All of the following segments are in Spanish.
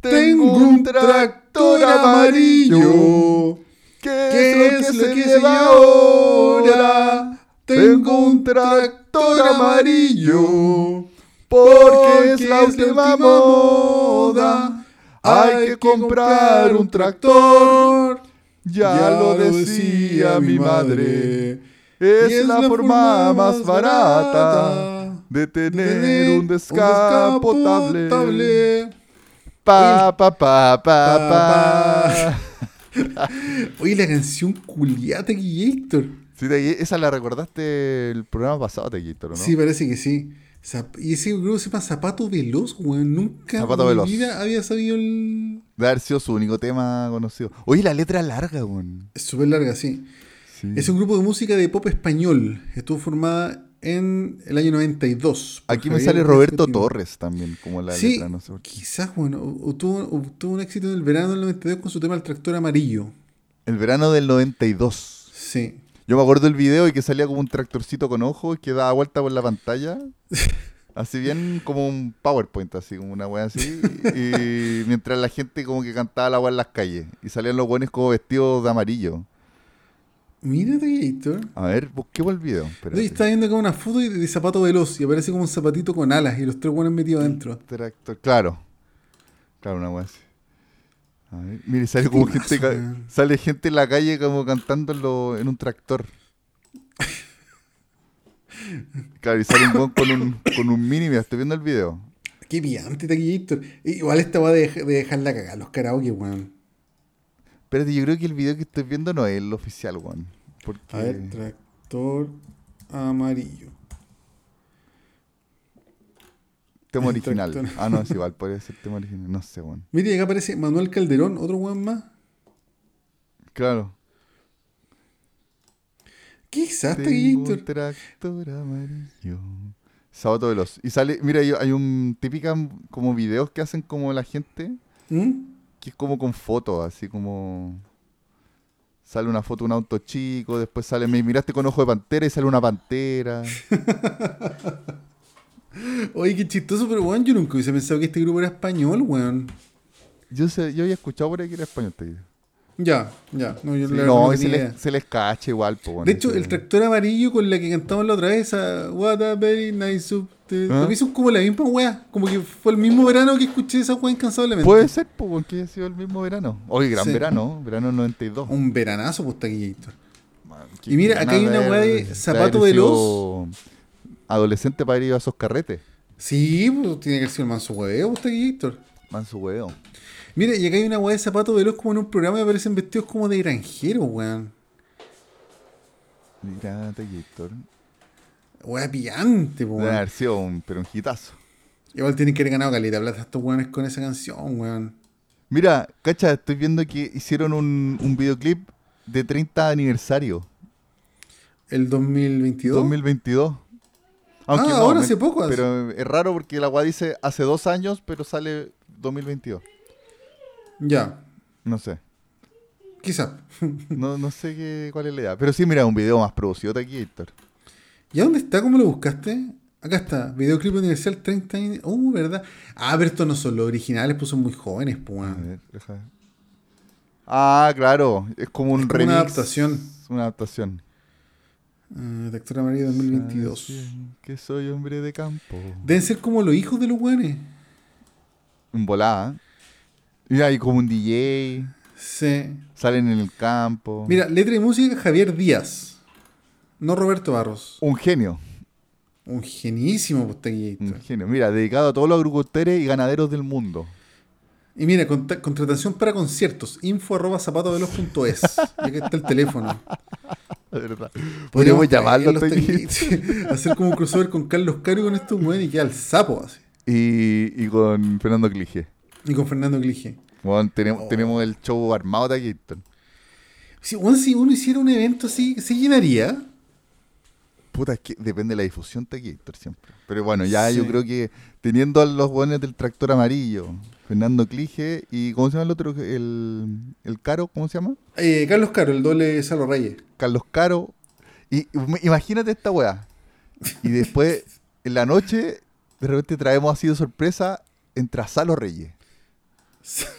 Tengo un tractor amarillo. ¿Qué es lo que se lleva ahora? Tengo un tractor amarillo. Porque es la última moda. Hay que comprar un tractor. Ya lo decía mi madre. Es la forma más barata de tener un descapotable. Pa, pa, pa, pa, pa. Oye, la canción culiata Héctor. Sí, de- esa la recordaste el programa pasado, Tequitor, ¿no? Sí, parece que sí. Y ese grupo se llama Zapato Veloz, weón. Nunca Zapato en mi vida había sabido el. Debe haber sido su único tema conocido. Oye, la letra larga, weón. Es súper larga, sí. Sí. Es un grupo de música de pop español. Estuvo formada en el año 92. por Aquí me sale Roberto. Torres también, como la Sí, letra, no sé por qué. quizás, bueno, obtuvo, obtuvo un éxito en el verano del 92 con su tema El Tractor Amarillo. El verano del 92. Sí. Yo me acuerdo del video y que salía como un tractorcito con ojos y que daba vuelta por la pantalla. Así bien como un PowerPoint, así como una wea así. Y mientras la gente como que cantaba la wea en las calles. Y salían los buenos como vestidos de amarillo. Mírate, Héctor. A ver, busquemos el video. Espérate. estaba viendo acá una foto de, de zapato veloz y aparece como un zapatito con alas y los tres buenos metidos adentro. Tractor, claro. Claro, una así. A ver, mire, sale como gente, sale gente en la calle como cantando en, un tractor. Claro, y sale un weón con un, con un mini, mira, estoy viendo el video. Qué pillante, Héctor. Igual esta va de, de dejarla cagar, los karaoke, weón. Espérate, yo creo que el video que estoy viendo no es el oficial, weón. Porque... A ver, tractor amarillo. tema el original. tractor. Ah, no, es igual, podría ser tema original. No sé, weón. Mire, acá aparece Manuel Calderón, otro weón más. Claro. ¿Qué exasta, Tengo tractor amarillo. Sábado veloz. Y sale, mira, hay, hay un típica como videos que hacen como la gente, ¿Mm? Que es como con fotos, así como sale una foto de un auto chico, después sale, me miraste con ojo de pantera y sale una pantera. Oye, qué chistoso, pero weón, yo nunca hubiese pensado que este grupo era español, weón. Yo sé, yo había escuchado por ahí que era español. te digo. Ya, ya. No, yo Sí, la no, se les, se les cacha igual, bueno, De hecho, el tractor amarillo con la que cantamos la otra vez, a What a very nice soup. Te- ¿Ah? Son como la misma wea. Como que fue el mismo verano que escuché esa wea incansablemente. Puede ser, pues, porque haya sido el mismo verano. Oye, gran Sí. verano, verano 92. Un veranazo, pues, Y mira, acá hay una weá de zapato sido Adolescente para ir a esos carretes. Sí, pues tiene que haber sido el manso hueveo, pues, taquillito. Manso weón. Mira, y acá hay una wea de zapato veloz como en un programa y aparecen vestidos como de granjero, weón. Mira, Héctor. Wea pillante, pues, Debe weón. haber sido un, pero un hitazo. Igual tienen que haber ganado caleta plata estos weones con esa canción, weón. Mira, cacha, estoy viendo que hicieron un, un videoclip de 30 aniversario. El 2022. 2022. Aunque Ah, no, ahora me- hace poco hace. Pero es raro porque la weá dice hace dos años, pero sale 2022. Ya, No sé. quizá. No, no sé qué, cuál es la idea. Pero sí, mira, un video más producido de aquí, Héctor. ¿Y a dónde está? ¿Cómo lo buscaste? Acá está, videoclip universal 30 años. Uh, ¿verdad? Ah, pero estos no son los originales, pues son muy jóvenes, pues, A ver, deja ver. Ah, claro. Es como un Es como remix. una adaptación. Una adaptación. Uh, Tractor Amarillo 2022. Así Que soy hombre de campo. Deben ser como los hijos de los weones. En volada. Y hay como un DJ. Sí. Salen en el campo. Mira, letra y música Javier Díaz. No Roberto Barros. Un genio. Un genísimo pues, Un genio. Mira, dedicado a todos los agricultores y ganaderos del mundo. Y mira, conta- contratación para conciertos. Info arroba zapatoveloz.es. Y acá está el teléfono. De verdad. Podríamos Podríamos llamarlo. Hacer como un crossover con Carlos Caro y con estos weones y queda el sapo así. Y, y con Fernando Clige. Y con Fernando Clige. Bueno, tenemos, Oh. tenemos el show armado de. Si, weón, si uno hiciera un evento así, ¿se llenaría? Puta, es que depende de la difusión de aquí, Héctor, siempre. Pero bueno, ya yo creo que teniendo a los buenos del tractor amarillo, Fernando Clige y ¿cómo se llama el otro? El, el Caro, ¿cómo se llama? Eh, Carlos Caro, el doble Salo Reyes. Carlos Caro. Y im- imagínate esta weá. Y después, en la noche, de repente traemos así de sorpresa, entra Salo Reyes.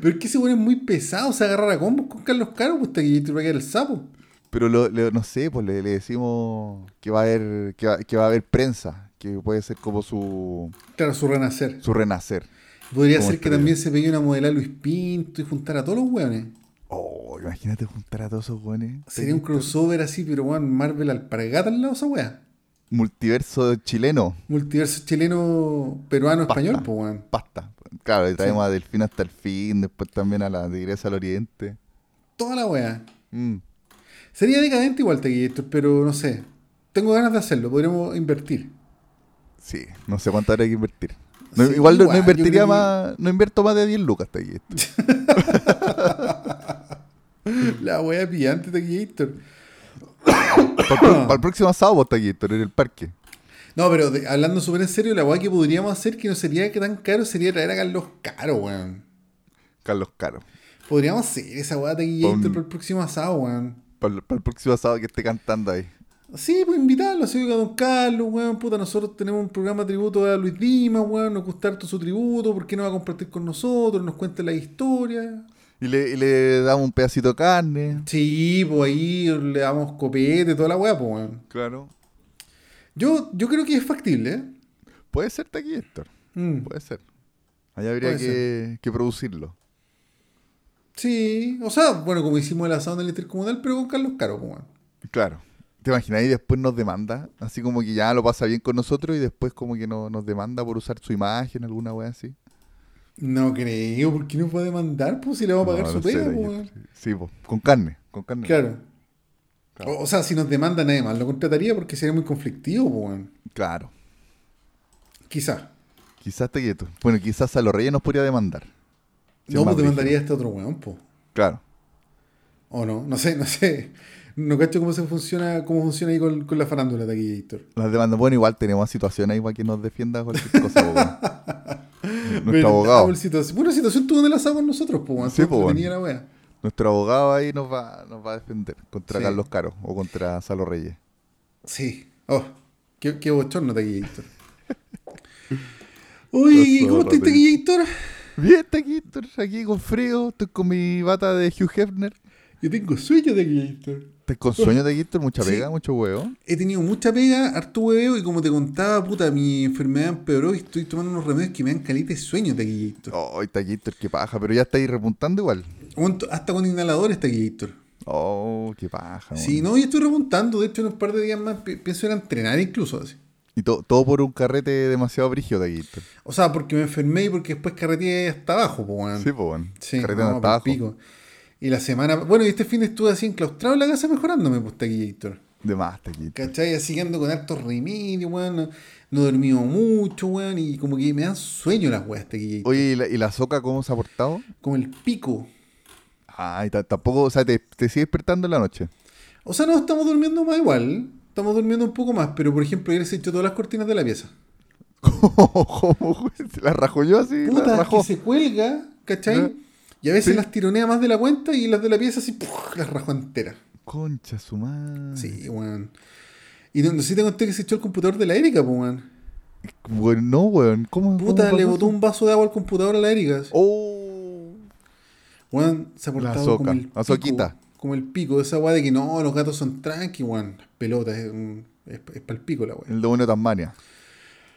Pero es que ese weón es muy pesado, se agarra a combos con Carlos Caro, pues Taquillator va a quedar el sapo. Pero lo, le- no sé, pues le, le decimos que va a haber que va, que va a haber prensa, que puede ser como su, Claro, su renacer. su renacer. Podría ser que también se pegue una modela Luis Pinto y juntar a todos los weones. Oh, imagínate juntar a todos esos buenos. Sería un crossover así, pero weón, Marvel alpargata al lado esa wea. Multiverso chileno. Multiverso chileno, peruano, Pasta. español, pues weón. Pasta. Claro, y traemos a Delfín hasta el fin, después también a la Tigresa al Oriente. Toda la wea. Mm. Sería decadente igual Taquillator, pero no sé. Tengo ganas de hacerlo, podríamos invertir. Sí, no sé cuánto habría que invertir. No, Sí, igual no- igual, no yo invertiría que- más, no invierto más de 10 lucas aquí. La wea pillante Taquillator. para, el próximo sábado aquí, en el parque. No, pero de- hablando súper en serio, la weá que podríamos hacer que no sería tan caro sería traer a Carlos Caro, weón. Carlos Caro. Podríamos hacer esa weá de Taquillator Pon- para el próximo asado, weón. Para el, para el próximo sábado que esté cantando ahí. Sí, pues invitarlo, así que a Don Carlos, weón, puta, nosotros tenemos un programa tributo a Luis Dimas, weón, nos gusta harto su tributo, ¿por qué no va a compartir con nosotros? Nos cuenta la historia. Y le, y le damos un pedacito de carne. Sí, pues ahí le damos copete, toda la weá, pues weón. Claro. Yo, yo creo que es factible, ¿eh? Puede ser aquí, Héctor. Mm. Puede ser. Allá habría Puede que, que producirlo. Sí, o sea, bueno, como hicimos el asado en el intercomunal, pero con Carlos Caro, pues weón. Claro. ¿Te imaginas? Y después nos demanda. Así como que ya lo pasa bien con nosotros y después como que no, nos demanda por usar su imagen, alguna wea así. No creo, ¿por qué no puede demandar? Pues si le vamos a pagar No, su no pega, pues. Sí, po, con carne. Con carne. Claro. Claro. O, o sea, si nos demanda nadie más, lo contrataría porque sería muy conflictivo, pues. Claro. Quizá. Quizás te quieto. Bueno, quizás a los reyes nos podría demandar. No, pues demandaría a brígido. este otro weón, pues. Claro. O no, no sé, no sé. No cacho cómo se funciona, cómo funciona ahí con, con la farándula de aquí, Héctor. Las demandas, bueno, igual tenemos situaciones ahí para que nos defienda cualquier cosa. po. Nuestro abogado. por situación. Bueno, situación tuvo en el asado con nosotros, pues, weón. Sí, pues, weón. entretenida la wea. Nuestro abogado ahí nos va, nos va a defender contra Sí. Carlos Caro o contra Salo Reyes. Sí. Oh, qué, qué bochorno de aquí, Héctor. Uy, ¿cómo estás, aquí, Héctor? Bien, está aquí, aquí con frío, estoy con mi bata de Hugh Hefner. Yo tengo sueño de Héctor. Estás con sueño de Héctor, mucha Sí. pega, mucho huevo. He tenido mucha pega, harto hueveo, y como te contaba, puta, mi enfermedad empeoró y estoy tomando unos remedios que me dan calita de sueño de Héctor. Oh, está Héctor, qué paja, pero ya está ahí repuntando igual. Hasta con inhalador está Héctor. Oh, qué paja. Sí, no, yo estoy remontando. De hecho, en un par de días más pi- pienso ir a entrenar incluso. Así. Y to- todo por un carrete demasiado brígido de aquí. O sea, porque me enfermé y porque después carreteé hasta abajo, pues, weón. Sí, pues, bueno. Sí, Carreteando no, hasta abajo. pico. Y la semana. Bueno, y este fin estuve así enclaustrado en la casa mejorándome, pues, Héctor. De más, aquí. ¿Cachai? Así que ando con hartos remedios, weón. No, no he dormido mucho, weón. Y como que me dan sueño las weas, Héctor. Oye, ¿y la, y la soca cómo se ha portado? Como el pico. Ay, ta- tampoco, o sea, te, te sigue despertando en la noche. O sea, no estamos durmiendo más igual. Estamos durmiendo un poco más, pero por ejemplo, ayer se echó todas las cortinas de la pieza. ¿Cómo? ¿Se la rajó yo así? la Puta, rajó. que se cuelga, ¿cachai? ¿Ya? Y a veces Sí. las tironea más de la cuenta y las de la pieza así, ¡puf! las rajó enteras. Concha su madre. Sí, weón. Y no, sé si te conté que se echó el computador de la Erika, pues, weón. Bueno, no, weón. ¿Cómo? Puta, cómo le botó eso? un vaso de agua al computador a la Erika. Oh. Weón, se ha La portado soca, como el la pico. soquita. Como el pico, esa weá de que no, los gatos son tranqui, weón. Las pelotas, es, es, para el pico la weá. El demonio de Tasmania.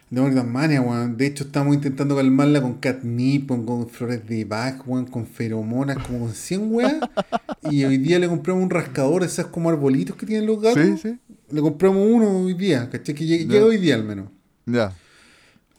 De Tasmania, weón. De hecho, estamos intentando calmarla con catnip, con, con flores de Bach, weón, con feromonas, como con 100 weas. y hoy día le compramos un rascador, esas como arbolitos que tienen los gatos. Sí, sí. Le compramos uno hoy día, ¿cachai? Que Ya. llega hoy día al menos. Ya.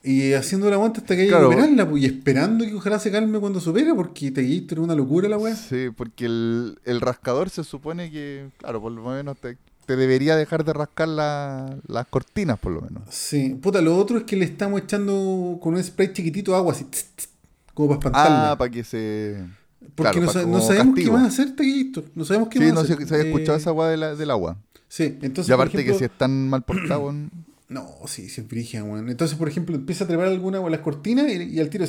Y haciendo la aguanta hasta que haya Claro. que operarla, pues, y esperando que ojalá se calme cuando se opere, porque te es una locura la wea. Sí, porque el, el rascador se supone que, claro, por lo menos te, te debería dejar de rascar la- las cortinas, por lo menos. Sí, puta, lo otro es que le estamos echando con un spray chiquitito agua, así, tss, tss, como para espantarla. Ah, para que se... porque claro, no, pa- sa- como no sabemos qué castigo. más hacer, Taquillito. No sabemos qué Sí, más no hacer. sé se había escuchado Eh, esa agua de la- del agua. Sí, entonces. Y aparte que si están mal portados, No, sí, es brígida, weón. Entonces, por ejemplo, empieza a trepar alguna con las cortinas y, y al tiro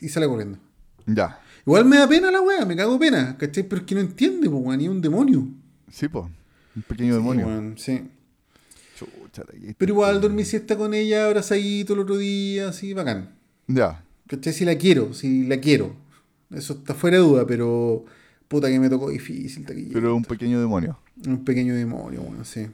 y sale corriendo. ya. Igual me da pena la weá, me cago pena, ¿cachai? Pero es que no entiende, weón, y es un demonio. Sí, pues. Un pequeño demonio. Sí, weón, sí. Chucha. Pero igual dormí siesta con ella, abrazadito el otro día, así, bacán. Ya. ¿Cachai? Si la quiero, si la quiero. Eso está fuera de duda, pero puta que me tocó difícil, taquillito. Pero un pequeño demonio. Un pequeño demonio, bueno, sí.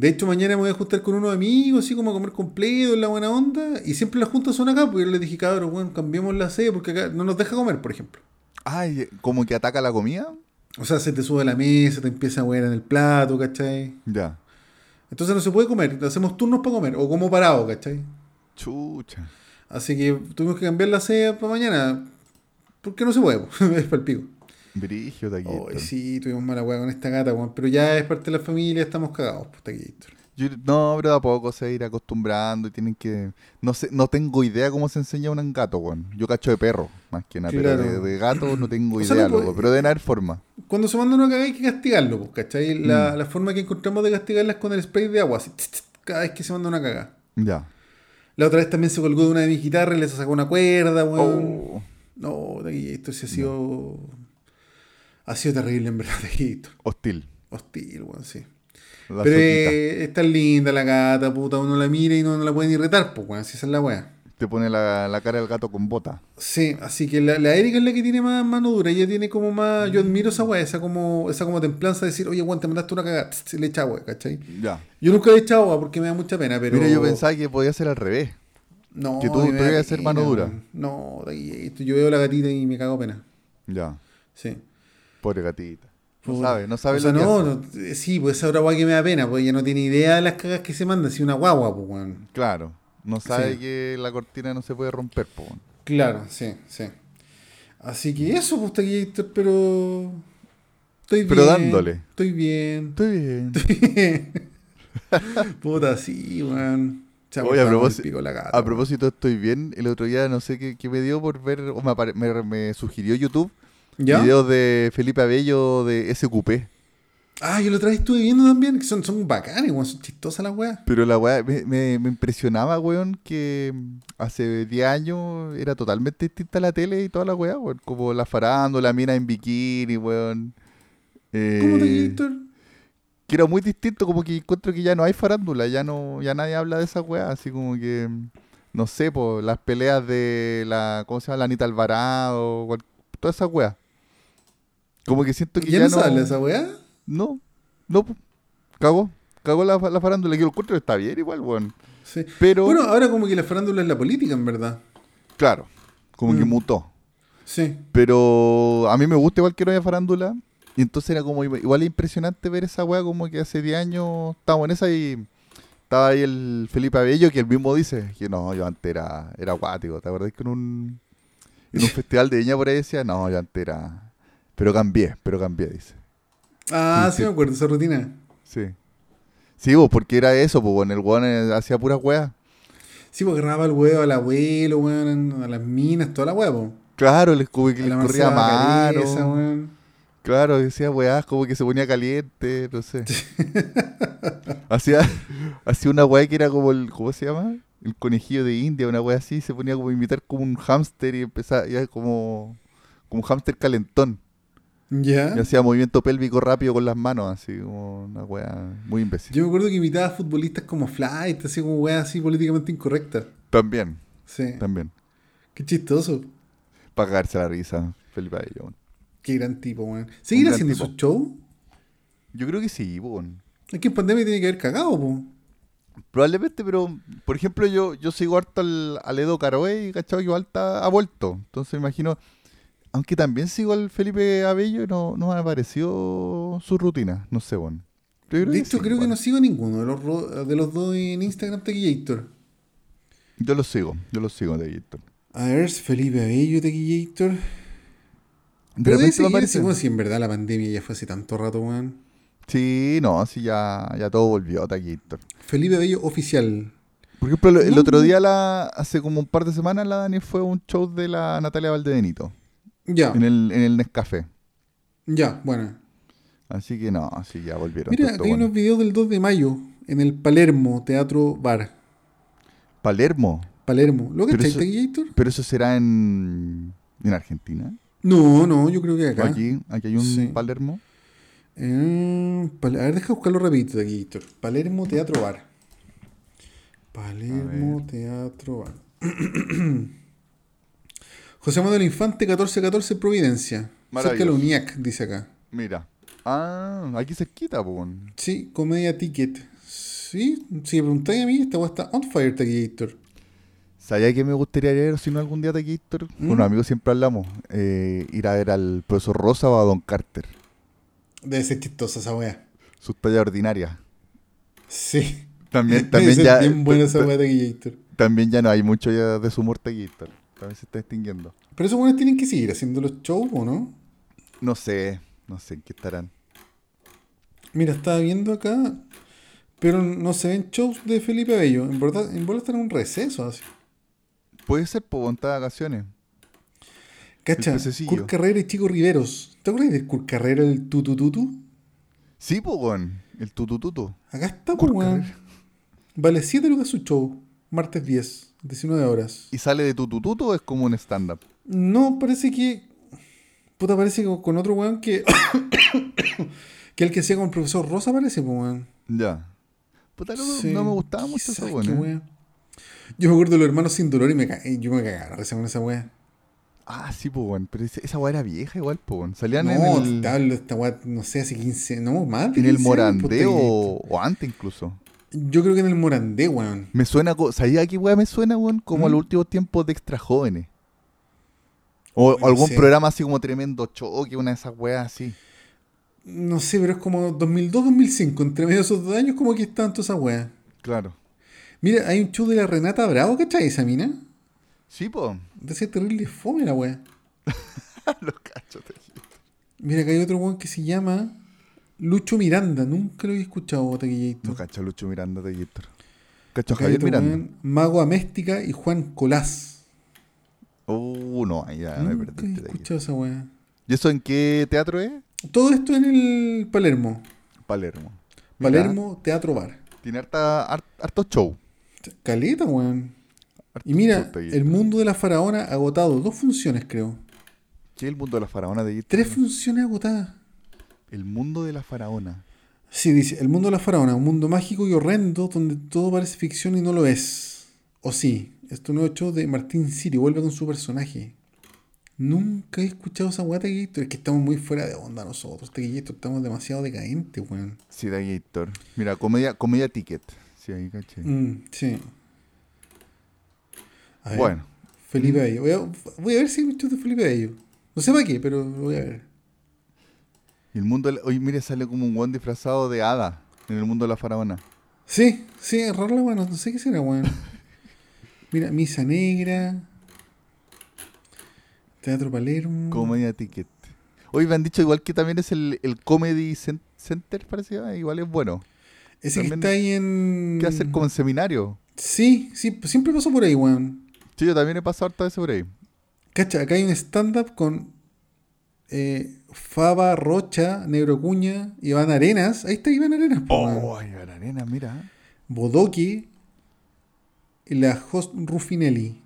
De hecho, mañana me voy a juntar con unos amigos, así como a comer completo, en la buena onda. Y siempre las juntas son acá, porque yo les dije, cabrón, bueno, cambiemos la sede porque acá no nos deja comer, por ejemplo. Ay, como que ataca la comida. O sea, se te sube a la mesa, te empieza a huear en el plato, ¿cachai? Ya. Entonces no se puede comer, hacemos turnos para comer, o como parado, ¿cachai? Chucha. Así que tuvimos que cambiar la sede para mañana, porque no se puede, es para el pico. Brigio, taquito. Ay, sí, tuvimos mala hueá con esta gata, weón, pero ya es parte de la familia, estamos cagados, pues, taquito. Yo- no, pero de a poco se va a ir acostumbrando y tienen que... No sé, no tengo idea cómo se enseña un gato, weón. Yo cacho de perro, más que nada. Claro. Pero de, de gato no tengo O sea, idea, no, pues, loco. Pero deben haber forma. Cuando se manda una cagada hay que castigarlo, pues, ¿cachai? Mm. La, la forma que encontramos de castigarla es con el spray de agua, así, tss, tss, cada vez que se manda una cagada. Ya. La otra vez también se colgó de una de mis guitarras y le sacó una cuerda, weón. Oh, No, esto sí ha sido. Ha sido terrible, en verdad, taquito. hostil. Hostil, weón, sí. La Pero eh, está linda la gata, puta, uno la mira y no, no la puede ni retar, pues, weón, si esa es la weá. Te pone la, la cara del gato con bota. Sí, así que la, la Erika es la que tiene más mano dura, ella tiene como más, yo admiro esa weá, esa como, esa como templanza de decir, oye, weón, te mandaste una cagada, le echa agua, ¿cachai? Ya. Yo nunca he echado agua porque me da mucha pena, pero... Mira, yo pensaba que podía ser al revés. no, que tú- a ser mano dura. No, yo veo la gatita y me cago pena, Ya. sí. Pobre gatita. No sabe, no sabe o sea, lo que no, no, eh, sí, pues esa otra weá que me da pena, pues ella no tiene idea de las cagas que se manda, si una guagua, pues weón. Claro. No sabe Sí. que la cortina no se puede romper, po. weón. Claro, sí, sí. Así que eso, pues Taquillator, pero. Estoy Pero bien. dándole. Estoy bien. Estoy bien. Puta, sí, weón. Oye, a propósito, el pico la gata, a propósito, estoy bien. El otro día no sé qué, qué me dio por ver, o me, me, me sugirió YouTube. ¿Ya? videos de Felipe Abello de SQP. Ah, yo lo otra vez estuve viendo también, que son, son bacanes, weón, son chistosas las weas. Pero la weá me, me- me impresionaba, weón, que hace 10 años era totalmente distinta la tele y toda la weón. Como la farándula, mina en bikini, weón. Eh, ¿Cómo Taquillator? que era muy distinto, como que encuentro que ya no hay farándula, ya no, ya nadie habla de esa weá, así como que, no sé, pues, las peleas de la, ¿cómo se llama? La Anita Alvarado, cual- toda esa weá. Como que siento que ¿Ya, ya, no de esa wea? No, no, cagó, cagó la, la farándula, que lo encuentro está bien igual, weón. Sí. Pero, Bueno, ahora como que la farándula es la política, en verdad. claro, como que Mm. mutó. Sí. Pero a mí me gusta igual que no haya farándula. Y entonces era como igual impresionante ver esa weá como que hace 10 años estábamos en esa y estaba ahí el Felipe Abello que él mismo dice que no, yo antes era, era acuático. ¿Te acuerdas que en un, en un festival de viña por ahí decía, no, yo antes era... Pero cambié, pero cambié, dice. Ah, Sí, me acuerdo esa rutina. Sí. Sí, vos, porque era eso, pues bueno, el weón eh, hacía puras weas. Sí, porque agarraba el huevo al abuelo, weón, a las minas, toda la huevo. Claro, les, como que la corría mano. Bacareza, weón. Claro, decía weás como que se ponía caliente, no sé. hacía, hacía una weá que era como el, ¿cómo se llama? El conejillo de India, una weá así, se ponía como a imitar como un hámster y empezaba, ya como, como un hámster calentón. Ya. Y hacía movimiento pélvico rápido con las manos, así como una weá muy imbécil. Yo me acuerdo que imitaba a futbolistas como Flight, así como weas así políticamente incorrectas. También, Sí. también. Qué chistoso. Para cagarse la risa, Felipe Abello, weón. Qué gran tipo, weón. ¿Seguir gran haciendo tipo. sus shows? Yo creo que sí, weón. Es que en pandemia tiene que haber cagado, po. Probablemente, pero por ejemplo, yo, yo sigo harto al, al Edo Caroe y cachado que igual está- ha vuelto. Entonces me imagino, aunque también sigo al Felipe Abello, no, no parecido su rutina. No sé, bueno. Yo creo De que hecho, sí, creo que bueno. no sigo a ninguno de los, de los dos en Instagram Tequillator. Yo lo sigo, yo lo sigo de Gator. A ver, Felipe Abello Tequillator. De Pero me seguir, aparece. como si en verdad la pandemia ya fue hace tanto rato, weón. Sí, no, sí, ya, ya todo volvió a. Felipe Abello oficial. Por ejemplo, el, el No. otro día, la, hace como un par de semanas, la Dani fue a un show de la Natalia Valdebenito Ya, en el, en el Nescafé. ya, bueno. Así que no, sí, ya volvieron. Mira, hay bueno. unos videos del 2 de mayo en el Palermo Teatro Bar. Palermo. Palermo. ¿Lo que Pero está eso-? Pero eso será en, en Argentina. No, no, yo creo que acá. Aquí, aquí hay un Sí. Palermo. Eh, a ver, deja buscarlo rapidito Tequillator. Palermo Teatro Bar. Palermo Teatro Bar. José Manuel Infante, 1414 Providencia. Cerca de la. UNIAC, dice acá. Mira. Ah, aquí cerquita, po. weón. Sí, Comedia Ticket. Sí, si me preguntáis a mí, esta weá está on fire, Taquillator. ¿Sabía que me gustaría ver, si no algún día Gator? ¿Mm? Con los amigos siempre hablamos. eh, ir a ver al profesor Rosa o a Don Carter. Debe ser chistosa esa weá. Sus tallas ordinarias. Sí. También, Debe también ser ya. bien buena esa weá, Taquillator. También ya no hay mucho ya de su humor Gator. También se está extinguiendo. Pero esos weones tienen que seguir haciendo los shows, ¿o no? No sé, no sé en qué estarán. Mira, estaba viendo acá, pero no se ven shows de Felipe Bello. En verdad, en verdad están en un receso así. Puede ser por de vacaciones. Cacha. Kurt Carrera y Chico Riveros. ¿Te acuerdas del Kurt Carrera, el tutututu? Sí, po, weón. El tutututu. Acá está. Carrera. Vale 7 lucas su show. Martes 10, 19 horas. ¿Y sale de tutututu o es como un stand-up? No, parece que. Puta, parece que con otro weón que. que el que hacía con el profesor Rosa, parece, pues, weón. Ya. Puta, no, Sí, no me gustaba mucho esa weón. ¿eh? Yo me acuerdo de los hermanos sin dolor y me ca- yo me cagaba con esa wea. Ah, sí, pues, weón. Pero esa weá era vieja igual, pues, weón. Salían No, en el, de esta wea, no sé, hace 15, no, más de en el 15 años, Morandé o, o antes incluso. Yo creo que en el Morandé, weón. Me suena, ¿sabía qué weá me suena, weón? Como a ¿Mm? los últimos tiempos de extra jóvenes. O algún programa así como tremendo choque, una de esas weas así. No sé, pero es como 2002-2005. Entre medio de esos dos años, como que están todas esas weas. Claro. Mira, hay un show de la Renata Bravo, ¿cachai esa mina? Sí, pues. De ser terrible fome la wea. los cachos. te. Mira, acá hay otro weón que se llama Lucho Miranda. Nunca lo había escuchado, Taquillito. No cacho Lucho Miranda de Gator. Cacho Javier otro Miranda. Mago Améstica y Juan Colás. Uh, no, ahí ya me Nunca he escuchado esa wea. ¿Y eso en qué teatro es? Todo esto en el Palermo. Palermo. Mira, Palermo Teatro Bar. Tiene harta, har- harto show. Caleta, weón. Harto Y mira, show el mundo de la faraona agotado. Dos funciones, creo. ¿Qué es el mundo de la faraona de? Tres funciones agotadas. El mundo de la faraona. Sí, dice, el mundo de la faraona, un mundo mágico y horrendo donde todo parece ficción y no lo es. O sí, este nuevo show de Martín Siri vuelve con su personaje. Nunca he escuchado esa guata Gator. Es que estamos muy fuera de onda nosotros, Gator. Estamos demasiado decadentes, weón. Sí, de Gator. Mira, comedia, comedia ticket. Sí, ahí caché. Mm, sí. A ver, Bueno, Felipe Bello. Voy a, voy a ver si hay muchos de Felipe Bello. No sé para qué, pero lo voy a ver. El mundo. la- Oye, mire, sale como un guan disfrazado de hada en el mundo de la faraona. Sí, sí, es raro la weón. No sé qué será, weón. Mira, Misa Negra. Teatro Palermo. Comedia ticket. Hoy me han dicho igual que también es el, el Comedy Cen- Center, parece. ah, Igual es bueno. Ese que está ahí en. ¿Qué hacer como en seminario? Sí, sí, siempre paso por ahí, weón. Sí, yo también he pasado harta veces por ahí. Cacha, acá hay un stand-up con eh, Faba Rocha, Negro Cuña, Iván Arenas. Ahí está Iván Arenas. Oh, ay, la arena, mira. Bodoque y la host Ruffinelli.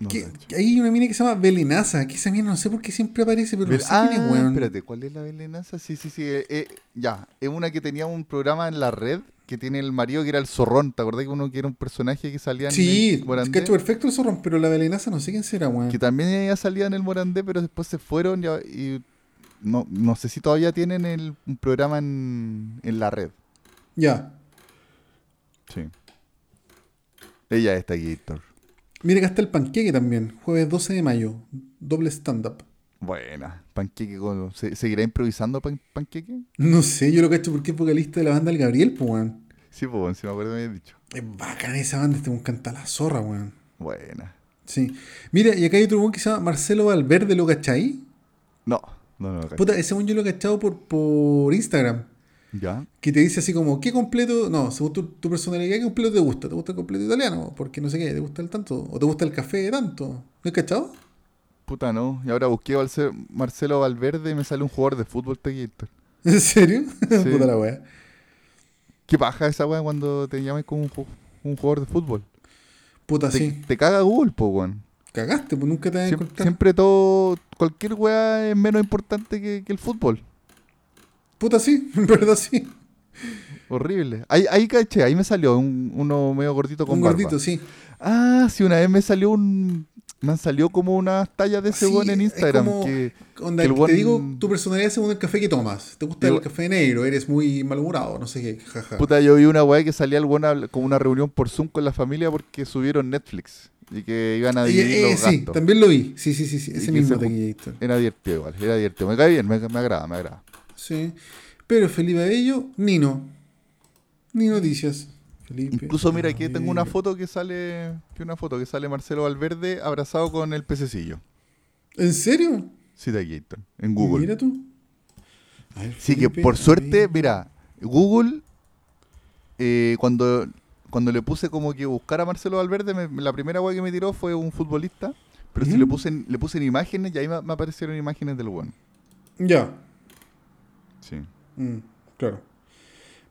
No, Que- hay una mina que se llama Belenaza, que esa mina no sé por qué siempre aparece, pero no sé quién ah, es, weón. espérate, ¿cuál es la Belenaza? Sí, sí, sí. eh, eh, ya, es una que tenía un programa en la red que tiene el marido que era el zorrón. ¿Te acordás que uno que era un personaje que salía en Sí, el Morandé? cacho perfecto el zorrón, pero la Belenaza no sé quién será, weón. Que también ella salía en el Morandé, pero después se fueron ya- y no, no sé si todavía tienen el, un programa en, en la red. Ya. Sí. Ella está Gator. Mira, acá está el panqueque también, jueves 12 de mayo, doble stand-up. Buena. Panqueque. ¿se- ¿Seguirá improvisando pan- panqueque? No sé, yo lo cacho porque es vocalista de la banda El Gabriel, pues, weón. Sí, pues bueno, si me acuerdo me habías dicho. Es bacana esa banda, este weón canta la zorra, weón. Buena. Sí. Mira, y acá hay otro weón que se llama Marcelo Valverde, ¿lo cachai? No, no, no. cacho. Puta, ese weón yo lo he cachado por, por Instagram. ¿Ya? Que te dice así como, ¿qué completo? No, según tu, tu personalidad, ¿qué completo te gusta? ¿Te gusta el completo italiano? Porque no sé qué, ¿te gusta el tanto? ¿O te gusta el café tanto? ¿No has cachado? Puta, no. Y ahora busqué Marcelo Valverde y me sale un jugador de fútbol Gator. ¿En serio? Sí. Puta la wea. ¿Qué paja esa weá cuando te llamas como un, ju- un jugador de fútbol? Puta, Te, sí. te caga Google, po, weón. Cagaste, pues nunca te vas a Siempre, todo, cualquier weá es menos importante que, que el fútbol. Puta, sí, en verdad sí. Horrible. Ahí, ahí caché, ahí me salió un, uno medio gordito con Un barba. gordito, sí. Ah, sí, una vez me salió un, me han salido como unas tallas de ese Sí, en Instagram. como- que, Onda, que el te digo tu personalidad según el café que tomas. ¿Te gusta el café negro? ¿Eres muy malhumorado? No sé qué, jaja. Puta, yo vi una weá que salía el weón como una reunión por Zoom con la familia porque subieron Netflix y que iban a Y, dividir eh, los sí, gastos. también lo vi. Sí, sí, sí, sí. Ese mismo se. Era divertido igual, era divertido. Me cae bien, me, me agrada, me agrada. Sí. Pero Felipe Abello, ni no. Ni noticias. Felipe Incluso mira, aquí tengo una foto que sale, que una foto que sale Marcelo Valverde abrazado con el pececillo. ¿En serio? Sí, de Gator, en Google. Mira tú. Ver, Sí, que por suerte, mira, Google, eh, cuando, cuando le puse como que buscar a Marcelo Valverde, me- la primera weá que me tiró fue un futbolista. Pero si le puse, en- le puse en imágenes y ahí me, me aparecieron imágenes del weón. Ya. Sí. Mm, claro.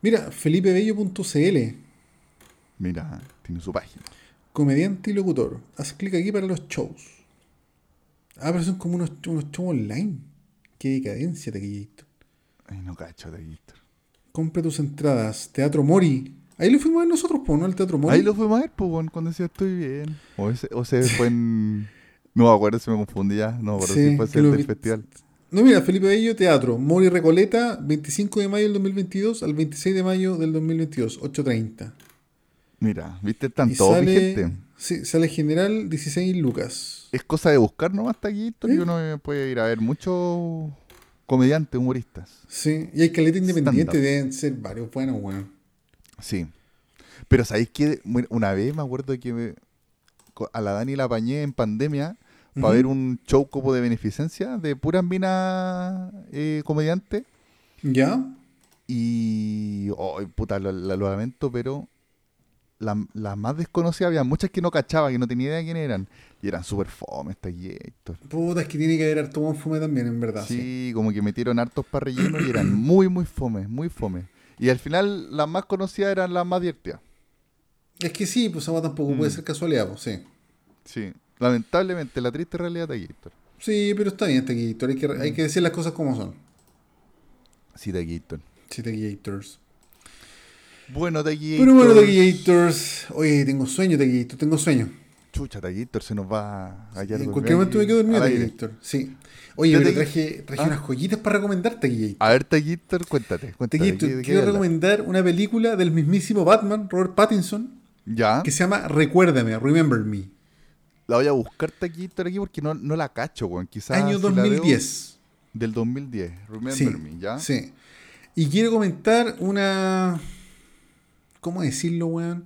Mira, felipebello.cl, Mira, tiene su página. comediante y locutor. Haz clic aquí para los shows. Ah, pero son como unos, unos shows online. Qué decadencia, Taquillator. Ay, no cacho Gator. Compra tus entradas. Teatro Mori. Ahí lo fuimos a ver nosotros, pues, ¿no? El Teatro Mori. Ahí lo fuimos a ver, pues, cuando decía estoy bien. O, ese, o se fue en. No me acuerdo si me confundí ya. No acuerdo Sí, si fue el del festival. No, mira, Felipe Bello, Teatro. Mori Recoleta, 25 de mayo del 2022 al 26 de mayo del 2022, 8.30. Mira, viste, todos sale, vigentes. sí, sale general 16 lucas. Es cosa de buscar nomás hasta aquí, ¿Eh? y uno puede ir a ver muchos comediantes, humoristas. Sí, y hay caleta independiente, deben ser varios buenos, weón. Sí. Pero ¿sabéis que Una vez me acuerdo que me- a la Dani la apañé en pandemia para Ujú. ver un show como de beneficencia de puras minas eh, comediantes. ¿Ya? Y. Oh, puta, lo, lo- lo lamento, pero. Las la más desconocidas, había muchas que no cachaba, que no tenía idea de quién eran. Y eran súper fome, esta Héctor. Puta, es que tiene que haber harto buen fume también, en verdad. Sí, Sí. como que metieron hartos para relleno y eran muy, muy fome, muy fome. Y al final las más conocidas eran las más divertidas. Es que sí, pues agua tampoco puede Mm. ser casualidad, pues sí. Sí. Lamentablemente, la triste realidad de Gator. Sí, pero está bien, Taquillator. Hay que, hay que decir las cosas como son. Sí, Gator. Sí, Taquillators. Bueno, Gator. Pero bueno, Taquillators. Oye, tengo sueño, Taquillator, tengo sueño. Chucha, Gator se nos va a hallar En dormido cualquier momento me quedo dormido, al aire. Taquillator. Sí. Oye, Yo pero te- traje, traje Ah. unas joyitas para recomendar, Taquillator. A ver, Taquillator, cuéntate. cuéntate Taquillator, ¿qué- de qué quiero recomendar una película del mismísimo Batman, Robert Pattinson, Ya. que se llama Recuérdame, Remember Me. La voy a buscar Taquillator aquí porque no, no la cacho, weón. Quizás. Año si la veo- 2010. Del 2010. Remember Sí, me, ¿ya? sí. Y quiero comentar una. ¿Cómo decirlo, weón?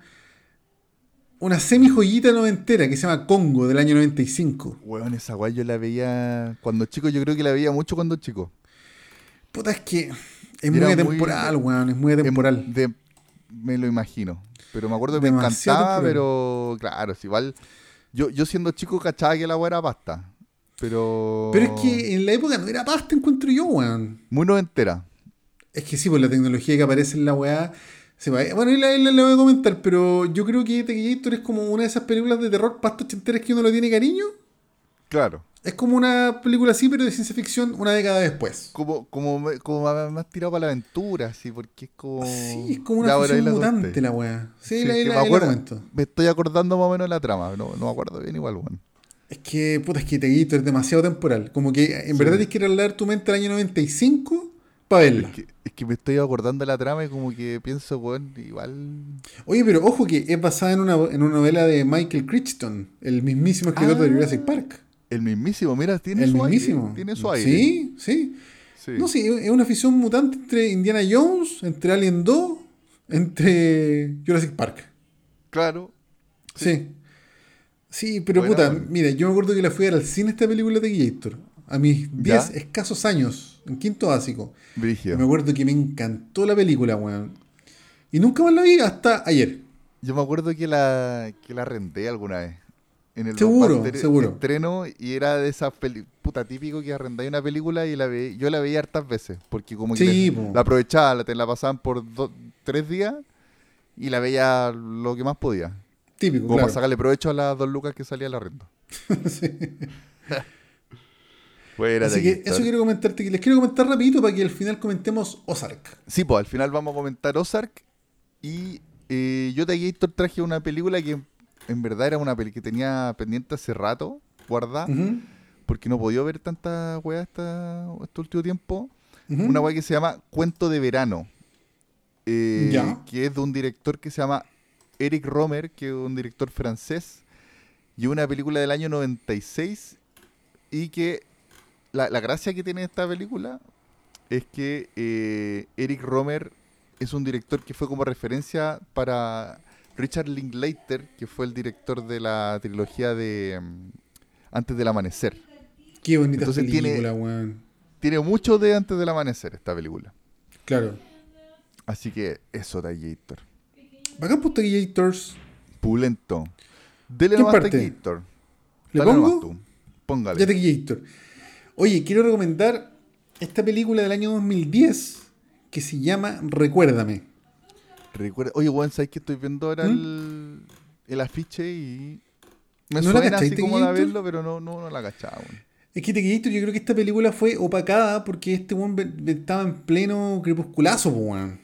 Una semi joyita noventera que se llama Congo del año 95. Weón, esa guay yo la veía cuando chico. Yo creo que la veía mucho cuando chico. Puta, es que es muy atemporal, weón. Es muy. Em, de- me lo imagino. Pero me acuerdo que me encantaba, temporal. pero claro, es igual. Yo, yo siendo chico cachaba que la weá era pasta. Pero. Pero es que en la época no era pasta, encuentro yo, weón. Muy noventera. Es que sí, pues la tecnología que aparece en la weá. Se va- Bueno, ahí la, la- la voy a comentar, pero yo creo que Taquillator es como una de esas películas de terror pastos ochenteras que uno le tiene cariño. Claro. Es como una película así, pero de ciencia ficción una década después. Como, como, como más tirado para la aventura, así, porque es como. Sí, es como una la mutante la weá. Sí, Sí, la, la- me, la acuerdo- comento. me estoy acordando más o menos de la trama. No, no me acuerdo bien igual, weón. Es que, puta, es que Taquillator es demasiado temporal. Como que en Sí. verdad tienes que ir a leer tu mente al año 95 para verla. Es que, es que me estoy acordando de la trama y como que pienso, weón, igual. Oye, pero ojo que es basada en una, en una novela de Michael Crichton, el mismísimo escritor de Ah. Jurassic Park. El mismísimo, mira, tiene El su mismísimo. aire. Tiene su aire. Sí, sí. Sí. No, sí, es una ficción mutante entre Indiana Jones, entre Alien 2, entre Jurassic Park. Claro. Sí. Sí, pero puta, buena. mira, yo me acuerdo que la fui a ver al cine esta película de Gator. A mis 10 ¿Ya? escasos años, en quinto básico. Brigio. me acuerdo que me encantó la película, weón. Y nunca más la vi hasta ayer. Yo me acuerdo que la, que la renté alguna vez. En el Seguro, estreno y era de esas peli puta típico que arrendáis una película y la ve, yo la veía hartas veces porque como que Sí, la aprovechaba, la, te la pasaban por tres días y la veía lo que más podía. Típico, Como claro. para sacarle provecho a las dos lucas que salía la renta. Sí. Fuera Así de que aquí, eso quiero comentarte, que les quiero comentar rapidito para que al final comentemos Ozark. Sí, pues al final vamos a comentar Ozark. Y eh, yo de Gator traje una película que en verdad era una película que tenía pendiente hace rato. guardada, porque no podía ver tanta weá esta, este último tiempo. Una weá que se llama Cuento de Verano. eh, Ya. Que es de un director que se llama Eric Romer, que es un director francés. Y una película del año 96. Y que la, la gracia que tiene esta película es que eh, Eric Romer es un director que fue como referencia para Richard Linklater, que fue el director de la trilogía de mm, Antes del Amanecer. Qué bonita Entonces tiene- película, weón. Tiene mucho de Antes del Amanecer esta película. Claro. Así que eso, Taquillator. Bacán pues Taquillators. Pulento. Dele ¿Quién nomás? Taquillator. ¿Le Dale nomás pongo? tú. Póngale. Ya. Oye, quiero recomendar esta película del año 2010 que se llama Recuérdame. Recuerda, oye, weón, ¿sabes que estoy viendo ahora ¿Mm? el, el afiche y me ¿No la suena cachai, así como de Taquillator? verlo, pero no, no, no la cachaba, weón. Es que Taquillator, yo creo que esta película fue opacada porque este weón estaba en pleno crepusculazo, weón.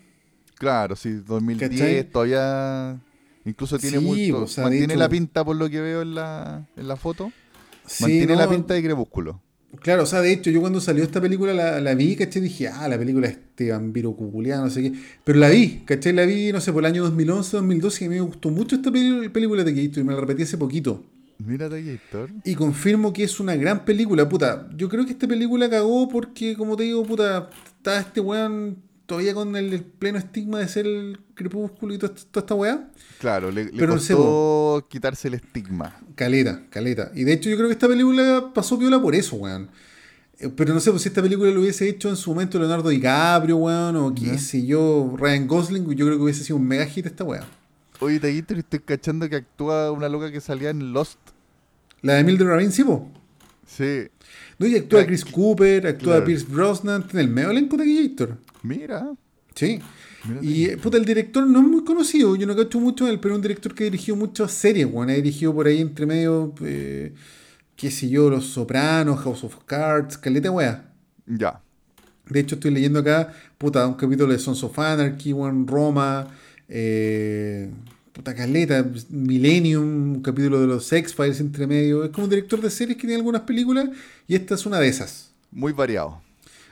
Claro, sí, 2010 ¿Cachai? todavía incluso tiene Sí, mucho, o sea, de mantiene hecho- la pinta por lo que veo en la, en la foto, Sí, mantiene no, la pinta de crepúsculo. Claro, o sea, de hecho, yo cuando salió esta película la, la vi, ¿cachai? Dije, ah, la película de este vampiro cuculeado, no sé qué. Pero la vi, ¿cachai? La vi, no sé, por el año 2011, 2012, y a mí me gustó mucho esta película de Taquillator y me la repetí hace poquito. Mira Taquillator. Y confirmo que es una gran película, puta. Yo creo que esta película cagó porque, como te digo, puta, está este weón todavía con el, el pleno estigma de ser el crepúsculo y toda, esta- toda esta weá. Claro, le, le Pero no sé, costó quitarse el estigma. Caleta, caleta. Y de hecho yo creo que esta película pasó piola por eso, weón. Eh, Pero no sé, pues si esta película lo hubiese hecho en su momento Leonardo DiCaprio, weón, o qué sé yo, Ryan Gosling, yo creo que hubiese sido un mega hit esta weá. Oye, Taquillator, estoy cachando que actúa una loca que salía en Lost. La de Mildred Rabin, sí, po. Sí, No, y actúa Chris Cooper, actúa claro. Pierce Brosnan, tiene el medio elenco de Gator. mira. Sí. Y puta, el director no es muy conocido, yo no cacho mucho él, pero es un director que ha dirigido muchas series, weón. Ha dirigido por ahí entre medio, eh, qué sé yo, Los Sopranos, House of Cards, caleta weá. Ya. De hecho, estoy leyendo acá, puta, un capítulo de Sons of Anarchy, weón, Roma, eh, puta caleta, Millennium, un capítulo de los X-Files entre medio. Es como un director de series que tiene algunas películas y esta es una de esas. Muy variado.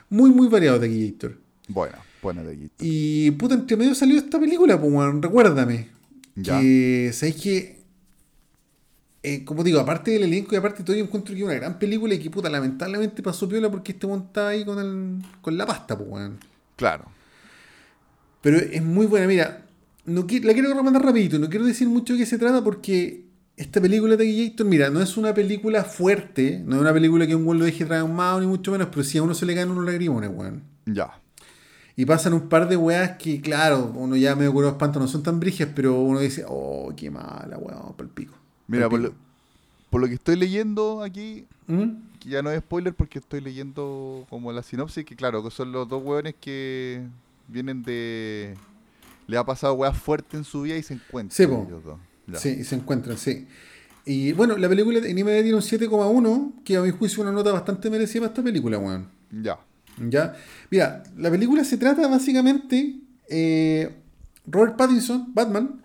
Muy, muy variado de Gator. Bueno, buena Taquillator. Y puta, entre medio salió esta película, pues, recuérdame. Ya. Que, ¿sabéis que? eh, como digo, aparte del elenco y aparte de todo, yo encuentro que es una gran película y que, puta, lamentablemente pasó piola porque este weón estaba ahí con, el, con la pasta, pues, weón. Claro. Pero es muy buena, mira, no la quiero recomendar rapidito, no quiero decir mucho de qué se trata porque esta película de Gator, mira, no es una película fuerte, no es una película que un weón lo deje traumado ni mucho menos, pero sí a uno se le caen unos lagrimones, weón. Ya. Y pasan un par de weas que, claro, uno ya medio curado espanto, no son tan brigias, pero uno dice, oh, qué mala, weón, por el pico. Mira, por lo, por lo que estoy leyendo aquí. ¿Mm? que ya no es spoiler porque estoy leyendo como la sinopsis, que claro, que son los dos hueones que vienen de... Le ha pasado weas fuertes en su vida y se encuentran. Sí. Sí, y se encuentran, sí. Y bueno, la película en IMDb tiene un 7,1, que a mi juicio es una nota bastante merecida para esta película, weón. Ya. ¿Ya? Mira, la película se trata básicamente. eh, Robert Pattinson, Batman,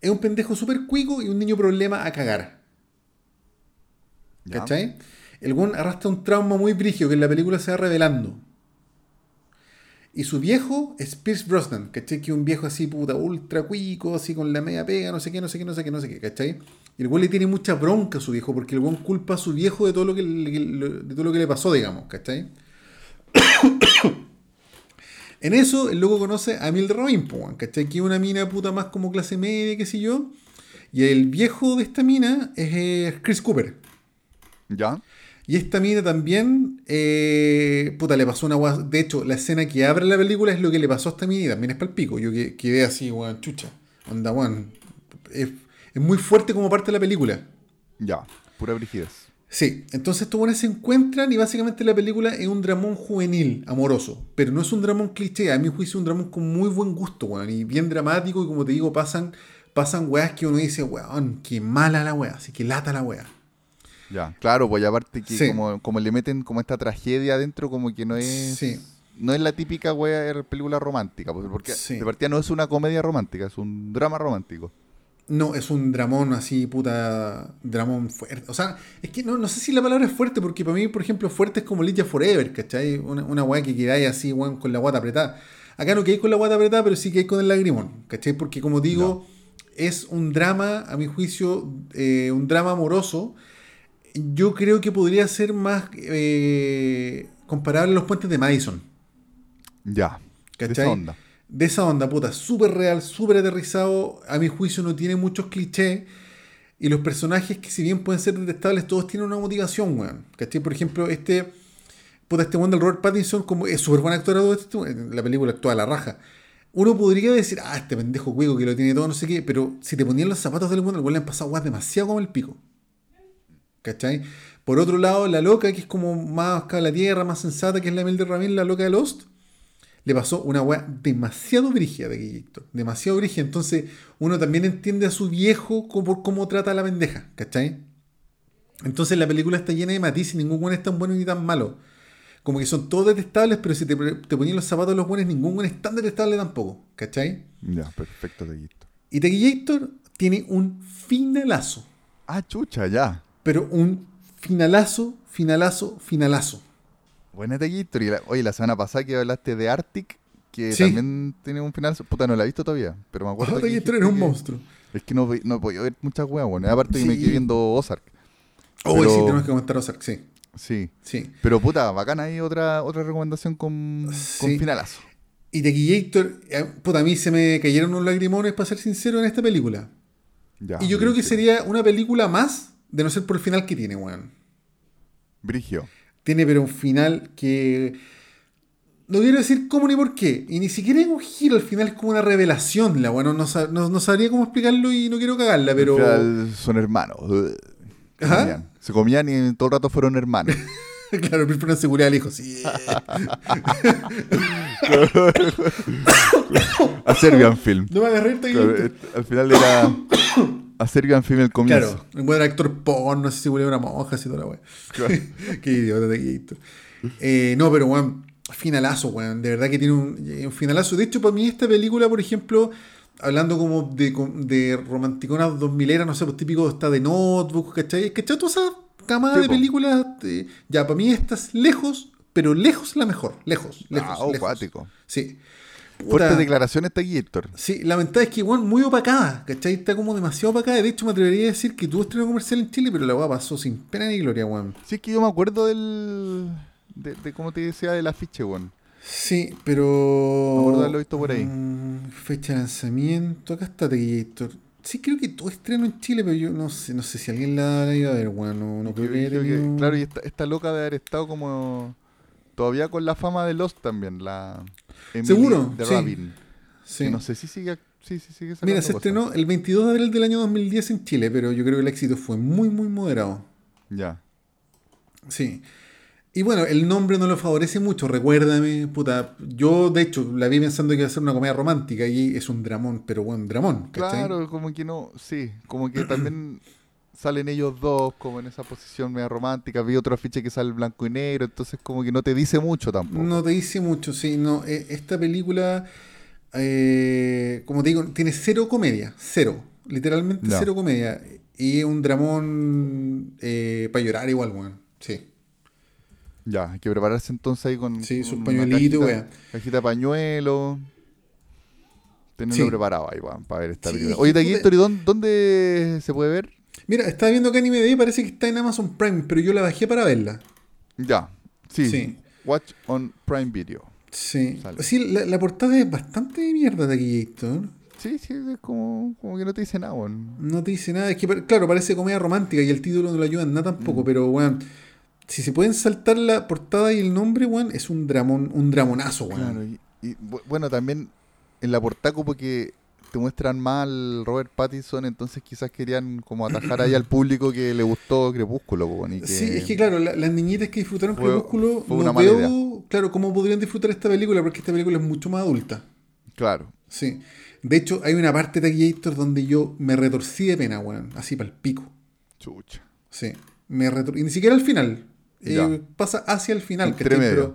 es un pendejo súper cuico y un niño problema a cagar. ya. ¿Cachai? El buen arrastra un trauma muy brígido que en la película se va revelando. Y su viejo es Pierce Brosnan, ¿cachai? Que un viejo así, puta, ultra cuico, así con la media pega, no sé qué, no sé qué, no sé qué, no sé qué, ¿cachai? Y el güey le tiene mucha bronca a su viejo, porque el güey culpa a su viejo de todo lo que, le- de todo lo que le pasó, digamos, ¿cachai? en eso, el loco conoce a Mildred Robin, ¿cachai? Que es una mina puta más como clase media, qué sé yo. Y el viejo de esta mina es eh, Chris Cooper. Ya. Y esta mina también, eh, puta, le pasó una gua- De hecho, la escena que abre la película es lo que le pasó a esta mina y también es para el pico. Yo que- quedé así, weón, chucha. Onda, weón. Es, es muy fuerte como parte de la película. Ya. Pura brigidez. Sí, entonces estos buenos se encuentran y básicamente la película es un dramón juvenil, amoroso. Pero no es un dramón cliché, a mi juicio es un dramón con muy buen gusto, weón. Y bien dramático y como te digo, pasan, pasan weas que uno dice, weón, qué mala la wea, así que lata la wea. Ya. Claro, pues aparte que Sí. como, como le meten como esta tragedia adentro, como que no es... Sí. No es la típica wea de película romántica, pues, porque Sí. de partida no es una comedia romántica, es un drama romántico. No, es un dramón así, puta. Dramón fuerte. O sea, es que no, no sé si la palabra es fuerte, porque para mí, por ejemplo, fuerte es como Lydia Forever, ¿cachai? Una, una weá que quedáis así, weón, con la guata apretada. Acá no hay con la guata apretada, pero sí que hay con el lagrimón, ¿cachai? Porque como digo, es un drama, a mi juicio, eh, un drama amoroso. Yo creo que podría ser más eh, comparable a los puentes de Madison. Ya. ¿Cachai? De esa onda. de esa onda, puta, súper real, súper aterrizado. A mi juicio no tiene muchos clichés. Y los personajes que si bien pueden ser detestables, todos tienen una motivación, weón. ¿Cachai? Por ejemplo, este... Puta, este weón del Robert Pattinson, como es súper buen actor en la película actúa a la raja. Uno podría decir, ah, este pendejo cuico que lo tiene todo, no sé qué, pero si te ponían los zapatos del weón, el weón le han pasado weas demasiado como el pico. ¿Cachai? Por otro lado, la loca, que es como más acá a la tierra, más sensata, que es la Mel de Ramírez, la loca de Lost, le pasó una weá demasiado brígida de Héctor. Demasiado brígida. Entonces, uno también entiende a su viejo por cómo trata a la pendeja, ¿cachai? Entonces, la película está llena de matices, ningún weón es tan bueno ni tan malo. Como que son todos detestables, pero si te, te ponían los zapatos de los buenos, ningún weón es tan detestable tampoco, ¿cachai? Ya, perfecto, Teguito. Y Tequillator tiene un finalazo. Ah, chucha, ya. Pero un finalazo, finalazo, finalazo. Buena Teguito. Y la- oye, la semana pasada que hablaste de Arctic, que Sí. también tiene un final. Puta, no la he visto todavía, pero me acuerdo. que era un que- monstruo. Es que no, no he podido ver muchas weas, bueno. Aparte que me quedé viendo Ozark. Oh, Pero- sí, tenemos que comentar Ozark, sí. Sí. Sí. Pero puta, bacana ahí otra, otra recomendación con, con finalazo. Y Tequillator, eh, puta, a mí se me cayeron unos lagrimones, para ser sincero, en esta película. Ya, y yo creo que sería una película más, de no ser por el final que tiene, weón. Brigio. Tiene pero un final que... No quiero decir cómo ni por qué. Y ni siquiera es un giro, al final es como una revelación, la weón. No, no- no sabría cómo explicarlo y no quiero cagarla, pero... Final son hermanos. Se Ajá. comían. Se comían y todo el rato fueron hermanos. claro, el una seguridad al hijo, sí. a Serbian Film. No me hagas reír, Claro, eh, al final era a Serbian Film el comienzo. Claro, el buen actor porno, no sé si volvió una monja, así toda la weá. Claro. Qué idiota de. Eh, no, pero weón, finalazo, weón. De verdad que tiene un, eh, un finalazo. De hecho, para mí esta película, por ejemplo, hablando como de, de romanticonas 2000 era, no sé, pues típico está de Notebook, ¿cachai? ¿Cachai? Toda esa camada Sí, de películas. eh, ya, para mí esta es lejos, pero lejos la mejor. Lejos, lejos. Ah, oh, lejos. Sí. Puta, Fuertes declaraciones de Héctor. Sí, la verdad es que, weón, muy opacada, ¿cachai? Está como demasiado opacada. De hecho, me atrevería a decir que tuvo estreno comercial en Chile, pero la weá pasó sin pena ni gloria, weón. Sí, es que yo me acuerdo del. De, de cómo te decía del afiche, weón. Sí, pero. Me acuerdo de haberlo visto por ahí. Mm, fecha de lanzamiento. Acá está Tequillator. Sí, creo que todo estreno en Chile, pero yo no sé, no sé si alguien la la iba a ver, weón. No, creo que haya creo que- tenido- claro, y esta, esta loca de haber estado como. Todavía con la fama de Lost también, la. Emily Seguro, de sí. Rabin. Sí. Que no sé si sigue. Sí, sí, sigue Mira, se cosas. estrenó el 22 de abril del año 2010 en Chile, pero yo creo que el éxito fue muy, muy moderado. Ya. Sí. Y bueno, el nombre no lo favorece mucho, recuérdame, puta. Yo, de hecho, la vi pensando que iba a ser una comedia romántica y es un dramón, pero bueno, dramón, ¿cachai? Claro, como que no. Sí, como que también salen ellos dos como en esa posición media romántica. Vi otro afiche que sale blanco y negro, entonces como que no te dice mucho tampoco. No te dice mucho, sí. No, eh, esta película, eh, como te digo, tiene cero comedia, cero. Literalmente cero comedia. Y un dramón para llorar igual, weón. Sí. Ya, hay que prepararse entonces ahí con, Sí, sus pañuelitos, cajita, cajita de pañuelo. Tenerlo Sí. preparado ahí, weón, para ver esta Sí, película. Oye, Taquito, ¿y dónde, dónde se puede ver? Mira, estaba viendo que Anime Day parece que está en Amazon Prime, pero yo la bajé para verla. Ya, sí. Sí. Watch on Prime Video. Sí. Sale. Sí, la, la portada es bastante de mierda de aquí, Héctor. Sí, sí, es como, como que no te dice nada, weón. No te dice nada. Es que, claro, parece comedia romántica y el título no lo ayuda en nada Mm. tampoco, pero, weón, si se pueden saltar la portada y el nombre, weón, es un dramón, un dramonazo, weón. Claro, y, y, bu- bueno, también en la portada como que te muestran mal Robert Pattinson, entonces quizás querían como atajar ahí al público que le gustó Crepúsculo, y que, Sí, es que claro, la- las niñitas que disfrutaron Fue- Crepúsculo, fue no veo, claro, cómo podrían disfrutar esta película, porque esta película es mucho más adulta. claro, Sí. De hecho, hay una parte de Taquillator donde yo me retorcí de pena, weón, así para el pico. chucha. Sí. Me retor- Y ni siquiera al final. Eh, pasa hacia el final, medio. Pero,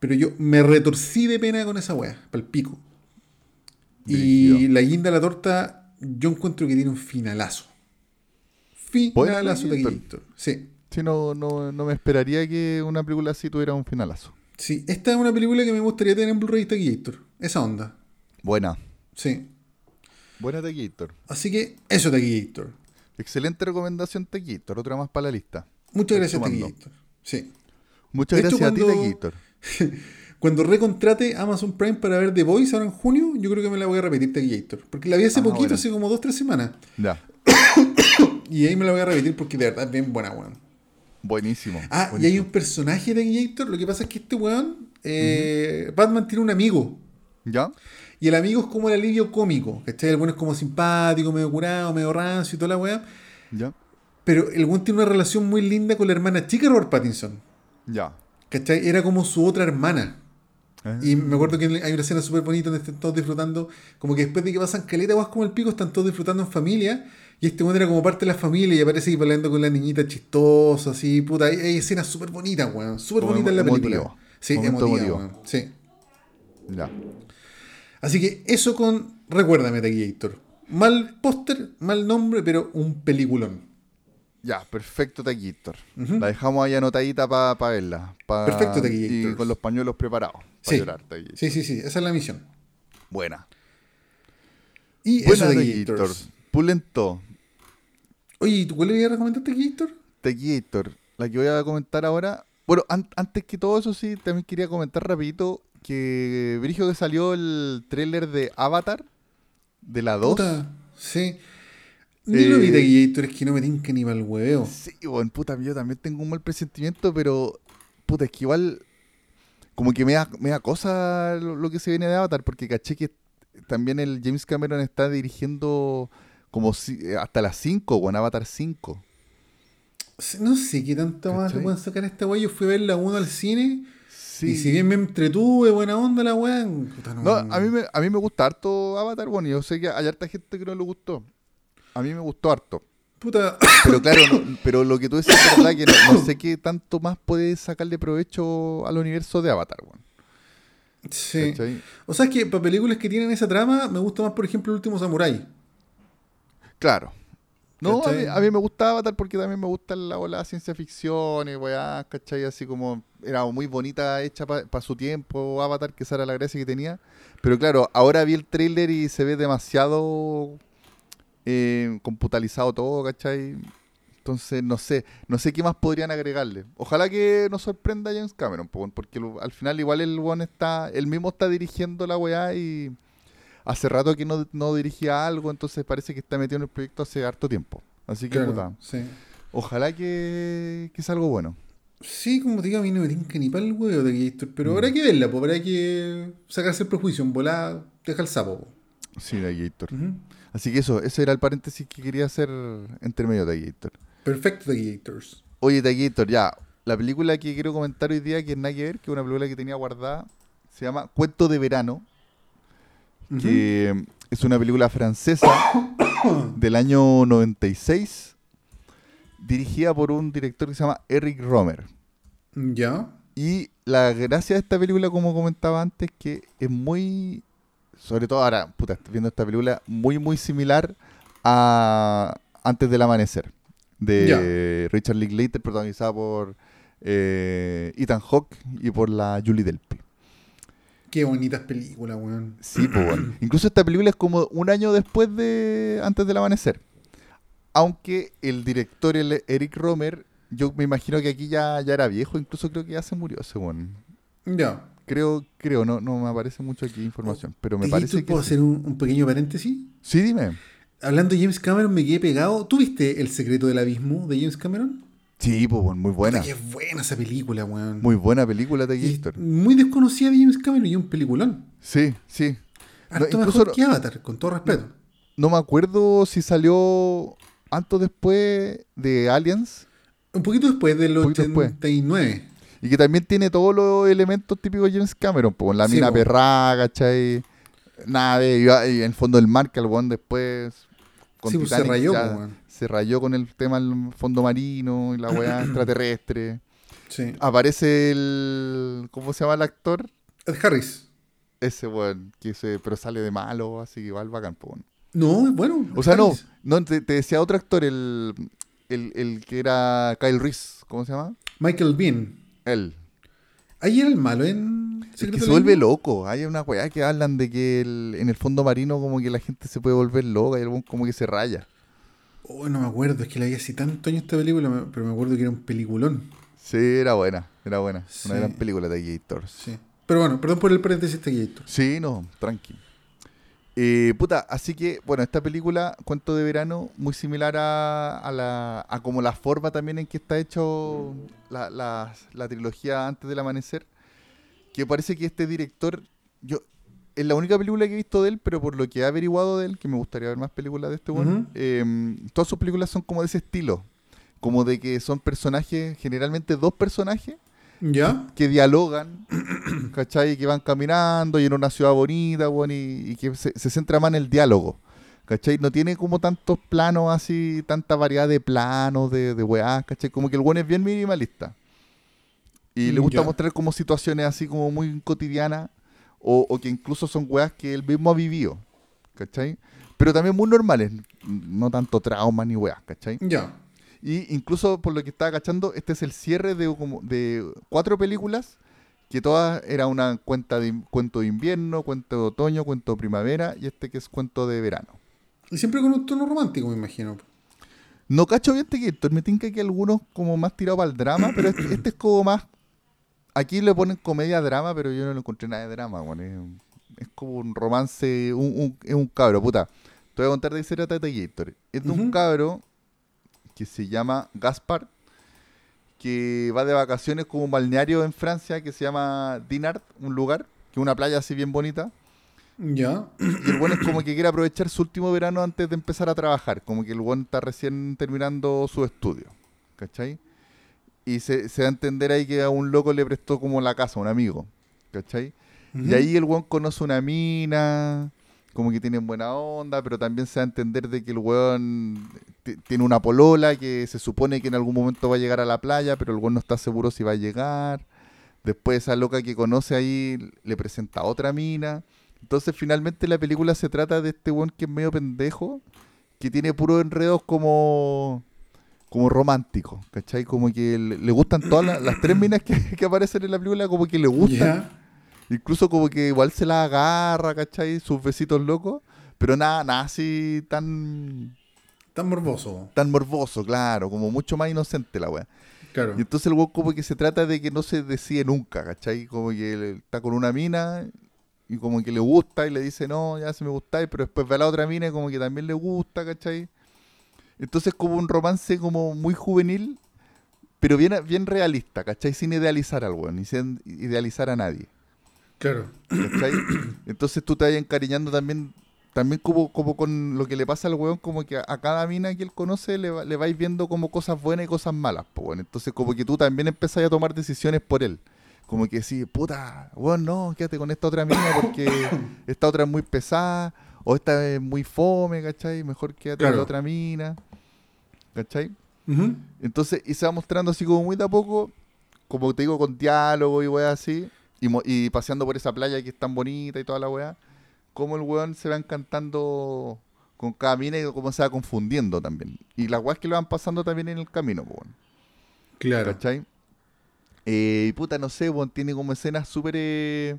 pero yo me retorcí de pena con esa wea, para el pico. Y la guinda de la torta, yo encuentro que tiene un finalazo. Finalazo Taquillator. Taquillator. Sí. Sí, no, no, no me esperaría que una película así tuviera un finalazo. Sí, esta es una película que me gustaría tener en Blu-ray Taquillator. Esa onda. Buena. Sí. Buena Taquillator. Así que eso, Taquillator. Excelente recomendación, Taquillator. Otra más para la lista. Muchas Estoy gracias. Taquillator. Sí. Muchas De hecho, gracias a ti, Taquillator. Cuando recontrate Amazon Prime para ver The Voice ahora en junio, yo creo que me la voy a repetir Taquillator. Porque la vi hace Ah, poquito, bueno. hace como dos, tres semanas. Ya. Y ahí me la voy a repetir porque de verdad es bien buena, weón. Buenísimo. Ah, y hay un personaje de Taquillator. Lo que pasa es que este weón, eh, Batman tiene un amigo. ¿Ya? Y el amigo es como el alivio cómico. ¿Cachai? El bueno es como simpático, medio curado, medio rancio y toda la weá. ¿Ya? Pero el weón tiene una relación muy linda con la hermana chica Robert Pattinson. Ya. ¿Cachai? Era como su otra hermana. Ah. Y me acuerdo que hay una escena súper bonita donde están todos disfrutando. Como que después de que pasan caleta, guas como el pico, están todos disfrutando en familia. Y este weón era como parte de la familia y aparece ahí hablando con la niñita chistosa, así, puta. Hay, hay escenas súper bonitas, weón. Súper bonitas en la película. Sí, emotiva, emotivo. weón. Sí. Ya. Así que eso con Recuérdame, Taquillator. Mal póster, mal nombre, pero un peliculón. Ya, perfecto, Taquillator. La dejamos ahí anotadita para verla. pa- Perfecto, Taquillator. Y con los pañuelos preparados. Sí. llorar. Sí, sí, sí, esa es la misión. Buena. Y Buena, Taquillator. Taquillators. Pulento. Oye, ¿y ¿tú cuál le voy a recomendar, Taquillator? Taquillator. La que voy a comentar ahora. Bueno, an- antes que todo eso sí, también quería comentar rapidito que Brigio que salió el tráiler de Avatar, de la 2. Puta, sí. Ni lo vi Eh, Taquillator, es que no me tinca ni mal hueveo. Sí, bueno, puta, yo también tengo un mal presentimiento, pero puta, es que igual como que me da, me da cosa lo, lo que se viene de Avatar, porque caché que también el James Cameron está dirigiendo como si- eh, hasta las 5, o en Avatar 5. No sé qué tanto más le pueden sacar a esta weá. Yo fui a ver la 1 al cine Sí. y si bien me entretuve, buena onda la weá. No, a mí, me, a mí me gusta harto Avatar, bueno, yo sé que hay harta gente que no le gustó. A mí me gustó harto. Puta, Pero claro, no- pero lo que tú decís es verdad que no, no sé qué tanto más puedes sacarle provecho al universo de Avatar, weón. sí. ¿Cachai? O sea, es que para películas que tienen esa trama, me gusta más, por ejemplo, El último Samurai. Claro. No, a mí, a mí me gustaba Avatar porque también me gusta la ola de ciencia ficción y weá, ¿cachai? Así como era muy bonita, hecha para su tiempo, Avatar, que esa era la gracia que tenía. Pero claro, ahora vi el tráiler y se ve demasiado eh, computalizado todo, ¿cachai? Entonces, no sé, no sé qué más podrían agregarle. Ojalá que nos sorprenda James Cameron, po, porque al final igual el one está, él mismo está dirigiendo la weá y hace rato que no, no dirigía algo, entonces parece que está metido en el proyecto hace harto tiempo. Así que, Claro, puta, sí. ojalá que, que sea algo bueno. Sí, como te digo, a mí no me tinca ni para el huevo de Taquillator. Pero Mm. habrá que verla, pues habrá que sacarse el prejuicio. En volada, deja el sapo. po. Sí, de Gator. Ujú. Así que eso, ese era el paréntesis que quería hacer entre medio de Gator. Perfecto, Taquillators. Oye, Taquillator, ya. La película que quiero comentar hoy día, que es nada que ver, que es una película que tenía guardada, se llama Cuento de Verano, que es una película francesa del año 96, dirigida por un director que se llama Eric Romer. Ya. Y la gracia de esta película, como comentaba antes, que es muy, sobre todo ahora, puta, estoy viendo esta película, muy, muy similar a Antes del Amanecer, de Richard Linklater, protagonizada por eh, Ethan Hawke y por la Julie Delpy. Qué bonitas películas, weón. Sí, pues bueno. Incluso esta película es como un año después de Antes del Amanecer. Aunque el director, el Eric Romer, yo me imagino que aquí ya, ya era viejo, incluso creo que ya se murió ese weón. Ya. Creo, creo, no, no me aparece mucho aquí información, pero me parece que ¿Puedo hacer un, un pequeño paréntesis? Sí, dime. Hablando de James Cameron, me quedé pegado. ¿Tú viste El secreto del abismo de James Cameron? Sí, pues muy buena. Qué buena esa película, weón. Muy buena película de Gator. muy desconocida de James Cameron y un peliculón. Sí, sí. No, Harto incluso mejor no- que Avatar, con todo respeto. No me acuerdo si salió antes o después de Aliens. Un poquito después del Un poquito después. 89. Y que también tiene todos los elementos típicos de James Cameron, pues la Sí, mina po. perra, ¿cachai? Nave, y, y en el fondo del mar, que el weón después con Sí, pues, se Titanic rayó, ya po, se rayó con el tema del fondo marino y la weá extraterrestre. Sí. Aparece el. ¿Cómo se llama el actor? Ed Harris. Ese weón, que se, pero sale de malo, así que igual bacán, po. No, bueno. O sea, no, no te, te decía otro actor, el, el, el que era Kyle Reese, ¿cómo se llama? Michael Bean. Él. Ahí era el malo en Es que se de vuelve loco. Hay una weá que hablan de que el- en el fondo marino como que la gente se puede volver loca y el weón como que se raya. Oh, no me acuerdo, es que la vi hace tanto años esta película, pero me acuerdo que era un peliculón. Sí, era buena, era buena. Sí. Una gran película de Gators. Sí. Pero bueno, perdón por el paréntesis este guito. Sí, no, tranqui. Eh, puta, así que, bueno, esta película, Cuento de Verano, muy similar a, a la, a como la forma también en que está hecho la, la- la trilogía Antes del Amanecer, que parece que este director, yo, es la única película que he visto de él, pero por lo que he averiguado de él, que me gustaría ver más películas de este bueno, Ujú. eh, todas sus películas son como de ese estilo, como de que son personajes, generalmente dos personajes, ¿Ya? que dialogan, ¿cachai? Que van caminando y en una ciudad bonita, weón, y, y que se, se centra más en el diálogo, ¿cachai? No tiene como tantos planos así, tanta variedad de planos, de, de weás, ¿cachai? Como que el weón es bien minimalista. Y le gusta Ya. mostrar como situaciones así como muy cotidianas, o, o que incluso son weas que él mismo ha vivido, ¿cachai? Pero también muy normales, no tanto traumas ni weas, ¿cachai? Ya. Y incluso por lo que estaba cachando, este es el cierre de, como de cuatro películas que todas era una cuenta de, cuento de invierno, cuento de otoño, cuento de primavera y este que es cuento de verano. Y siempre con un tono romántico, me imagino. No cacho bien este Gator, me tinca que algunos como más tirado para el drama, pero este, este es como más... Aquí le ponen comedia drama, pero yo no le encontré nada de drama, weón. Es, es como un romance, un, un- es un cabro, puta. Te voy a contar de qué se trata este Gator. Es de un cabro que se llama Gaspar, que va de vacaciones como un balneario en Francia que se llama Dinard, un lugar, que es una playa así bien bonita. Ya. Y el bueno es como que quiere aprovechar su último verano antes de empezar a trabajar. Como que el bueno está recién terminando su estudio. ¿Cachai? Y se, se da a entender ahí que a un loco le prestó como la casa, un amigo. ¿Cachai? Y Ujú. ahí el weón conoce una mina, como que tienen buena onda, pero también se da a entender de que el weón ti- tiene una polola que se supone que en algún momento va a llegar a la playa, pero el weón no está seguro si va a llegar. Después esa loca que conoce ahí le presenta otra mina. Entonces finalmente la película se trata de este weón que es medio pendejo, que tiene puros enredos como como romántico, ¿cachai? Como que le, gustan todas las, tres minas que, que aparecen en la película, como que le gustan. Incluso como que igual se la agarra, ¿cachai? Sus besitos locos. Pero nada, nada así tan, Tan morboso. tan morboso, claro. Como mucho más inocente la weá. Claro. Y entonces el weón como que se trata de que no se decide nunca, ¿cachai? Como que está con una mina y como que le gusta y le dice, no, ya se me gusta, pero después ve a la otra mina y como que también le gusta, ¿cachai? Entonces como un romance como muy juvenil, pero bien, bien realista, ¿cachai? Sin idealizar al weón, ni sin idealizar a nadie. Claro. ¿cachai? Entonces tú te vas encariñando también, también como, como con lo que le pasa al weón, como que a, a cada mina que él conoce le, va- le vais viendo como cosas buenas y cosas malas, pues weón. Entonces como que tú también empezás a tomar decisiones por él. Como que sí, puta, weón, no, quédate con esta otra mina porque esta otra es muy pesada, o esta es muy fome, ¿cachai? Mejor quédate con la otra mina, ¿cachai? Entonces, y se va mostrando así como muy de a poco, como te digo, con diálogo y weá así, y, mo- y paseando por esa playa que es tan bonita y toda la weá, como el weón se va encantando con cada mina y cómo se va confundiendo también. Y las weas que le van pasando también en el camino, weón, Claro. ¿cachai? Eh, y puta, no sé, weón, tiene como escenas súper eh,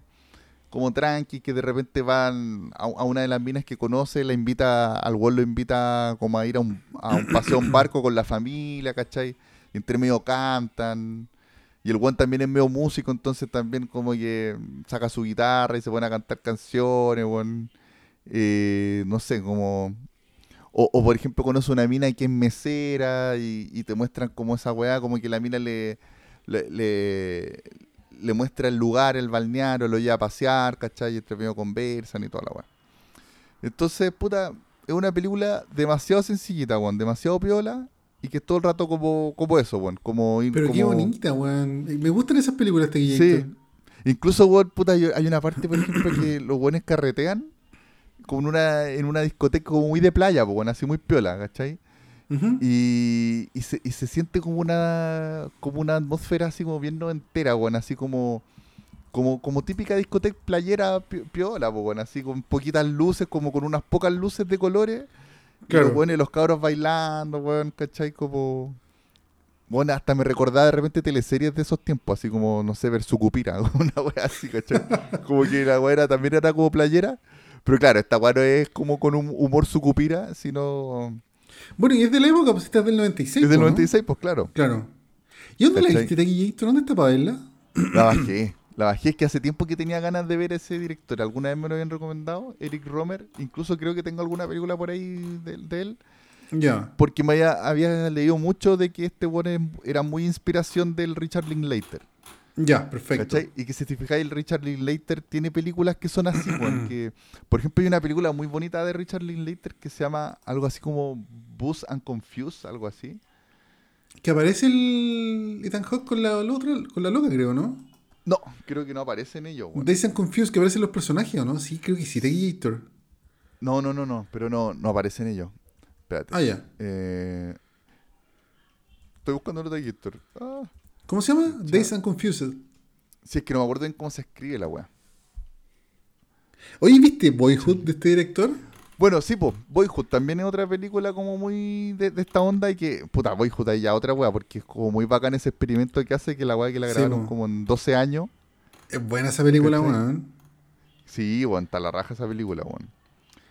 como tranqui, que de repente van a, a una de las minas que conoce, la invita, al weón lo invita como a ir a un, a un paseo en barco con la familia, ¿cachai? Y entre medio cantan. Y el weón también es medio músico, entonces también como que saca su guitarra y se pone a cantar canciones, weón. Eh, no sé, como... O, por ejemplo conoce una mina que es mesera y, te muestran como esa weá, como que la mina le, le, le, le muestra el lugar, el balneario, lo lleva a pasear, ¿cachai? Y entre medio conversan y toda la weá. Entonces, puta, es una película demasiado sencillita, weón, demasiado piola y que es todo el rato como, como eso, weón, como Pero qué como- bonita, weón. Me gustan esas películas de Sí. Guillermo. Incluso, weón, puta, hay una parte, por ejemplo, que los weones carretean como en una, en una discoteca como muy de playa, weón, así muy piola, ¿cachai? Y, y, se, y se siente como una como una atmósfera así como bien noventera, weón, así como como, como típica discoteca playera pi- piola, weón, así con poquitas luces, como con unas pocas luces de colores. Claro. Y los, weones, los cabros bailando, weón, ¿cachai? Como... Bueno, hasta me recordaba de repente teleseries de esos tiempos, así como, no sé, ver su cupira, una wea así, ¿cachai? como que la era- también era como playera. Pero claro, esta wea no es como con un humor sucupira, sino... Bueno, y es de la época, pues esta es del 96. Es del po, ¿no? 96, pues claro. Claro. ¿Y dónde la ¿Cachai? viste, Taquillator? ¿Dónde está para verla? La bajé. La bajé, es que hace tiempo que tenía ganas de ver ese director. Alguna vez me lo habían recomendado, Eric Romer. Incluso creo que tengo alguna película por ahí de, de él. Ya. Porque me había, había leído mucho de que este bueno era muy inspiración del Richard Linklater. Ya, perfecto. ¿Cachai? Y que si te fijáis, el Richard Linklater tiene películas que son así, weón, que Por ejemplo, hay una película muy bonita de Richard Linklater que se llama algo así como Buzz and Confused, algo así. Que aparece el Ethan Hawke con la, con la loca, creo, ¿no? No, creo que no aparece en ello, weón. Dazed and Confused, que aparecen los personajes, ¿o no? Sí, creo que sí, Taquillator. No, no, no, no, pero no, no aparece en ello. Espérate. Ah, ya. Eh, estoy buscando el Gator. Ah, ¿Cómo se llama? Dazed and Confused. si es que no me acuerdo en cómo se escribe la weá. Oye, ¿viste Boyhood de este director? Bueno, sí, pues, Boyhood también es otra película como muy de, de esta onda y que, puta, Boyhood ahí ya otra weá, porque es como muy bacán ese experimento que hace que la weá que la grabaron como en 12 años. Es buena esa película, weón. Sí, weón, está la raja esa película, weón.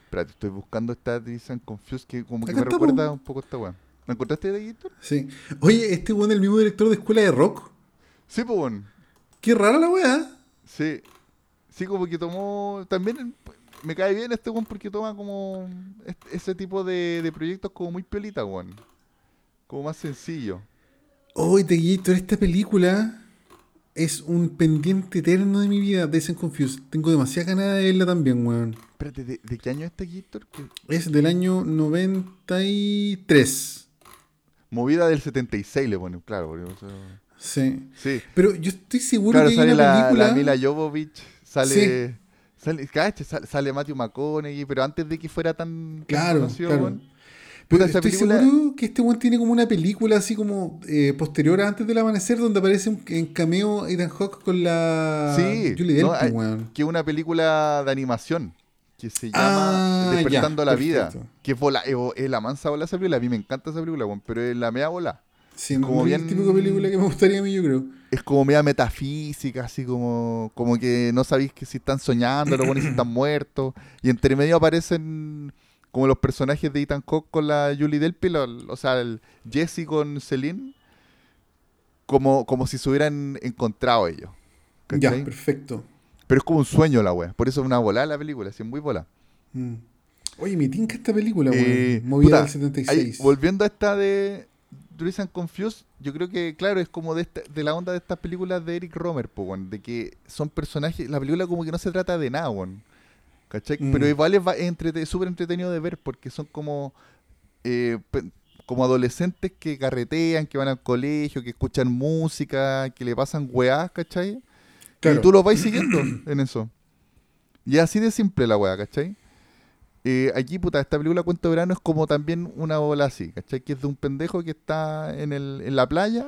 Espérate, estoy buscando esta and Confused que como que me está, recuerda po. un poco esta weá. ¿Me encontraste de Gator? Sí. Oye, este weón es el mismo director de Escuela de Rock. Sí, pues, weón. Qué rara la weá. Sí. Sí, como que tomó. También me cae bien este weón porque toma como ese tipo de, de proyectos como muy piolita, weón. Como más sencillo. Oye, Taquillator, esta película es un pendiente eterno de mi vida, and Confused. Tengo demasiada ganas de verla también, weón. Espérate, ¿de, de qué año es este Gator? Es del año 93. Movida del 76 le ponen, claro. porque, o sea, Sí. sí. Pero yo estoy seguro Claro, que hay sale una la, película. la Mila Jovovich, sale. Sale, sale, sale Matthew McConaughey, pero antes de que fuera tan, Claro, conocido, claro. Pero estoy película- seguro que este weón tiene como una película así como eh, posterior a antes del amanecer donde aparece un- en cameo Ethan Hawke con la Sí, Julie no, Delpy, hay- weón. que es una película de animación que se llama Ah, Despertando ya, la Vida. Que es, bola, es, la mansa bola esa película. A mí me encanta esa película, pero es la media bola. Sí, como muy bien- el típico película que me gustaría a mí, yo creo. Es como media metafísica, así como, como que no sabéis que si están soñando, los buenos si están muertos. Y entre medio aparecen como los personajes de Ethan Hawke con la Julie Delpy, o sea, el Jesse con Celine, como, como si se hubieran encontrado ellos. Ya, perfecto. Pero es como un sueño la wea. Por eso es una volada la película, así es muy bola. Mm. Oye, me tinca esta película. Eh, Movida puta, del 76. ahí, volviendo a esta de Drizzt and Confused, yo creo que, claro, es como de, esta- de la onda de estas películas de Eric Romer, po, de que son personajes. La película como que no se trata de nada, weón. ¿Cachai? Mm. Pero igual es va- es entrete- súper entretenido de ver porque son como. eh, como adolescentes que carretean, que van al colegio, que escuchan música, que le pasan weás, ¿cachai? Claro. Y tú los vais siguiendo en eso. Y así de simple la weá, ¿cachai? Eh, aquí, puta, esta película Cuento Verano es como también una bola así, ¿cachai? Que es de un pendejo que está en, el, en la playa,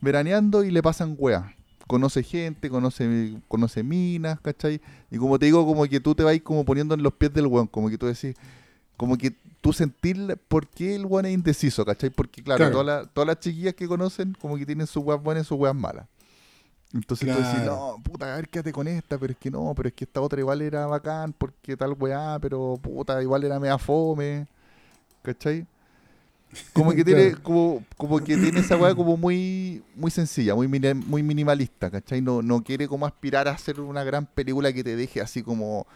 veraneando y le pasan weá. Conoce gente, conoce, conoce minas, ¿cachai? Y como te digo, como que tú te vas como poniendo en los pies del weón, como que tú decís, como que tú sentir por qué el weón es indeciso, ¿cachai? Porque, claro, Claro. Todas, las, todas las chiquillas que conocen, como que tienen sus weas buenas y sus weas malas. Entonces tú decís, Claro. no, puta, a ver, quédate con esta, pero es que no, pero es que esta otra igual era bacán, porque tal weá, pero puta, igual era media fome, ¿cachai? Como que tiene, Claro. como, como que tiene esa weá como muy, muy sencilla, muy, muy minimalista, ¿cachai? No, no quiere como aspirar a hacer una gran película que te deje así como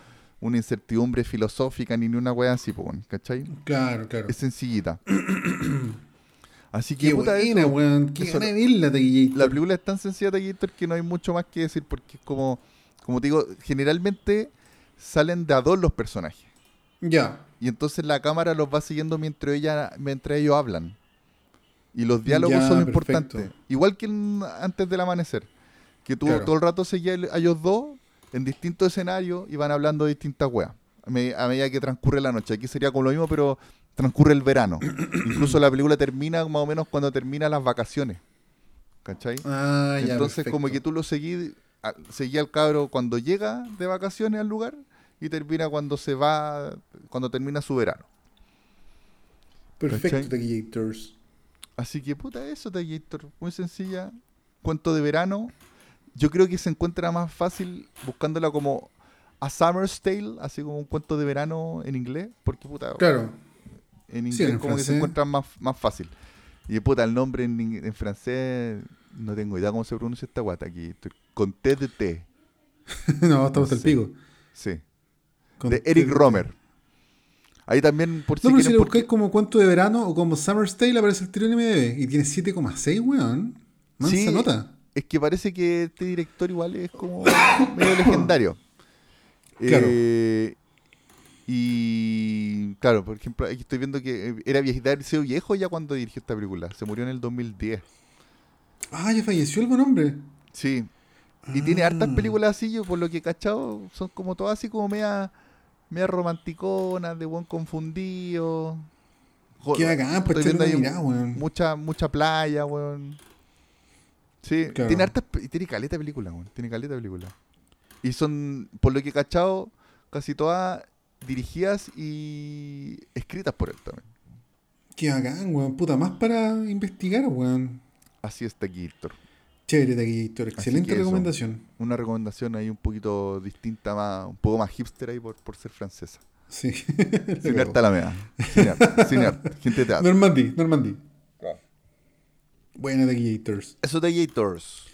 una incertidumbre filosófica ni ni una weá así, ¿cachai? Claro, claro. Es sencillita. Así que, Qué puta, buena, eso, weón. Qué eso Taquillator. la película es tan sencilla, Taquillator, que no hay mucho más que decir, porque es como, como te digo, generalmente salen de a dos los personajes. Ya. Y entonces la cámara los va siguiendo mientras, ella, mientras ellos hablan. Y los diálogos son perfecto. importantes. Igual que en- antes del amanecer. Que tú Claro. todo el rato seguías a ellos dos en distintos escenarios y van hablando de distintas weas. A, me- a medida que transcurre la noche. Aquí sería como lo mismo, pero transcurre el verano. Incluso la película termina más o menos cuando terminan las vacaciones. ¿Cachai? Ah, ya. Entonces, como que tú lo seguís seguía al cabro cuando llega de vacaciones al lugar y termina cuando se va, cuando termina su verano. Perfecto. Taquillators. Así que puta eso, Taquillator. Muy sencilla. Cuento de verano. Yo creo que se encuentra más fácil buscándola como A Summer's Tale, así como un cuento de verano en inglés. Porque puta, Claro. en Sí, inglés en como que se francés. encuentra más, más fácil. Y puta, el nombre en, en francés no tengo idea cómo se pronuncia esta guata aquí. Con T de T. no, estamos al sé. pico. Sí. Con- De Eric Romer. Ahí también, por si No, pero si quieren, le porque- buscáis como cuento de verano o como Summer's Tale, aparece el tiro en MDB. Y tiene 7,6, weón. Mansa Sí. nota. Es que parece que este director igual es como medio legendario. Claro. Eh, y claro, por ejemplo, aquí estoy viendo que eh, era sido viejo ya cuando dirigió esta película. Se murió en el 2010. Ah, ya falleció el buen hombre. Sí. Y tiene hartas Ah. películas así, yo por lo que he cachado, son como todas así como media, media romanticonas, de buen confundido. Qué bacán, pues estoy viendo weón. mucha, mucha playa, weón. Sí, Claro. tiene hartas, tiene caleta de película, weón. Tiene caleta de película. Y son, por lo que he cachado, casi todas dirigidas y escritas por él también. Qué bacán, weón. Puta, más para investigar, weón. Así está aquí, Héctor. Chévere, Taquillator. Excelente eso. recomendación. Una recomendación ahí un poquito distinta, más, un poco más hipster ahí por, por ser francesa. Sí. Sin harta la mea. Sin harta. Gente de teatro. Normandy, Normandy. Buena Taquillators. Eso de Gators.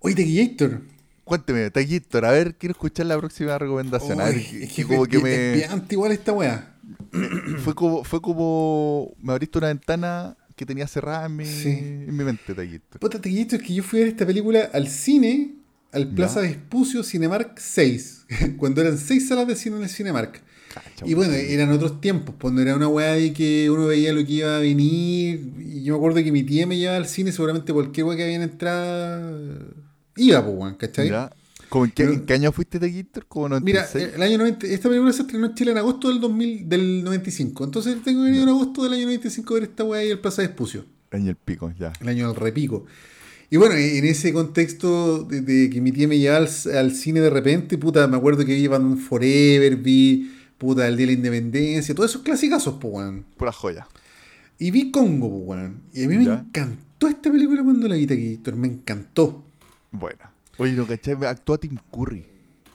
Oye, Taquillator. Cuénteme, Taquillator, a ver, quiero escuchar la próxima recomendación. a ver, que- es que que como es que me... despiadante igual esta weá. fue como fue como me abriste una ventana que tenía cerrada en mi, Sí. en mi mente Taquito. Puta, Taquillator, es que yo fui a ver esta película al cine, al Plaza Vespucio Cinemark 6. cuando eran 6 salas de cine en el Cinemark. Y bueno, eran otros tiempos, cuando era una weá de que uno veía lo que iba a venir. Y yo me acuerdo que mi tía me llevaba al cine, seguramente cualquier weá que había en entrada iba, pues, weón, ¿cachai? ¿Ya? ¿Cómo en, qué, Pero- en qué año fuiste Taquito? Como Mira, 96. el año 90, esta película se estrenó en Chile en agosto del 2000, del 95. Entonces tengo que venir en agosto del año 95 a ver esta weá ahí al Plaza Vespucio. año el pico, ya. el año del repico. Y bueno, en ese contexto de, de que mi tía me llevaba al, al cine de repente, puta, me acuerdo que vi Batman Forever, vi puta el Día de la Independencia, todos esos clasicazos, pues, weón. Pura joya. Y vi Congo, pues, weón. Y a mí me encantó esta película cuando la vi aquí, Héctor, me encantó. Buena. Oye, ¿no cachai? Actúa Tim Curry.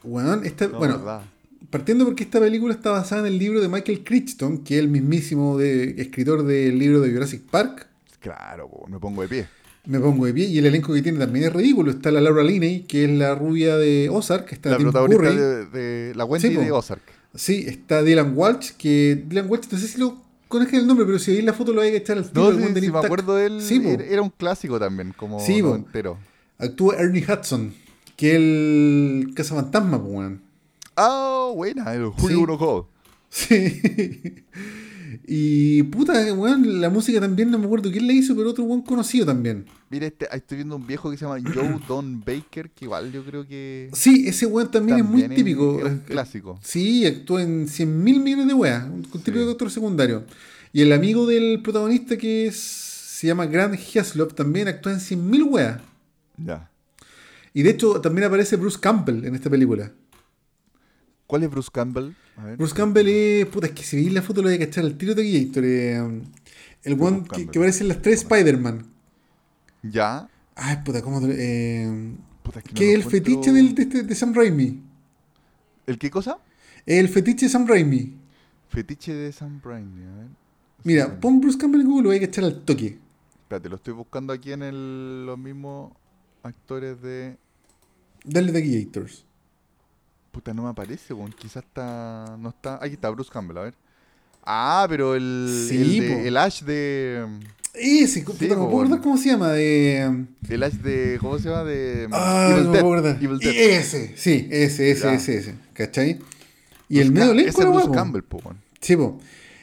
Weón, esta, No, bueno, verdad. partiendo porque esta película está basada en el libro de Michael Crichton, que es el mismísimo de, escritor del libro de Jurassic Park. Claro, me pongo de pie. Me pongo de pie y el elenco que tiene también es ridículo. Está la Laura Linney, que es la rubia de Ozark, está La Tim protagonista Curry. de, de la Wendy Sí, de Ozark. Sí, está Dylan Walsh, que Dylan Walsh, no sé si lo conozcan el nombre, pero si veis la foto lo vais a echar al tiro. No, sí, sí, me acuerdo de él. Sí, era, era un clásico también, como Sí, po. entero. Actúa Ernie Hudson, que es el cazafantasma, pues, weón. Ah, buena, el Julio Sí. Sí. y puta, weón, la música también no me acuerdo quién la hizo, pero otro weón conocido también. Mira, este, ahí estoy viendo un viejo que se llama Joe Don Baker, que igual yo creo que Sí, ese weón también, es muy típico. un clásico. Sí, actúa en 100 mil millones de weas, un típico Sí. actor secundario. Y el amigo del protagonista que es, se llama Grant Heslop también actúa en 100 mil weas. Ya. Y de hecho también aparece Bruce Campbell en esta película. ¿Cuál es Bruce Campbell? A ver. Bruce Campbell es, puta, es que si veis la foto lo voy a cachar al tiro de Héctor. eh, el Bruce weón que, que aparece en las tres Spider-Man. Ya. Ay, puta, ¿cómo te- eh, Puta, es que el encuentro- fetiche del, de, este- de Sam Raimi. ¿El qué cosa? El fetiche de Sam Raimi. Fetiche de Sam Raimi. A ver. Mira, pon Bruce Campbell en Google, lo voy a cachar al toque. Espérate, lo estoy buscando aquí en el, los mismos actores de. Dale de Héctors. Puta, no me aparece, weón. Quizás está. No está. Aquí está Bruce Campbell, a ver. Ah, pero el. Sí, el, de- el Ash de. Ese, puta, no me po, puedo acordar cómo se llama. De. El Ash de. ¿Cómo se llama? De. Ah, Evil no me Dead, puedo acordar. Evil. Ese, sí, ese, ese, Ya. ese, ese. ¿Cachai? Y Bruce el medio elenco era Bruce. Campbell, po, weón. Sí, po.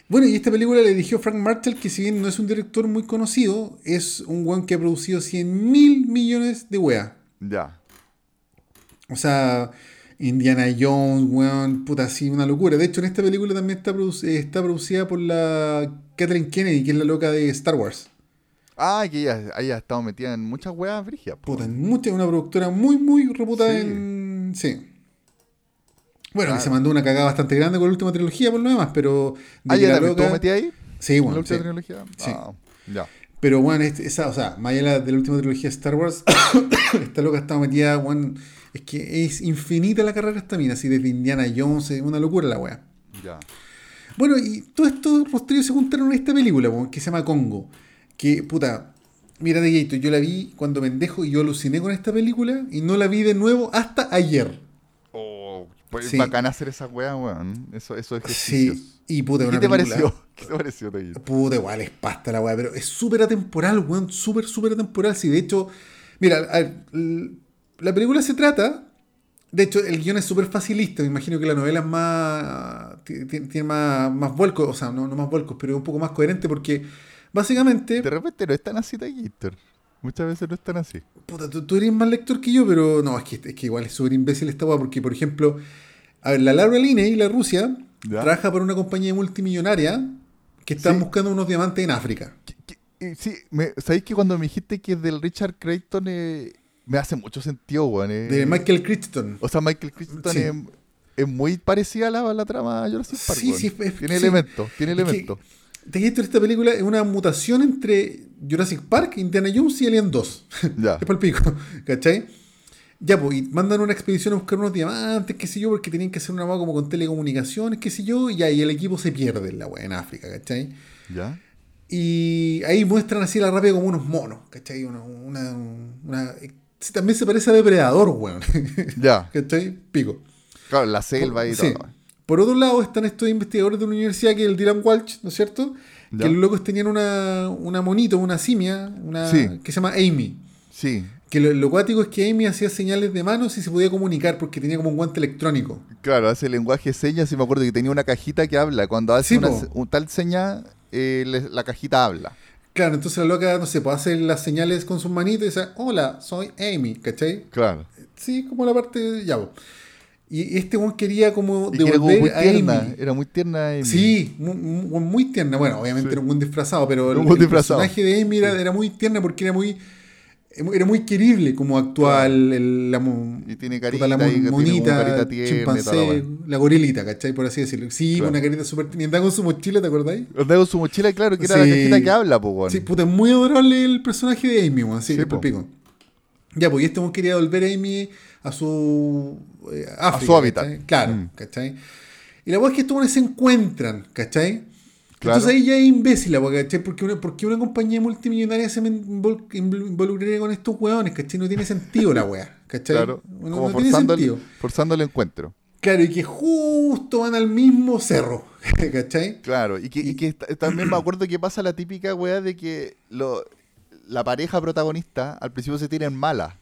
Bueno, y esta película la dirigió Frank Marshall, que si bien no es un director muy conocido, es un weón que ha producido 100 mil millones de weas. Ya. O sea, Indiana Jones, weón, puta, así, una locura. De hecho, en esta película también está, eh, está producida por la Kathleen Kennedy, que es la loca de Star Wars. Ah, que ella haya estado metida en muchas weas brigias. po. Puta, en mucha, una productora muy, muy reputada Sí. en. Sí. Bueno, Claro. que se mandó una cagada bastante grande con la última trilogía por lo demás, pero. de Ah, ya loca- metida ahí. Sí, en bueno. la última sí. trilogía. Sí. Ah, ya. Pero bueno, este- esa, o sea, allá de la, última trilogía de Star Wars, esta loca estaba metida, bueno, es que es infinita la carrera esta mina, así desde Indiana Jones, es una locura la wea. Ya. Bueno, y todos estos rostrillos se juntaron en esta película, que se llama Congo. Que, puta, mira de Gato, yo la vi cuando pendejo y yo aluciné con esta película y no la vi de nuevo hasta ayer. Pues Sí. bacán hacer esa wea, weón. Eso, esos Sí, ejercicios. y puta, ¿Qué una te pareció? ¿Qué te pareció? Puta, igual es pasta la weá, pero es súper atemporal, weón, súper, súper atemporal. Si de hecho, mira, la película se trata, de hecho, el guion es súper facilista, me imagino que la novela es más, ti- ti- tiene más, más vuelcos, o sea, no, no más vuelcos, pero es un poco más coherente porque básicamente, De repente no es tan así, Toyito. Muchas veces no es tan así. puta, tú, tú eres más lector que yo, pero no, es que, es que igual es súper imbécil esta weá porque, por ejemplo, a ver, la Laura Linney, la Rusia, Ya. trabaja para una compañía multimillonaria que están Sí. buscando unos diamantes en África. Eh, sí, me, ¿sabéis que cuando me dijiste que es del Richard Creighton eh, me hace mucho sentido, weón? eh? De Michael Crichton. O sea, Michael Crichton Sí. es, es muy parecida a la, la trama de Jurassic Park. Sí, sí, es- tiene elementos, tiene que- Te dije, esta película es una mutación entre Jurassic Park, Indiana Jones y Alien 2. Ya. es pa'l pico, ¿cachai? Ya, pues, y mandan una expedición a buscar unos diamantes, qué sé yo, porque tenían que hacer una hueá como con telecomunicaciones, qué sé yo, y y el equipo se pierde en la weá en África, ¿cachai? ¿Ya? Y ahí muestran así la rápida como unos monos, ¿cachai? Una, una, también se parece a Depredador, weón. Ya. ¿cachai? Pico. Claro, la selva y Sí. todo. Por otro lado están estos investigadores de una universidad que es el Dylan Walsh, ¿no es cierto? Ya. Que los locos tenían una, una monito, una simia, una, Sí. que se llama Amy. Sí, Que lo, lo cuático es que Amy hacía señales de manos y se podía comunicar porque tenía como un guante electrónico. claro, hace lenguaje de señas y me acuerdo que tenía una cajita que habla. Cuando hace Sí, una, un tal seña, eh, le- la cajita habla. Claro, entonces la loca, no sé, puede hacer las señales con sus manitos y dice, hola, soy Amy, ¿cachai? Claro. Sí, como la parte, ya. Po. Y este one quería como Y que era como devolver muy a tierna. Amy. Era muy tierna. Amy. Sí, muy, muy- tierna. Bueno, obviamente Sí. era un buen disfrazado, pero el, el disfrazado. personaje de Amy era, era muy tierna porque era muy era muy querible como actúa el, la, Y tiene puta, carita la monita, carita tierna chimpancé, la gorilita, ¿cachai? Por así decirlo. Sí, Claro. una carita súper tierna. Y andaba con su mochila, ¿te acordáis? Andaba con su mochila, claro, que era Sí. la cajita que habla, pues, weón. Sí, puta, es muy adorable el personaje de Amy, weón. Sí, Sí, es po. pico. Ya, pues y este weón quería devolver a Amy a su. eh, África, su hábitat. ¿cachai? Claro, Mm. ¿cachai? Y la weá es que estos weones se encuentran, ¿cachai? Claro. Entonces ahí ya es imbécil la weá, ¿cachai? Porque una, porque una compañía multimillonaria se invol- involucraría con estos weones, ¿cachai? No tiene sentido la weá, ¿cachai? Claro, No, como no tiene forzando sentido. el, forzando el encuentro. Claro, y que justo van al mismo cerro, ¿cachai? Claro, y que, y que ta- también me acuerdo que pasa la típica weá de que lo, la pareja protagonista al principio se tienen mala.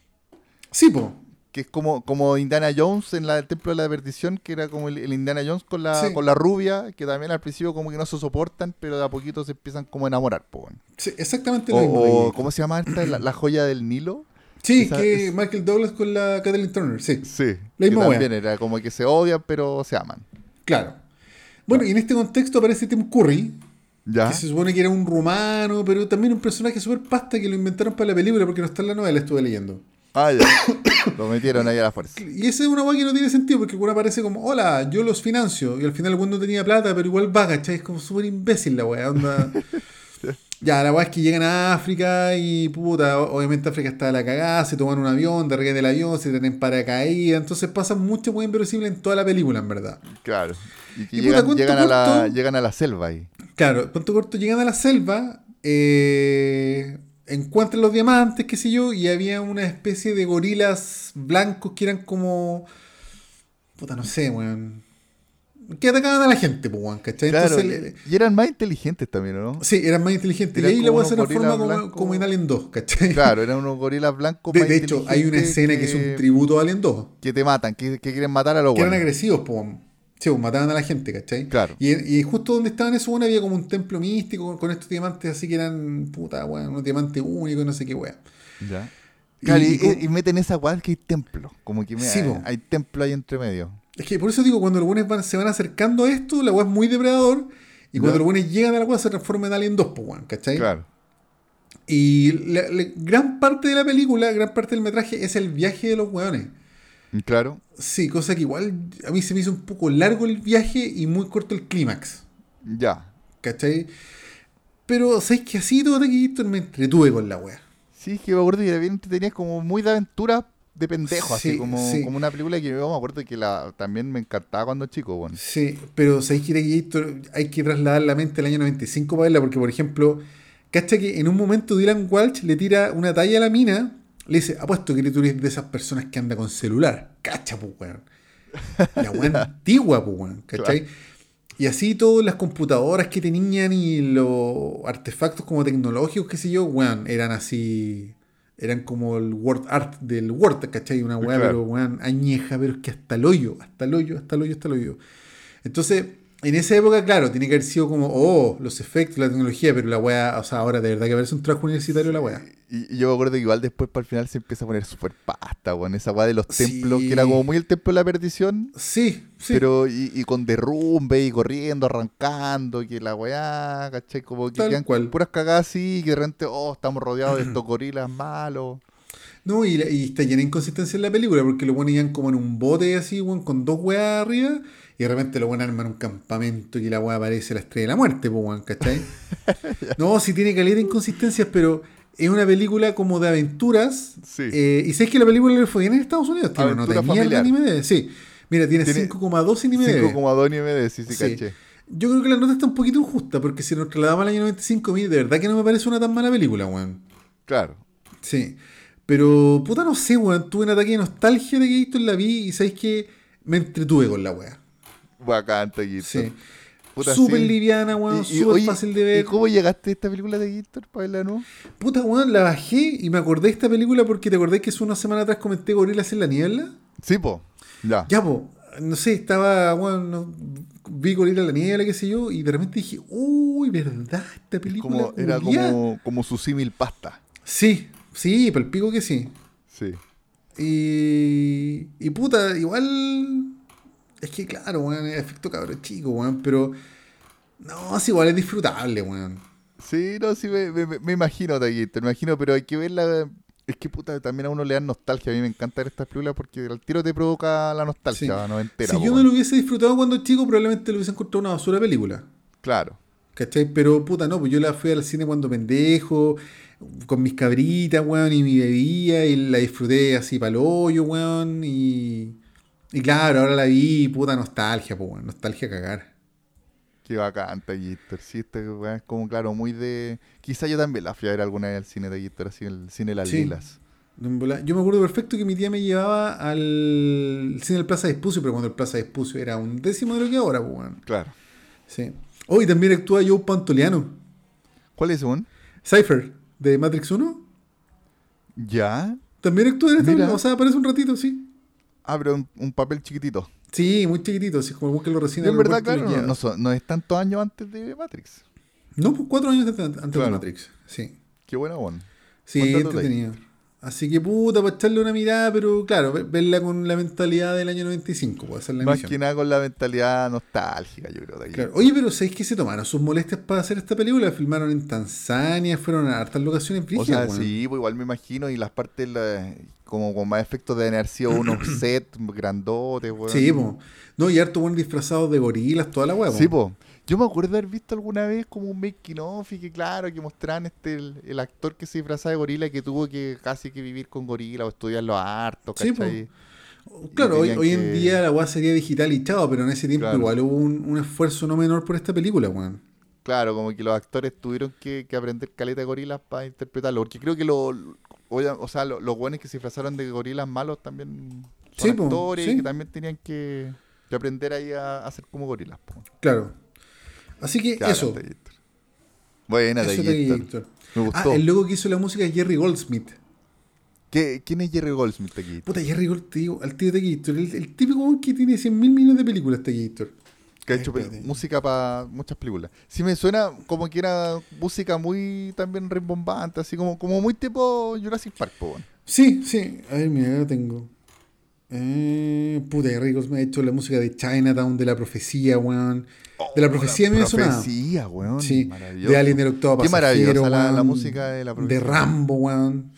Sí, po. Que es como, como Indiana Jones en la, el Templo de la Perdición, que era como el, el Indiana Jones con la, Sí. con la rubia, que también al principio como que no se soportan, pero de a poquito se empiezan como a enamorar. po. Sí, exactamente O, lo mismo. o, ahí. ¿cómo se llama esta? La, la joya del Nilo. Sí, esa- que es- Michael Douglas con la Kathleen Turner, sí. Sí. La que misma también era como que se odian, pero se aman. Claro. Bueno, y en este contexto aparece Tim Curry, ¿Ya? que se supone que era un rumano, pero también un personaje súper pasta que lo inventaron para la película porque no está en la novela, estuve leyendo. Ah, ya. Lo metieron ahí a la fuerza. Y esa es una guay que no tiene sentido porque el weón aparece como, hola, yo los financio. Y al final el weón no tenía plata, pero igual va, ¿cachai? Es como súper imbécil la weá, onda. ya, la weá es que llegan a África y puta, obviamente África está a la cagada, se toman un avión, de del avión, se tienen paracaídas, entonces pasan mucho weón inverosímil en toda la película, en verdad. Claro. Y que Y puta, llegan, a la, llegan a la selva ahí. Claro, punto corto, llegan a la selva, eh, encuentran los diamantes, qué sé yo, y había una especie de gorilas blancos que eran como. Puta, no sé, weón. Que atacaban a la gente, pues, weón, ¿cachai? Claro, Entonces, y eran más inteligentes también, ¿o ¿no? sí, eran más inteligentes. Eran y ahí la weá se transforma como, como en Alien 2, ¿cachai? Claro, eran unos gorilas blancos De, más de hecho, hay una escena que... es un tributo a Alien 2. que te matan, que, que quieren matar a los Que eran agresivos, pues. Sí, pues, mataban a la gente, ¿cachai? Claro. Y, y justo donde estaban esos, bueno, había como un templo místico con, con estos diamantes así que eran, puta, weón, unos diamantes únicos, no sé qué weón. Ya. Claro, y, meten esa weá que hay templo. Como que me- Sí, po. hay templo ahí entre medio. Es que por eso digo, cuando los buenos van, se van acercando a esto, la weá es muy depredador. Y cuando Ya. los buenos llegan a la weá se transforma en Alien 2, pues, weón, ¿cachai? Claro. Y la, la- gran parte de la película, gran parte del metraje es el viaje de los weones. Claro. Sí, cosa que igual a mí se me hizo un poco largo el viaje y muy corto el clímax. Ya. ¿Cachai? Pero, ¿sabes que Así todo Taquillito me entretuve con la wea. Sí, es que me acuerdo que era bien tenías como muy de aventura de pendejo, así Sí, como, sí. como una película que yo me acuerdo que la, también me encantaba cuando chico, bueno. Sí, pero ¿sabéis que hay que trasladar la mente al año 95 para verla? Porque, por ejemplo, ¿cacha que en un momento Dylan Walsh le tira una talla a la mina? Le dice, apuesto que tú eres de esas personas que anda con celular. Cacha, pues, weón. La weá antigua, pues, weón. ¿Cachai? Y así todas las computadoras que tenían y los artefactos como tecnológicos, qué sé yo, weón, eran así. Eran como el word art del Word, ¿cachai? Una weá, Claro. pero weón, añeja, pero es que hasta el hoyo, hasta el hoyo, hasta el hoyo, hasta el hoyo. Entonces, en esa época, claro, tiene que haber sido como, oh, los efectos, la tecnología, pero la weá, o sea, ahora de verdad que parece un trabajo universitario la weá. Y, y yo me acuerdo que igual después para el final se empieza a poner súper pasta, weón. Esa weá de los Sí. templos, que era como muy el templo de la perdición. Sí, sí. Pero, y, y con derrumbe y corriendo, arrancando, que la weá, ¿cachai? Como que Tal quedan cual. puras cagadas así, que de repente, oh, estamos rodeados de estos gorilas malos. No, y, la- y está llena de inconsistencia en la película, porque lo ponen iban como en un bote así, weón, con dos weas arriba, y de repente lo ponen arman un campamento y la wea aparece la estrella de la muerte, pues, weón, ¿cachai? no, sí tiene calidad de inconsistencias, pero es una película como de aventuras. Sí. eh, y sabes que la película le fue bien en Estados Unidos, tiene una nota de en IMDb, sí. Mira, tiene, Tiene 5,2 en IMDb. 5,2 ni MD, sí, sí, Sí. caché. Yo creo que la nota está un poquito injusta, porque si nos trasladamos al año 95, a mí de verdad que no me parece una tan mala película, weón. Claro. Sí. Pero, puta, no sé, weón. Tuve un ataque de nostalgia de que esto la vi y sabéis que me entretuve con la weá. Bacán, Taquito. Sí. Puta, Súper sí. liviana, weón. Y- y, Súper fácil de ¿Y ver. cómo llegaste a esta película de Gator para verla nuevo? Puta, weón, la bajé y me acordé de esta película porque te acordás que hace una semana atrás comenté Gorilas en la Niebla. Sí, po. Ya. Ya, po. No sé, estaba, weón, no- vi Gorilas en la Niebla, qué sé yo, y de repente dije, uy, ¿verdad? Esta película. Como, era culiá". como, como su símil pasta. Sí, sí, para el pico que sí. Sí. Y, y puta, igual. Es que claro, weón, es efecto cabrón chico, weón, pero. No, es igual, es disfrutable, weón. Sí, no, sí, me, me- me imagino, Taquito, me imagino, pero hay que verla. Es que puta, también a uno le dan nostalgia. A mí me encanta ver estas películas porque al tiro te provoca la nostalgia, Sí. no entera. si yo no lo hubiese disfrutado cuando chico, probablemente lo hubiese encontrado una basura película. Claro. ¿Cachai? Pero puta, no, pues yo la fui al cine cuando pendejo, con mis cabritas, weón, y mi bebía, y la disfruté así pa'l hoyo, weón, y. Y claro, ahora la vi, puta nostalgia, pues, nostalgia a cagar. Qué bacán, Taquito. Sí, este es como, claro, muy de. Quizá yo también la fui a ver alguna vez al cine, Taquito, así el cine Las Sí. Lilas. Yo me acuerdo perfecto que mi tía me llevaba al cine del Plaza de Espucio, pero cuando el Plaza de Espucio era un décimo de lo que ahora, pues, weón. Claro. Sí. Hoy también actúa Joe Pantoliano. ¿Cuál es un? Cypher, de Matrix 1. ¿Ya? También actúa en esta. O sea, aparece un ratito, sí. Pero un, un papel chiquitito. Sí, muy chiquitito, así como búsquenlo recién. Y en verdad, claro, no, no, son- no es tantos años antes de Matrix. No, pues cuatro años antes, antes de. Matrix. Sí. Qué buena, bueno. Sí, entretenido. Así que puta, para echarle una mirada, pero claro, ve- verla con la mentalidad del año 95, puede ser la Más que nada con la mentalidad nostálgica, yo creo. De. Claro. Oye, pero ¿sabéis que se tomaron sus molestias para hacer esta película? Filmaron en Tanzania, fueron a hartas locaciones O brígidas, sea, weón. sí, pues igual me imagino, y las partes la- como con más efectos de haber sido unos sets grandotes, weón. Sí, po. No, y harto buen disfrazados de gorilas, toda la po. Sí, po. Yo me acuerdo de haber visto alguna vez como un making of y que claro, que mostraban este el, el actor que se disfrazaba de gorila y que tuvo que casi que vivir con gorila o estudiarlo harto, Sí, po. ¿cachai? Claro, Y hoy, tenían hoy en día la weá sería digital y chao, pero en ese tiempo Claro. igual hubo un, un esfuerzo no menor por esta película, weón. Claro, como que los actores tuvieron que, que aprender caleta de gorilas para interpretarlo. Porque creo que lo, o sea, lo- los buenos que se disfrazaron de gorilas malos también son Sí, po, actores sí. y que también tenían que, que aprender ahí a, a hacer como gorilas. po. Claro. Así que Claro, eso. Buena, Eso. Me Ah, gustó. el loco que hizo la música es Jerry Goldsmith. ¿Qué- ¿Quién es Jerry Goldsmith, Taquito? Puta, Jerry Goldsmith, te digo, al tío de Gator. El, el típico que tiene 100 mil millones de películas, Gator. Que ha hecho música para muchas películas. Sí me suena como que era música muy también rimbombante, así como, como muy tipo Jurassic Park, po. Sí, sí. A ver, mira, acá tengo. Eh, puta, qué ricos me ha hecho la música de Chinatown, de la profecía, weón. De la profecía me suena. Profecía, weón. Sí, de Alien del Octavo Qué Pasajero, maravillosa la, la weón. música de la De profecía. Rambo, weón.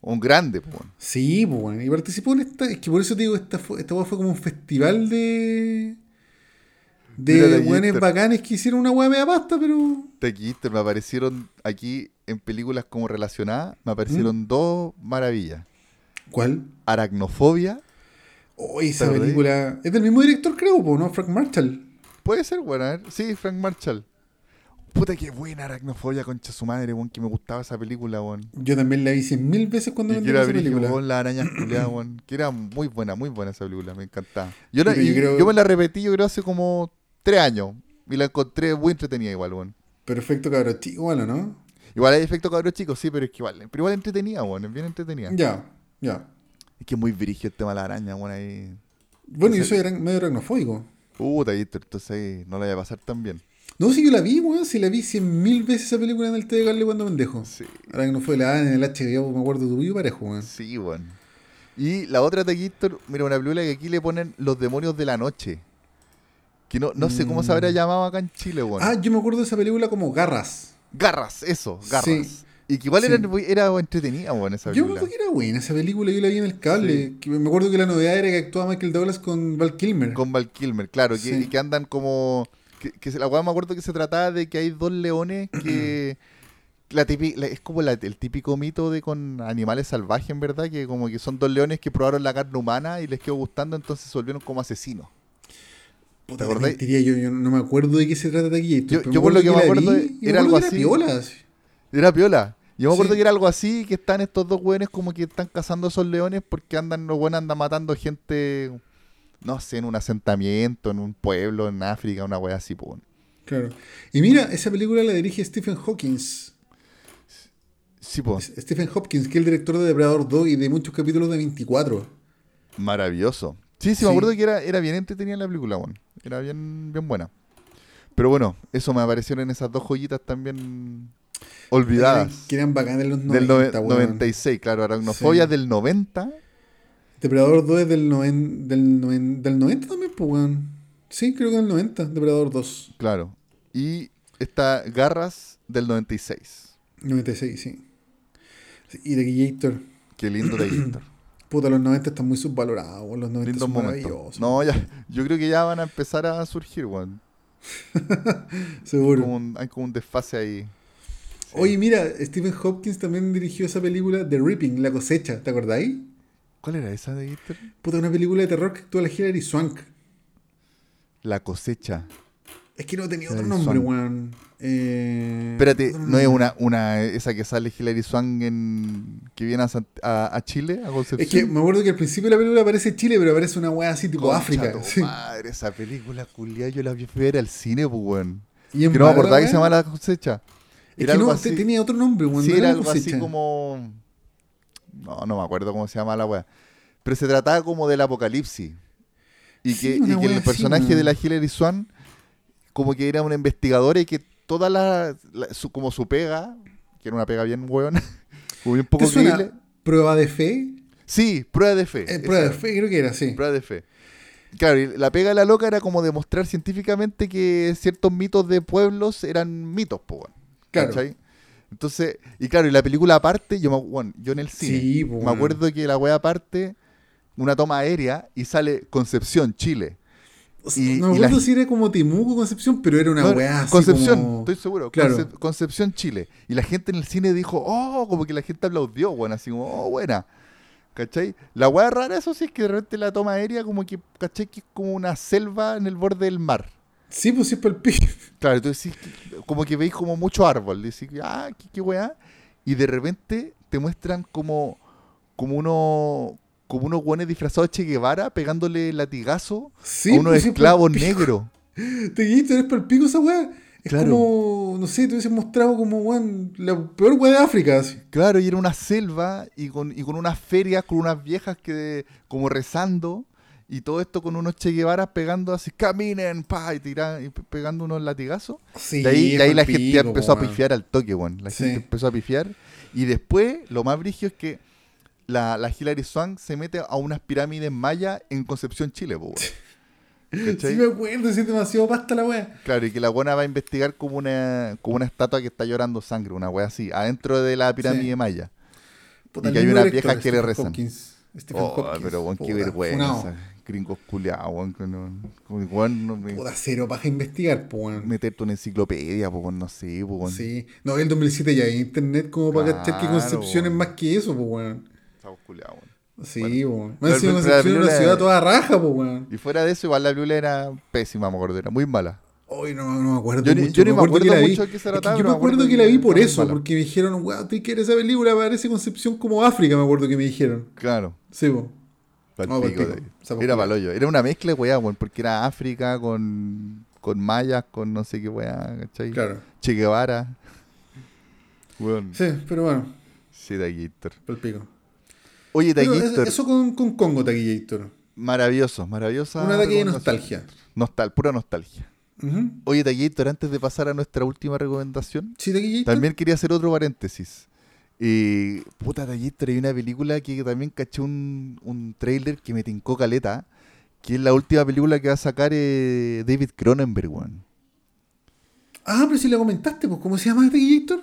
Un grande, pues. weón. Sí, pues, weón. Y participó en esta. Es que por eso te digo, esta, fue, esta weá fue como un festival de. De weones bacanes que hicieron una weá media pasta, pero. Tequister, me aparecieron aquí en películas como relacionadas, me ¿Mm? aparecieron dos maravillas. ¿Cuál? Aracnofobia, Oh, esa película. Es del mismo director, creo, ¿no? Frank Marshall. puede ser buena, a ver. Sí, Frank Marshall. Puta que buena Aracnofobia, concha su madre, weón, que me gustaba esa película, weón. Yo también la vi cien mil veces cuando me esa película. weón, las arañas culiadas, weón. Que era muy buena, muy buena esa película, me encantaba. Yo, la- Pero yo y creo- yo me la repetí, yo creo, hace como tres años. Y la encontré muy entretenida igual, weón. Perfecto, cabrón. Chico, bueno, ¿no? Igual hay efecto cabros chicos, sí, pero es que igual, pero igual entretenida, weón, es bien entretenida. Ya, ya. Es que es muy brígido el tema de la araña, weón, ahí. Bueno, yo Ese- soy medio aracnofóbico. Puta, ahí, entonces ahí no la voy a pasar tan bien. No, sí, yo la vi, weón. Sí, la vi cien mil veces esa película en el TV Garle cuando pendejo. Sí, dan en el HBO, me acuerdo de tu vivo parejo, weón. sí, weón. Y la otra de mira, una película que aquí le ponen Los Demonios de la Noche. Que no, no sé cómo se habrá Mm. llamado acá en Chile, weón. Ah, yo me acuerdo de esa película como Garras. Garras, eso, garras. Sí. Y que igual Sí. era, era entretenida, weón, esa Yo película. acuerdo que era buena esa película, yo la vi en el cable. Sí. Que me acuerdo que la novedad era que actuaba Michael Douglas con Val Kilmer. Con Val Kilmer, claro, que, Sí. y que andan como... Que, la weá me acuerdo que se trataba de que hay dos leones que... La típi- la- es como la- el típico mito de con animales salvajes, en verdad, que como que son dos leones que probaron la carne humana y les quedó gustando, entonces se volvieron como asesinos. Puta, ¿te acordás? mentiría, yo, yo no me acuerdo de qué se trata de aquí. Yo- yo por lo que me acuerdo vi era algo así. piola, así. Era piola. Yo me acuerdo Sí. que era algo así, que están estos dos weones como que están cazando esos leones porque andan, los buenos andan matando gente, no sé, en un asentamiento, en un pueblo, en África, una wea así, pues. Claro. Y mira, esa película la dirige Stephen Hawking. Sí, pues. Stephen Hopkins, que es el director de Depredador 2 y de muchos capítulos de 24. Maravilloso. Sí, sí, me acuerdo que era, era bien entretenida la película, weón. Era bien, bien buena. Pero bueno, eso me aparecieron esas dos joyitas también olvidadas. Que eran bacanas los 90, del nove- weón. 96, claro, Aracnofobia Sí. del 90. Depredador 2 es del, noven- del, noven- del 90 también, pues, weón. Sí, creo que del 90, Depredador 2. Claro. Y esta Garras del 96. 96, sí. Y de Gator. Qué lindo de Gator. Puta, los 90 están muy subvalorados, weón. Los 90 Lindos son maravillosos. No, ya, yo creo que ya van a empezar a surgir, weón. Seguro. Como un- hay como un desfase ahí. Oye, mira, Stephen Hopkins también dirigió esa película The Ripping, La cosecha, ¿te acordáis? ¿Cuál era esa de Gator? Puta, una película de terror que actúa la Hilary Swank. La cosecha. Es que no tenía otro nombre, weón. Eh, Espérate, ¿no es una, una esa que sale Hilary Swank en, que viene a, Sant- a, a Chile, a Concepción? Es que me acuerdo que al principio de la película aparece Chile, pero aparece una weá así tipo Concha África. sí. Madre, esa película culiada, yo la vi ver al cine, pues, weón. Y en Que no me acordaba que se weá. llamaba La cosecha. Es que no, así. tenía otro nombre. Sí, era algo así como. No, no me acuerdo cómo se llama la weá. Pero se trataba como del apocalipsis. Y Sí, que, y el personaje de la Hilary Swan, como que era una investigadora y que toda la. la- su- como su pega, que era una pega bien como bien poco ¿Te suena creíble. prueba de fe? Sí, prueba de fe. Eh, prueba de fe, creo que era, sí. Prueba de fe. Claro, y la pega de la loca era como demostrar científicamente que ciertos mitos de pueblos eran mitos, weón. Claro. ¿Cachai? Entonces, y claro, y la película aparte, yo, me, bueno, yo en el cine, Sí, po, me acuerdo que la wea aparte, una toma aérea y sale Concepción, Chile. Y- no me acuerdo si era como Temuco Concepción, pero era una No, weá así Concepción, como- estoy seguro. Claro. Concep- Concepción, Chile. Y la gente en el cine dijo, oh, como que la gente aplaudió, bueno, así como, oh, buena. ¿Cachai? La weá rara, eso sí, es que de repente la toma aérea, como que, ¿cachai? Que es como una selva en el borde del mar. Sí, pues sí, es para el. Claro, tú decís, como que veis como mucho árbol, decís, ah, qué, qué weá. Y de repente te muestran como, como uno como unos guanes disfrazados de Che Guevara pegándole latigazo Sí, a unos pues sí, esclavos pico. negros. Te dijiste, eres para el pico esa weá. Es Claro. como, no sé, te hubiesen mostrado como, weón, la peor weá de África. así. Claro, y era una selva y con, y con unas ferias, con unas viejas que como rezando. Y todo esto con unos Che Guevaras pegando así, caminen, pa, y, tiran, y pe- pegando unos latigazos. Sí, de ahí, de la gente empezó a pifiar al toque, weón. La Sí. gente empezó a pifiar. Y después, lo más brígido es que la, la Hilary Swank se mete a unas pirámides mayas en Concepción, Chile, weón. ¿Cachai? Sí me acuerdo, es demasiado pasta la wea. Claro, y que la buena va a investigar como una, como una estatua que está llorando sangre, una wea así, adentro de la pirámide Sí. maya. Puta, Y que hay unas viejas que le rezan. Hopkins. Oh, pero weón, qué vergüenza. Gringos culiados, weón. que no- como que, weón, no me- Puta, cero paja investigar, weón. meterte una enciclopedia, weón, no sé, pues, weón. Sí. No, el 2007 ya hay internet como para cachar que Claro, Concepción es weón. más que eso, pues, weón. Estamos weón. Sí, Bueno. weón. Encima pero la Concepción una ciudad toda raja, pues, weón. Y fuera de eso, igual la película era pésima, me acuerdo, era muy mala. Hoy no, no me acuerdo Yo mucho. yo ni me acuerdo que la vi. mucho de qué se Es que trataba, yo me me acuerdo acuerdo que la que vi por eso, mala. porque me dijeron, wow, ¿tú quieres esa película? Parece Concepción como África, me acuerdo que me dijeron. Claro. Sí, po. No, de- Era paloyo. Era una mezcla weá, weón, porque era África con, con mayas, con no sé qué weá, ¿cachai? Claro. Che Guevara. Weón, Sí, pero bueno, sí, Taquillator. por el pico. Oye, Taquillator, eso con, con Congo, Taquillator. maravilloso, maravillosa. Un ataque de nostalgia. Nostal, pura nostalgia. Oye, Taquillator, antes de pasar a nuestra última recomendación, Sí, también quería hacer otro paréntesis. Y, puta, Taquillator, hay una película que también caché un, un trailer que me tincó caleta, que es la última película que va a sacar eh, David Cronenberg, weón. Ah, pero si le comentaste, pues, ¿cómo se llama Taquillator?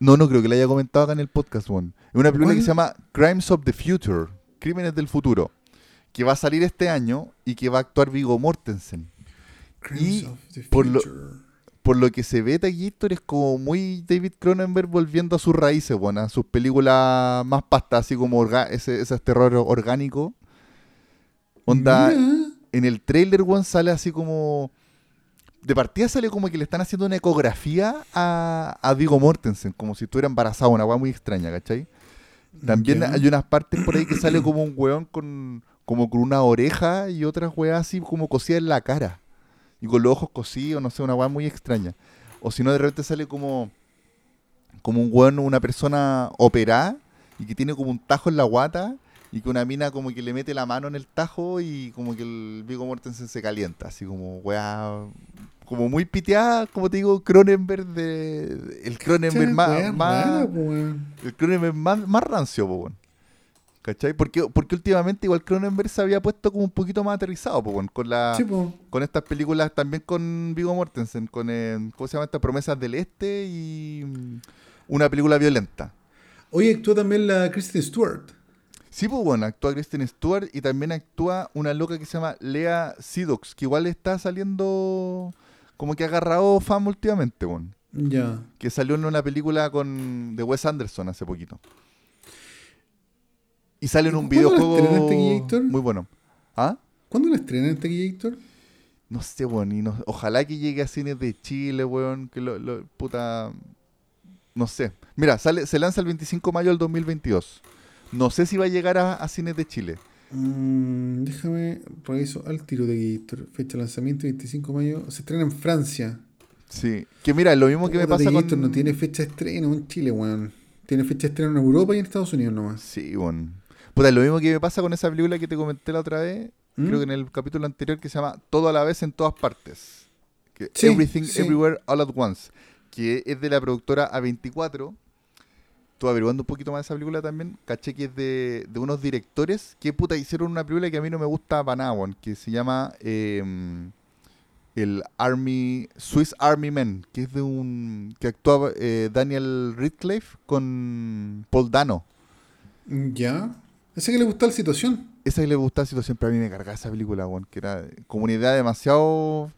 No, no creo que la haya comentado acá en el podcast, weón. Es una película ¿Cuál? que se llama Crimes of the Future, Crímenes del Futuro, que va a salir este año y que va a actuar Vigo Mortensen. Crimes of the por lo- Future. Por lo que se ve, Taquillator es como muy David Cronenberg volviendo a sus raíces, weón, a sus películas más pastas, así como ese, ese terror orgánico. Onda, Mira. en el trailer, weón, sale así como... De partida sale como que le están haciendo una ecografía a, a Vigo Mortensen, como si estuviera embarazado, una weá muy extraña, ¿cachai? También hay unas partes por ahí que sale como un weón con, como con una oreja y otras weas así como cosidas en la cara. Y con los ojos cosidos, no sé, una weá muy extraña. O si no, de repente sale como, como un weón, una persona operada y que tiene como un tajo en la guata y que una mina como que le mete la mano en el tajo y como que el Vigo Mortensen se calienta. Así como weá, como muy piteada, como te digo, Cronenberg de... El Cronenberg más... más weón. el Cronenberg más, más rancio, po, weón. ¿Cachai? Porque, porque últimamente igual Cronenberg se había puesto como un poquito más aterrizado, po, con la Sí, po. con estas películas también con Vigo Mortensen, con eh, ¿cómo se llama esta? Promesas del Este y mm, una película violenta. Oye, actúa también la Kristen Stewart. Sí, pues bueno, actúa Kristen Stewart y también actúa una loca que se llama Lea Sidox, que igual está saliendo como que ha agarrado fama últimamente, weón. Ya. Que salió en una película con de Wes Anderson hace poquito. Y sale en ¿Y un videojuego Taquillator? muy bueno. ¿Ah? ¿Cuándo la estrenan en Taquillator? No sé, weón. Y no- ojalá que llegue a cines de Chile, weón. Que lo, lo- puta. No sé. Mira, sale, se lanza el 25 de mayo del 2022. No sé si va a llegar a, a cines de Chile. Mm, déjame reviso al tiro de Gator. Fecha de lanzamiento 25 de mayo. Se estrena en Francia. Sí. Que mira, lo mismo que me pasa Gator con. no tiene fecha de estreno en Chile, weón. Tiene fecha de estreno en Europa y en Estados Unidos nomás. Sí, weón. Puta, lo mismo que me pasa con esa película que te comenté la otra vez. ¿Mm? Creo que en el capítulo anterior que se llama Todo a la vez en todas partes. Que Sí, Everything sí. Everywhere All at Once. Que es de la productora A24. Estuve averiguando un poquito más de esa película también. Caché que es de, de unos directores que puta hicieron una película que a mí no me gusta weón, Que se llama eh, el Army Swiss Army Men. Que es de un. que actúa eh, Daniel Radcliffe con Paul Dano. Ya. Ese que le gustó la situación. Esa que le gustaba la situación, pero a mí me cargaba esa película, weón, que era como una idea demasiado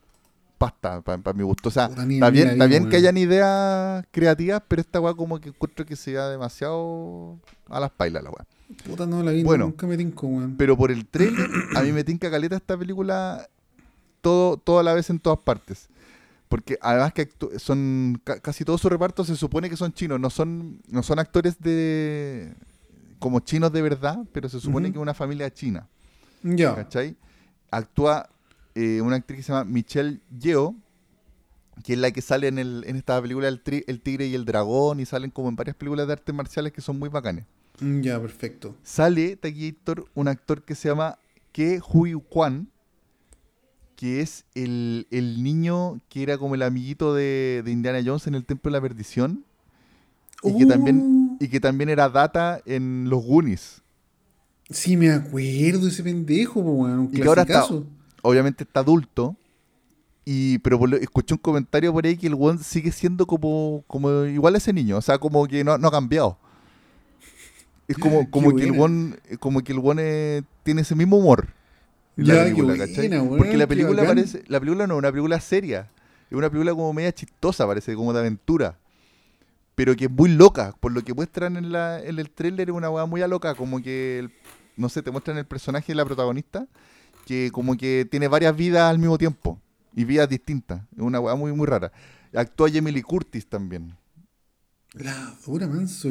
pasta para mi gusto. O sea, está bien, está vi, bien que hayan ideas creativas, pero esta weá como que encuentro que se da demasiado a las pailas la weá. Puta, no la vi. Bueno. nunca me tinco, weón. Pero por el trailer, a mí me tinca caleta esta película todo, todo a la vez en todas partes. Porque además que son ca- casi todo su reparto se supone que son chinos, no son, no son actores de como chinos de verdad, pero se supone que es una familia china. Ya. ¿cachai? Actúa eh, una actriz que se llama Michelle Yeoh, que es la que sale en, el, en esta película el, Tri- el Tigre y el Dragón, y salen como en varias películas de artes marciales que son muy bacanes. Ya, perfecto. Sale, Taquillator, un actor que se llama Ke Hui Kwan, que es el, el niño que era como el amiguito de, de Indiana Jones en el Templo de la Perdición, y que también, Uh, y que también era Data en los Goonies. Sí, me acuerdo de ese pendejo, weón. Un Y que ahora está, obviamente está adulto. Y, pero por lo- escuché un comentario por ahí que el weón sigue siendo como, como igual a ese niño. O sea, como que no, no ha cambiado. Es como, como que weón, como que el weón eh, tiene ese mismo humor. En Ya, la qué película, buena, ¿cachai? weón, Porque la película parece, la película no es una película seria. Es una película como media chistosa, parece, como de aventura. Pero que es muy loca. Por lo que muestran en, la, en el tráiler es una weá muy a loca. Como que, el- no sé, te muestran el personaje de la protagonista que como que tiene varias vidas al mismo tiempo. Y vidas distintas. Es una weá muy, muy rara. Actúa Lee Curtis también. La dura manso.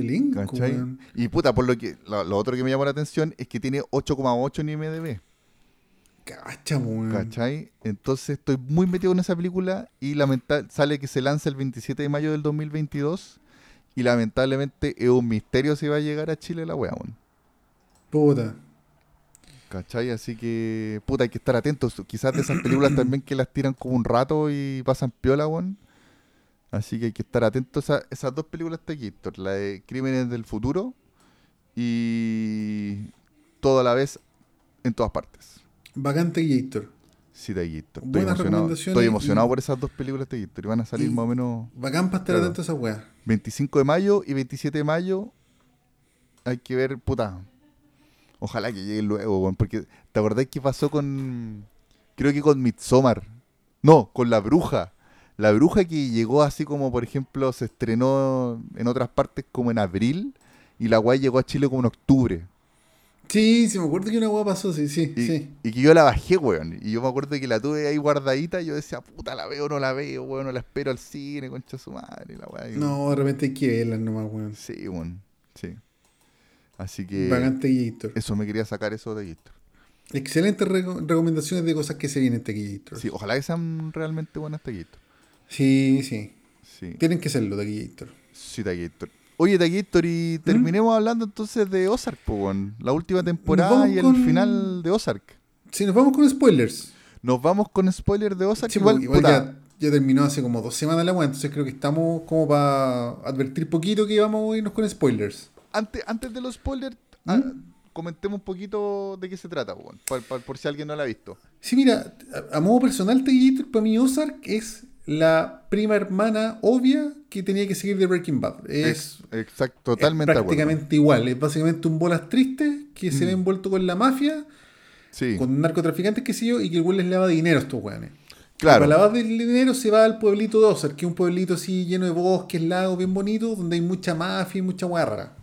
Y puta, por lo que lo, lo otro que me llamó la atención es que tiene 8,8 en IMDb. Cacha, weón. ¿Cachai? Entonces estoy muy metido en esa película y lamenta sale que se lanza el 27 de mayo del 2022 y lamentablemente es un misterio si va a llegar a Chile la wea, weón. Puta. ¿Cachai? Así que, puta, hay que estar atentos. Quizás de esas películas también que las tiran como un rato y pasan piola, weón. Así que hay que estar atentos a esas dos películas de Gator, la de Crímenes del Futuro y todo a la vez en todas partes. Vacante Gator. Sí, Gator. Estoy Buenas emocionado, estoy y- emocionado por esas dos películas de. Y van a salir y- más o menos Bacán para estar atento a esa weá. 25 de mayo y 27 de mayo. Hay que ver, puta. Ojalá que llegue luego, weón. Porque, ¿te acordás qué pasó con. Creo que con Midsommar. No, con La Bruja. La Bruja que llegó así como, por ejemplo, se estrenó en otras partes como en abril. Y la guay llegó a Chile como en octubre. Sí, sí, me acuerdo que una weá pasó, sí, sí, Y, sí. y que yo la bajé, weón. Y yo me acuerdo que la tuve ahí guardadita. Y yo decía, puta, la veo o no la veo, weón. No la espero al cine, concha su madre. La weá. No, de repente hay que verlas nomás, weón. Sí, weón. Sí. Así que. Vacante Gator. Eso me quería sacar eso de Gator. Excelentes reco- recomendaciones de cosas que se vienen este Gator. Sí, ojalá que sean realmente buenas de Gator. sí, sí. Sí, Tienen que serlo de Gator. sí, de Gator. Oye, Gator, y terminemos hablando entonces de Ozark, po, weón. La última temporada y el con- final de Ozark. Si nos vamos con spoilers. Nos vamos con spoiler de Ozark. Sí, igual, porque igual ya, ya terminó hace como dos semanas la weá, entonces creo que estamos como para advertir poquito que vamos a irnos con spoilers. antes, antes de los spoilers, ¿Mm? ah, comentemos un poquito de qué se trata, weón. por, por- por si alguien no la ha visto. Sí, mira, a, a modo personal, Gator, para mí Ozark es la prima hermana obvia que tenía que seguir de Breaking Bad. Es, Ex- Exacto, totalmente es prácticamente igual. Es básicamente un bolas tristes que se Mm. ve envuelto con la mafia, Sí, con narcotraficantes, que sé yo, y que el güey les lava dinero a estos weones. claro. Para lavar del dinero se va al pueblito de Ozark, que es un pueblito así lleno de bosques, lagos, bien bonito, donde hay mucha mafia y mucha guarra.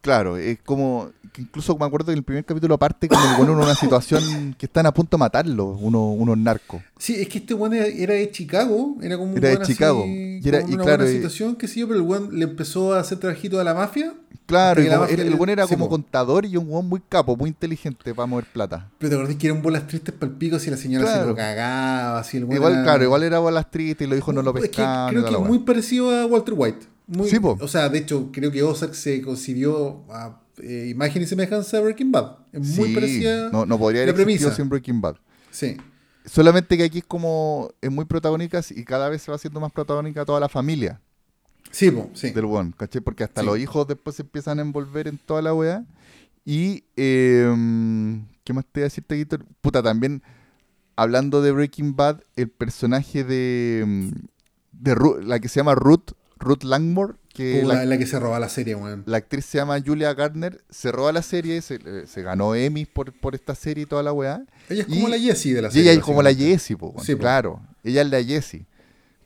Claro, es como que incluso me acuerdo que en el primer capítulo aparte como que ponen una situación que están a punto de matarlo, uno, unos narcos. Sí, es que este weón era, era de Chicago, era como un Era de weón así, Chicago, y era- y una claro, buena situación, qué sé yo, pero el weón le empezó a hacer trabajito a la mafia. Claro, y como- mafia el, el era sí, como po. contador y un buen muy capo, muy inteligente para mover plata. Pero te acordás que eran bolas tristes para el pico si la señora se Claro. lo cagaba, el weón Igual, era- claro, igual era bolas tristes y lo dijo no lo Es que pescaban. creo que es muy parecido a Walter White. Muy, Sí, po. O sea, de hecho, creo que Ozark se concibió a eh, imagen y semejanza a Breaking Bad. Es muy parecida no, no podría haber existido sin Breaking Bad. Sí. Solamente que aquí es como, es muy protagónica y cada vez se va haciendo más protagónica toda la familia Sí, po, sí. del buen, ¿cachai? Porque hasta Sí. los hijos después se empiezan a envolver en toda la weá. Y, eh, ¿qué más te voy a decir, Taquito? Puta, también, hablando de Breaking Bad, el personaje de, mm, de Ru- la que se llama Ruth, Ruth Langmore, que Como la, la, que se roba la serie, weón. la actriz se llama Julia Gardner, se roba la serie, se, eh, se ganó Emmy por, por esta serie y toda la weá. Ella es y- como la Jessie de la Y serie. ella es como la. Jessie, po, Sí, claro. Ella es la Jessie.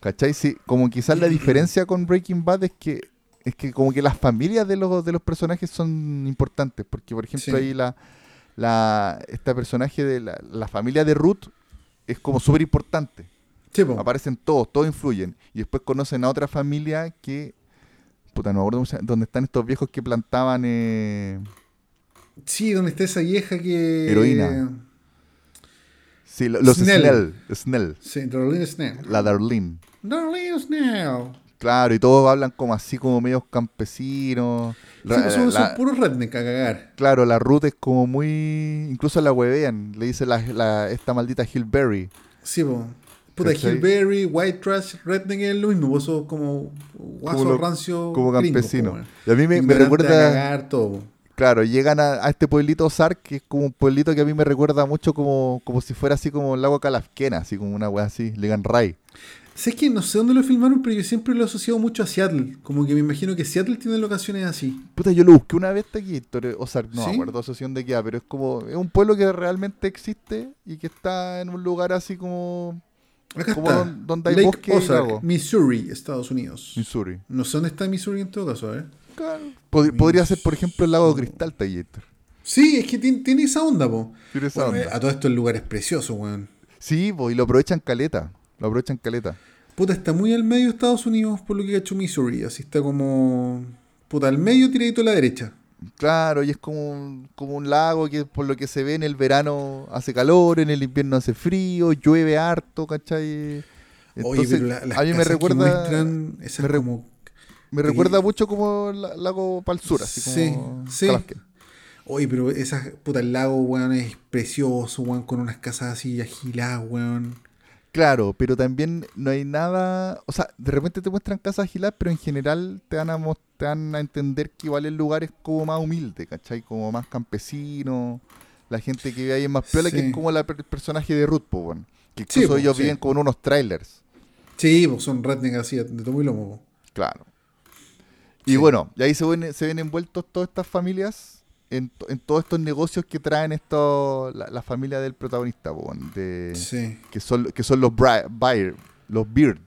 ¿Cachai? Sí, como quizás la diferencia con Breaking Bad es que es que como que las familias de los, de los personajes son importantes. Porque, por ejemplo, Sí. ahí la, la este personaje de la, la familia de Ruth es como súper importante. Sí, po. Aparecen todos, todos influyen. Y después conocen a otra familia que. Puta, no me acuerdo donde están estos viejos que plantaban. Eh, Sí, donde está esa vieja que. Heroína. sí, lo- los Snell. Snell. Sí, Darlene Snell. La Darlene. Darlene Snell. Claro, y todos hablan como así, como medios campesinos. Sí, pues son, son la- puros redneck a cagar. claro, la Ruth es como muy. Incluso la huevean. Le dice la, la- esta maldita Hillberry. Sí, po. Puta. Hillberry, White Trash, Redneck es lo mismo, vos sos como guaso Como lo- rancio Como campesino. y a mí me, a recuerda. cagar todo. Claro, llegan a, a este pueblito Ozark, que es como un pueblito que a mí me recuerda mucho como, como si fuera así como el lago Calafquena, así como una wea así, Legan Ray. Sé que no sé dónde lo filmaron, pero yo siempre lo he asociado mucho a Seattle. Como que me imagino que Seattle tiene locaciones así. Puta, yo lo busqué una vez aquí, Ozark, no ¿Sí? me acuerdo asociación de qué, pero es como, es un pueblo que realmente existe y que está en un lugar así como Acá Como está. don- donde hay Lake bosque y Ozark, lago. Missouri, Estados Unidos. Missouri. No sé dónde está Missouri en todo caso, ¿eh? Claro. Pod- podría ser, por ejemplo, el lago de Cristal, Tallator. Sí, es que tiene, tiene esa onda, po. Tiene esa Bueno, onda. a todo esto el lugar es precioso, weón. Sí, po, y lo aprovechan caleta. Lo aprovechan caleta. Puta, está muy al medio de Estados Unidos por lo que ha hecho Missouri. Así está como. Puta, al medio tiradito a la derecha. Claro, y es como un, como un lago que por lo que se ve en el verano hace calor, en el invierno hace frío, llueve harto, ¿cachai? Oye, pero la- las a mí me recuerda, esas me re- como. me recuerda mucho como el lago sur, así Sí, como sí. Calasquén. Oye, pero esas. Puta, el lago, weón, es precioso, weón, con unas casas así agiladas, weón. Claro, pero también no hay nada, o sea, de repente te muestran casas agiladas, pero en general te van a, te van a entender que igual el lugar es como más humilde, ¿cachai? Como más campesino, la gente que vive ahí es más piola, que Sí. es como la el personaje de Ruth, po, weón. que Sí, incluso po, ellos sí. viven con unos trailers, Sí, pues son redneck así, de tomo y lomo, po. claro. Y bueno, y ahí se ven, se ven envueltos todas estas familias en, to- en todos estos negocios que traen esto, la, la familia del protagonista, de, Sí. que, son, que son los, Bri- Bayer, los Beard.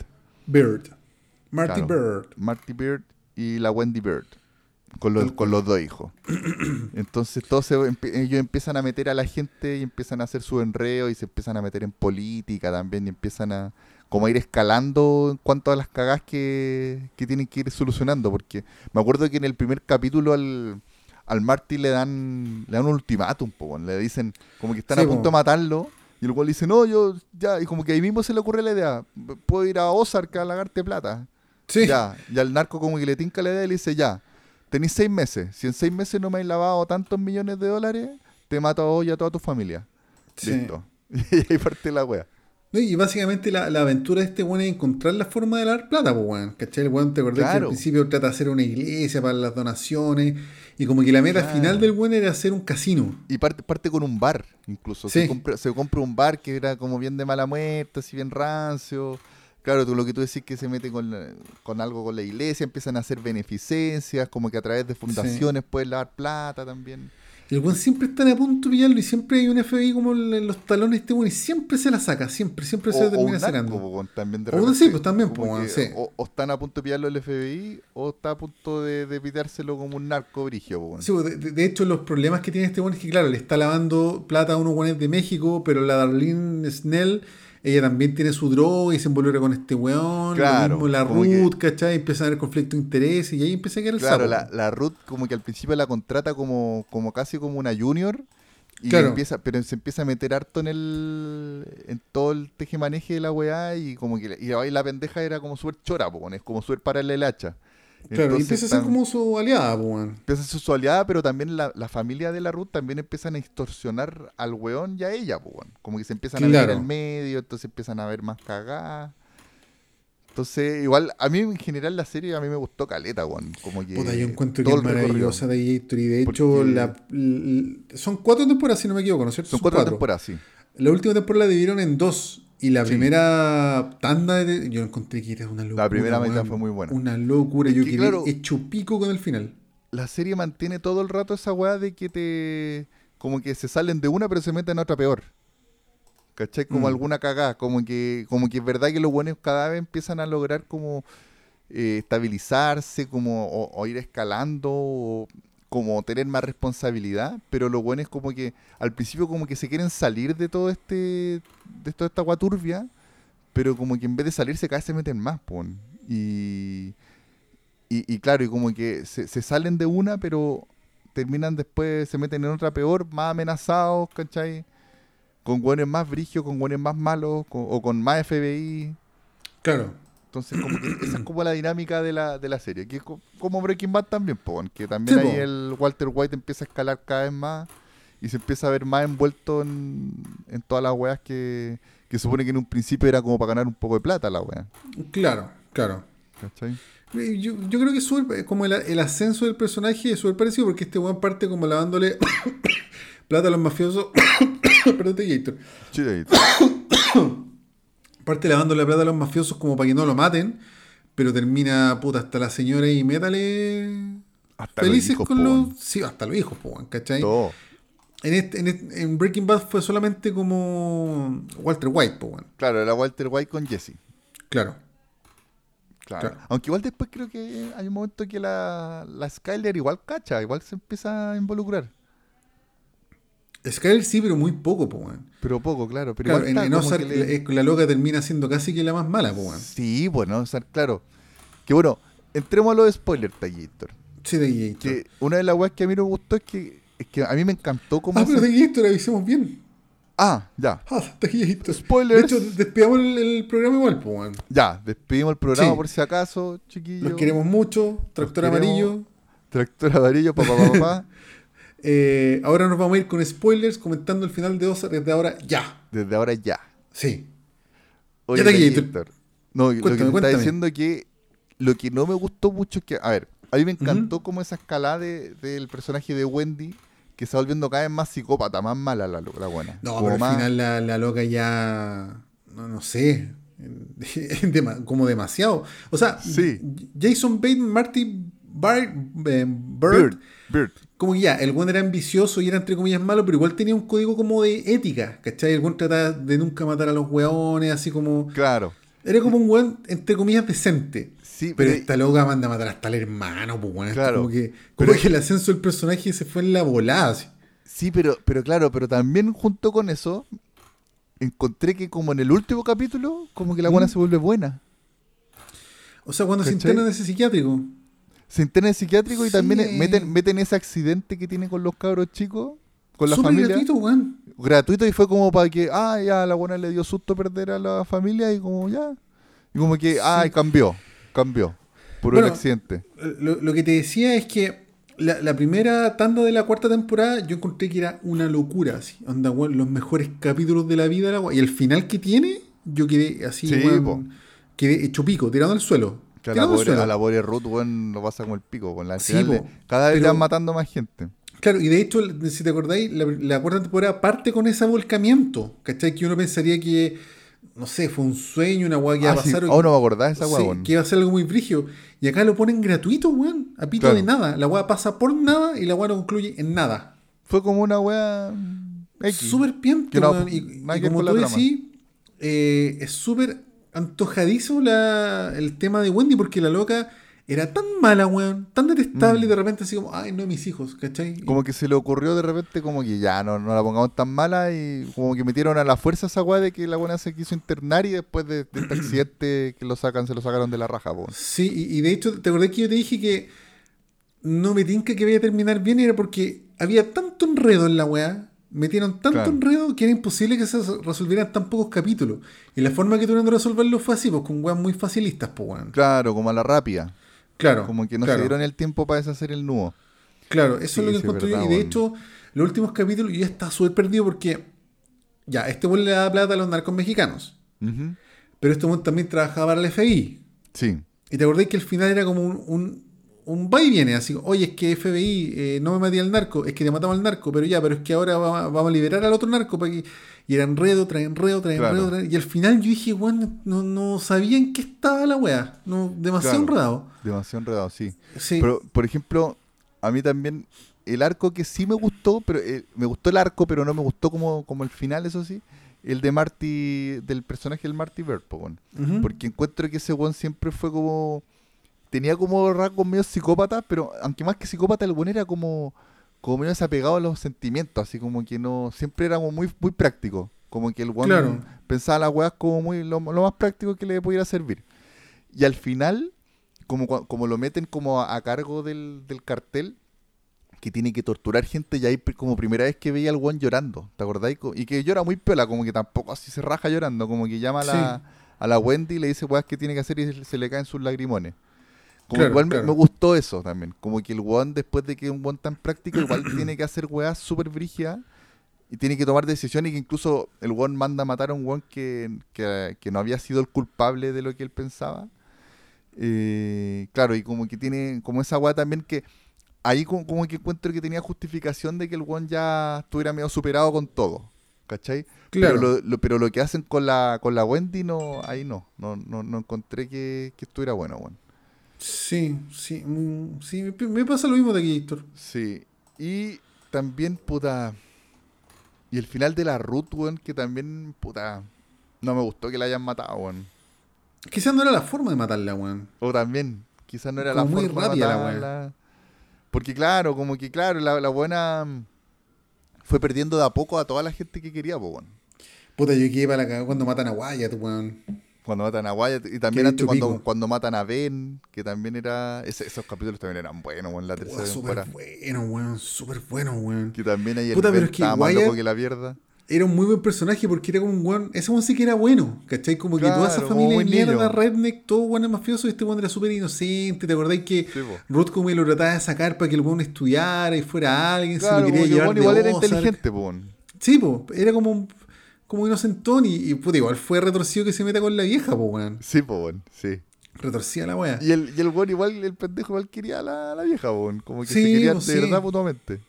Bird. Marty Claro. Bird. Marty Bird y la Wendy Bird. Con los, con los dos hijos. Entonces todos se- ellos empiezan a meter a la gente y empiezan a hacer su enreo y se empiezan a meter en política también y empiezan a como a ir escalando en cuanto a las cagadas que, que tienen que ir solucionando. Porque me acuerdo que en el primer capítulo al, al Marty le dan, le dan un ultimátum, po, le dicen como que están Sí, a punto po. de matarlo. Y el cual dice, no, yo ya, y como que ahí mismo se le ocurre la idea, puedo ir a Ozark a lagarte plata. Sí. Ya, y al narco como que le tinca la idea y le dice, ya, tenéis seis meses. Si en seis meses no me has lavado tantos millones de dólares, te mato a vos y a toda tu familia. Sí. Listo. Y ahí parte la wea. No, y básicamente la, la aventura de este weón es encontrar la forma de dar plata, pues weón. ¿Cachai? El weón te acordás que al principio trata de hacer una iglesia para las donaciones. Y como que la meta final del weón era hacer un casino. Y parte, parte con un bar, incluso. Sí. Se, compra, se compra un bar que era como bien de mala muerte, así bien rancio. Claro, tú, lo que tú decís que se mete con, la- con algo con la iglesia, empiezan a hacer beneficencias, como que a través de fundaciones pueden lavar plata también. Y el weón siempre está a punto de pillarlo y siempre hay un FBI como en los talones este weón y siempre se la saca, siempre, siempre se O, la o termina un narco, sacando. po, weón, también de O repente. sí, pues, también, Como pues, que sí. o, o están a punto de pillarlo el FBI o está a punto de, de pitárselo como un narco brigio, po. Sí, pues, de, de- hecho, los problemas que tiene este weón es que, claro, le está lavando plata a unos weones de México, pero la Darlene Snell, ella también tiene su droga y se involucra con este weón. Claro, mismo la como que- Ruth, ¿cachai? Empieza a haber conflicto de interés y ahí empieza a quedar el Claro, sapo. la, la Ruth como que al principio la contrata como, como casi como una junior y Claro. empieza, pero se empieza a meter harto en el en todo el tejemaneje de la weá y como que y la pendeja era como súper chora, po, es como súper para el hacha. Claro, y Entonces, empieza a ser como su aliada, weón. empieza a ser su aliada, pero también la, la familia de la Ruth también empiezan a extorsionar al weón y a ella, weón. como que se empiezan a meter al medio, entonces empiezan a ver más cagadas. Entonces, igual, a mí en general la serie a mí me gustó caleta, weón. Como que Puta, yo encuentro que todo es el recorrido. maravillosa de Gator y de hecho la, son cuatro temporadas, si no me equivoco, ¿no es cierto? Son cuatro, temporadas, sí. La última temporada la dividieron en dos. Y la Sí. primera tanda de, yo encontré que era una locura. primera mitad fue muy buena. Una locura. Yo que, quedé claro, hecho pico con el final. La serie mantiene todo el rato esa weá de que te. Como que se salen de una, pero se meten a otra peor. ¿Cachai? Como Mm. alguna cagada. Como que, como que es verdad que los buenos cada vez empiezan a lograr como eh, estabilizarse, como o, o ir escalando, o como tener más responsabilidad. Pero lo bueno es como que al principio como que se quieren salir de todo este. de toda esta agua turbia. Pero como que en vez de salirse cada vez se meten más, pon. Y. Y, claro, y como que se, salen de una, pero terminan después, se meten en otra peor, más amenazados, ¿cachai? Con güenes más brigios, con güenes más malos, con- o con más FBI. Claro. Entonces, como que esa es como la dinámica de la, de la serie. Que es co- como Breaking Bad también, po, que también Sí, ahí po. el Walter White empieza a escalar cada vez más y se empieza a ver más envuelto en, en todas las weas que, que supone que en un principio era como para ganar un poco de plata la wea. Claro, claro. ¿Cachai? Eh, Yo, yo creo que es súper- como el, el ascenso del personaje es súper parecido porque este weón parte como lavándole plata a los mafiosos. Perdón, Gator. Chile. Parte lavándole plata a los mafiosos como para que no lo maten. Pero termina, puta, hasta la señora y métale. Hasta los felices hijos, con los. Sí, hasta los hijos, po, ¿cachai? Todo. En, este- en, este- en Breaking Bad fue solamente como Walter White, po. Claro, era Walter White con Jesse. Claro. Claro. Claro. Aunque igual después creo que hay un momento que la, la Skyler igual cacha, igual se empieza a involucrar. Skyler sí, pero muy poco, po, weón. Pero poco, claro. Pero Claro, igual en, en Ozark le- la, la loca termina siendo casi que la más mala, po, weón. Sí, bueno, claro. Que bueno, entremos a los spoilers, Tallator. Sí, de. Que una de las weas que a mí no me gustó es que, es que a mí me encantó cómo Ah, pero se- de Gator avisemos bien. Ah, ya. Ah, de. Spoilers. De hecho, despidamos el, el programa igual, po, weón. Ya, despedimos el programa Sí. por si acaso, chiquillos. Los queremos mucho. Tractor amarillo. Tractor amarillo, papá, papá, papá. Eh, ahora nos vamos a ir con spoilers comentando el final de Ozark desde ahora ya. Desde ahora ya. Sí. Oye, Ya te Tallator, No, lo que Cuéntame, está diciendo que lo que no me gustó mucho es que, a ver, a mí me encantó como esa escalada de- del personaje de Wendy que se va volviendo cada vez más psicópata, más mala la, la buena. No, Como pero al más- final la, la loca ya. No, no sé. como demasiado. O sea, Sí. Jason Bateman, Marty eh, Bird, Bird, Bird. Como que ya, el buen era ambicioso y era entre comillas malo, pero igual tenía un código como de ética, ¿cachai? El buen trataba de nunca matar a los weones, así como. Claro. Era como un weón, entre comillas, decente. Sí, Pero pero- esta loca manda a matar hasta el hermano, pues weón. Claro. Como que, como Pero- que el ascenso del personaje se fue en la volada, así. Sí, pero, pero claro, pero también junto con eso, encontré que como en el último capítulo, como que la buena ¿Mm? se vuelve buena. O sea, cuando se ¿Cachai? interna en ese psiquiátrico. Se interna en psiquiátrico y también meten, meten ese accidente que tiene con los cabros chicos, con la Súper familia. gratuito, weón. gratuito y fue como para que, ah, ya la buena le dio susto perder a la familia y como ya. Y como que, ah, y cambió, cambió. Por Bueno, un accidente. Lo, lo que te decía es que la, la primera tanda de la cuarta temporada yo encontré que era una locura. Así. Onda, weón, los mejores capítulos de la vida. la y el final que tiene, yo quedé así, Sí, weón, quedé hecho pico, tirando al suelo. Que a la, pobre, a la pobre Ruth, weón, lo pasa como el pico. Con la Sí, de- cada vez Pero- van matando más gente. Claro, y de hecho, si te acordáis, la, la cuarta temporada parte con ese volcamiento. ¿Cachai? Que uno pensaría que, no sé, fue un sueño, una weá que iba Ah, a sí, pasar. o- aún no me acordaba de esa Sí, weá, weón. que iba a ser algo muy frigio. Y acá lo ponen gratuito, weón. A pito Claro. de nada. La weá pasa por nada y la weá no concluye en nada. Fue como una weá. Súper piento, no. Y, y como tú decís, eh, es súper antojadizo la, el tema de Wendy porque la loca era tan mala, weón. Tan detestable y de repente así como, ay, no, mis hijos, ¿cachai? Mm. Como que se le ocurrió de repente como que ya no, no la pongamos tan mala y como que metieron a la fuerza esa weá de que la buena se quiso internar y después de, de este accidente que lo sacan, se lo sacaron de la raja, po. Sí, y, y de hecho, ¿te acordás que yo te dije que no me tinca que vaya a terminar bien? Era porque había tanto enredo en la weá, metieron tanto Claro. enredo que era imposible que se resolvieran tan pocos capítulos. Y la forma que tuvieron de resolverlo fue así, pues con weas muy facilistas, pues weón. Claro, como a la rápida. Claro. Como que no claro, se dieron el tiempo para deshacer el nudo. Claro, eso Sí, es lo que verdad, yo. Y de hecho, los últimos capítulos yo ya estaba súper perdido porque, ya, este weón le da plata a los narcos mexicanos. Pero este weón también trabajaba para el FBI. Sí, Y te acordás que al final era como un, un, un va y viene, así, oye, es que FBI eh, no me matía al narco, es que te matamos al narco, pero ya, pero es que ahora va- vamos a liberar al otro narco para que... Y era enredo, trae enredo, trae Claro. enredo, trae- Y al final yo dije, bueno, no, no sabía en qué estaba la wea. No, demasiado Claro. enredado. demasiado enredado, sí. Sí. Pero, por ejemplo, a mí también el arco que sí me gustó, pero eh, me gustó el arco, pero no me gustó como, como el final, eso sí, el de Marty, del personaje del Marty Bird, po. Ujú. Porque encuentro que ese weón siempre fue como... Tenía como rasgos medio psicópata, pero aunque más que psicópata, el weón era como, como medio desapegado a los sentimientos, así como que no... Siempre era como muy, muy práctico. Como que el weón Claro. pensaba las weas como muy lo, lo más práctico que le pudiera servir. Y al final, como, como lo meten como a, a cargo del, del cartel, que tiene que torturar gente, y ahí como primera vez que veía al weón llorando, ¿te acordáis? Co- Y que llora muy piola, como que tampoco así se raja llorando, como que llama a la, a la Wendy y le dice weas que tiene que hacer y se, se le caen sus lagrimones. Como Claro, igual me, claro. me gustó eso también, como que el weón después de que un weón tan práctico, igual tiene que hacer weas súper brígidas y tiene que tomar decisiones y que incluso el weón manda a matar a un weón que, que, que no había sido el culpable de lo que él pensaba. Eh, claro, y como que tiene, como esa weá también que ahí como, como que encuentro que tenía justificación de que el weón ya estuviera medio superado con todo. ¿Cachai? Claro. Pero lo, lo- pero lo que hacen con la, con la Wendy, no, ahí no. No, no, no encontré que, que estuviera bueno, weón. Sí, sí, sí, me, pasa lo mismo de aquí, Héctor. Sí. Y también, puta. Y el final de la Ruth, weón, que también, puta. No me gustó que la hayan matado, weón. Quizás no era la forma de matarla, weón. O también, quizás no era Como la muy forma de rápida matarla. Porque claro, como que claro, la, la buena mm, fue perdiendo de a poco a toda la gente que quería, po, weón. Puta, yo quedé para la cagada cuando matan a Wyatt, weón. Cuando matan a Wyatt y también antes cuando, cuando matan a Ben, que también era. ese- esos capítulos también eran buenos, weón, la tercera súper temporada. bueno, weón, súper bueno, weón. Que también ahí el Puta, Ben pero es que estaba más loco que la mierda. Era un muy buen personaje porque era como un weón. Ese weón sí que era bueno, ¿cachai? Como que toda esa familia de mierda, niño. redneck, todo weón mafioso, y este weón era súper inocente. ¿Te acordáis que Sí. Ruth como lo trataba de sacar para que el weón estudiara y fuera alguien? Claro, se lo quería que el llevar de igual era inteligente, weón. Sí, po, era como, un- como inocentón y, y puta, igual fue retorcido que se meta con la vieja, po, weón. Sí, po, weón, sí. Retorcida la weá. Y el, y el weón igual, el pendejo igual quería a la, la vieja, weón. Como que Sí, se querían pues, de sí. verdad mutuamente.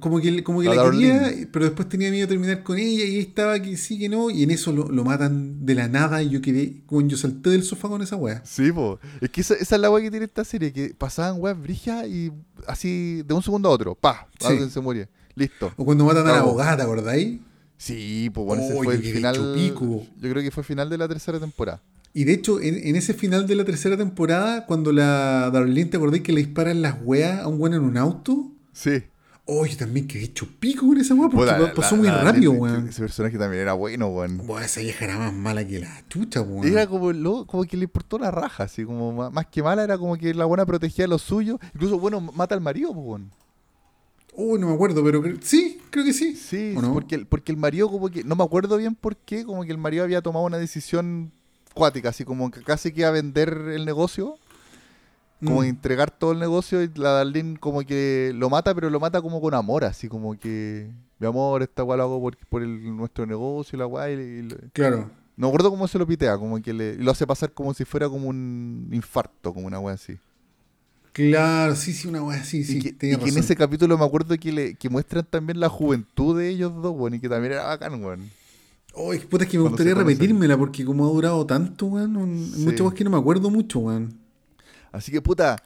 Como que, como que A la quería, pero después tenía miedo de terminar con ella y ahí estaba que sí, que no, y en eso lo, lo matan de la nada y yo quedé, como yo salté del sofá con esa weá. Sí, po. Es que esa, esa es la weá que tiene esta serie, que pasaban weas brijas y así de un segundo a otro, pa, Sí. alguien se muere. Listo. O cuando matan a la abogada, ¿te acordáis? Sí, pues bueno, ese Oh, fue el final. Yo creo que fue el final de la tercera temporada. Y de hecho, en, en ese final de la tercera temporada, cuando la Darlene, ¿te acordáis que le disparan las weas a un weón en un auto? Sí. Oh, yo también quedé hecho pico con esa wea porque pasó la- muy rápido, weón. Ese personaje también era bueno, weón. Buah, esa vieja era más mala que la chucha, weón. Era como, lo, como que le importó la raja, así como más, que mala, era como que la buena protegía a los suyos. Incluso, bueno, mata al marido, pues, weón. Uy, no me acuerdo, pero cre- sí, creo que sí. Sí, porque, el, porque el marido, como que, no me acuerdo bien por qué, como que el marido había tomado una decisión cuática, así como que casi que iba a vender el negocio, como Mm. entregar todo el negocio y la Darlene como que lo mata, pero lo mata como con amor, así como que, mi amor, esta weá lo hago por, por el, nuestro negocio la weá, y, y Claro. no me acuerdo cómo se lo pitea, como que le, lo hace pasar como si fuera como un infarto, como una weá así. Claro, sí, sí, una wea así, sí. y que, tenía y que en ese capítulo me acuerdo que, le, que muestran también la juventud de ellos dos, weón, y que también era bacán, weón. Ay, puta, es que me Cuando gustaría repetírmela porque como ha durado tanto, weón, un- Sí. muchas cosas que no me acuerdo mucho, weón. Así que, puta,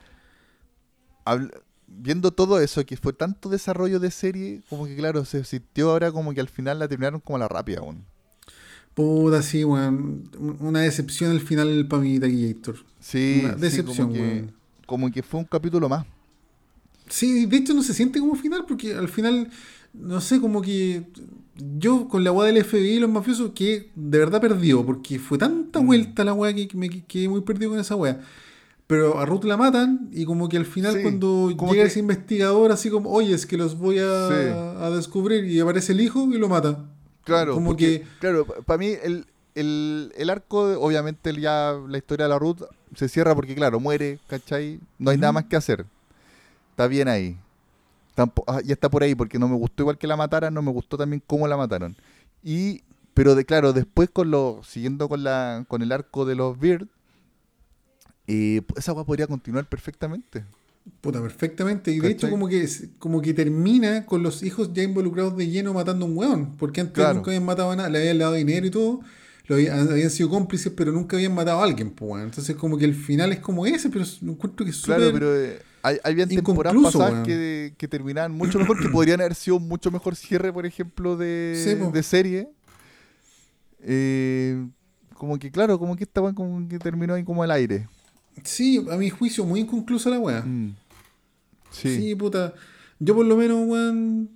viendo todo eso, que fue tanto desarrollo de serie, como que, claro, se sintió ahora como que al final la terminaron como a la rápida, weón. Puta, sí, weón. Un- Una decepción al final para mi Taquillator. Sí, Una sí, decepción, como, que, weón. Como que fue un capítulo más. Sí, de hecho no se siente como final porque al final, no sé, como que yo con la weá del FBI y los mafiosos que de verdad perdió porque fue tanta Mm. vuelta la weá que, me quedé muy perdido con esa weá. Pero a Ruth la matan y como que al final Sí, cuando llega que- ese investigador así como, oye, es que los voy a, Sí. a descubrir y aparece el hijo y lo mata. Claro, Como porque, que- claro, para mí el, el, el arco, obviamente ya la historia de la Ruth se cierra porque, claro, muere, ¿cachai? No hay nada más que hacer. Está bien ahí. Tampo- ah, ya está por ahí porque no me gustó igual que la mataran, no me gustó también cómo la mataron. Y, pero de claro, después con lo, siguiendo con la, con el arco de los Beard, eh, esa weá podría continuar perfectamente. Puta, perfectamente. Y de hecho como que, como que termina con los hijos ya involucrados de lleno matando a un weón. Porque antes Claro. nunca habían matado a nada, le habían dado dinero y todo. Lo habían, habían sido cómplices, pero nunca habían matado a alguien, pues, weón. Entonces como que el final es como ese, pero encuentro que es súper... Claro, pero eh, hay, habían temporadas pasadas que, que terminaban mucho mejor, que podrían haber sido un mucho mejor cierre, por ejemplo, de, Sí, de serie. Eh, como que, claro, como que esta weá como que terminó ahí como al aire. Sí, a mi juicio, muy inconclusa la weá. Mm. Sí. Sí, puta. Yo por lo menos, weón...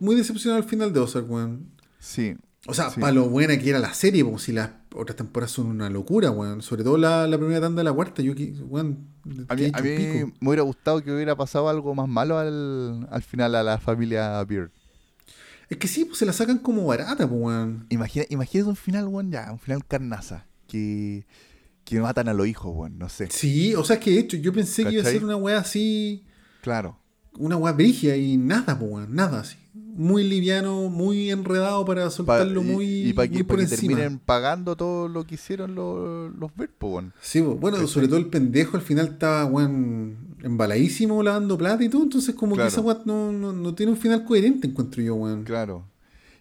Muy decepcionado al final de Ozark, weón. sí. O sea, Sí. para lo buena que era la serie, como si las otras temporadas son una locura, weón. Sobre todo la, la primera tanda de la cuarta, yo que, weón, A mí, a mí pico. me hubiera gustado que hubiera pasado algo más malo al, al final a la familia Beard. Es que sí, pues se la sacan como barata, pues, weón. Imagina, imagínate un final, weón, ya, un final carnaza. Que, que matan a los hijos, weón, no sé. Sí, o sea, es que de hecho yo pensé que iba a ser una weá así, Claro. una weá brigia y nada, pues, weón, nada así. Muy liviano, muy enredado para Pa- soltarlo y- muy, y, para que, muy pa' por que terminen pagando todo lo que hicieron los, los ver, po, weón. Sí, bueno, sobre todo el pendejo al final estaba, weón, embaladísimo lavando plata y todo, entonces como Claro. que esa weá no, no, no tiene un final coherente, encuentro yo, weón. Claro.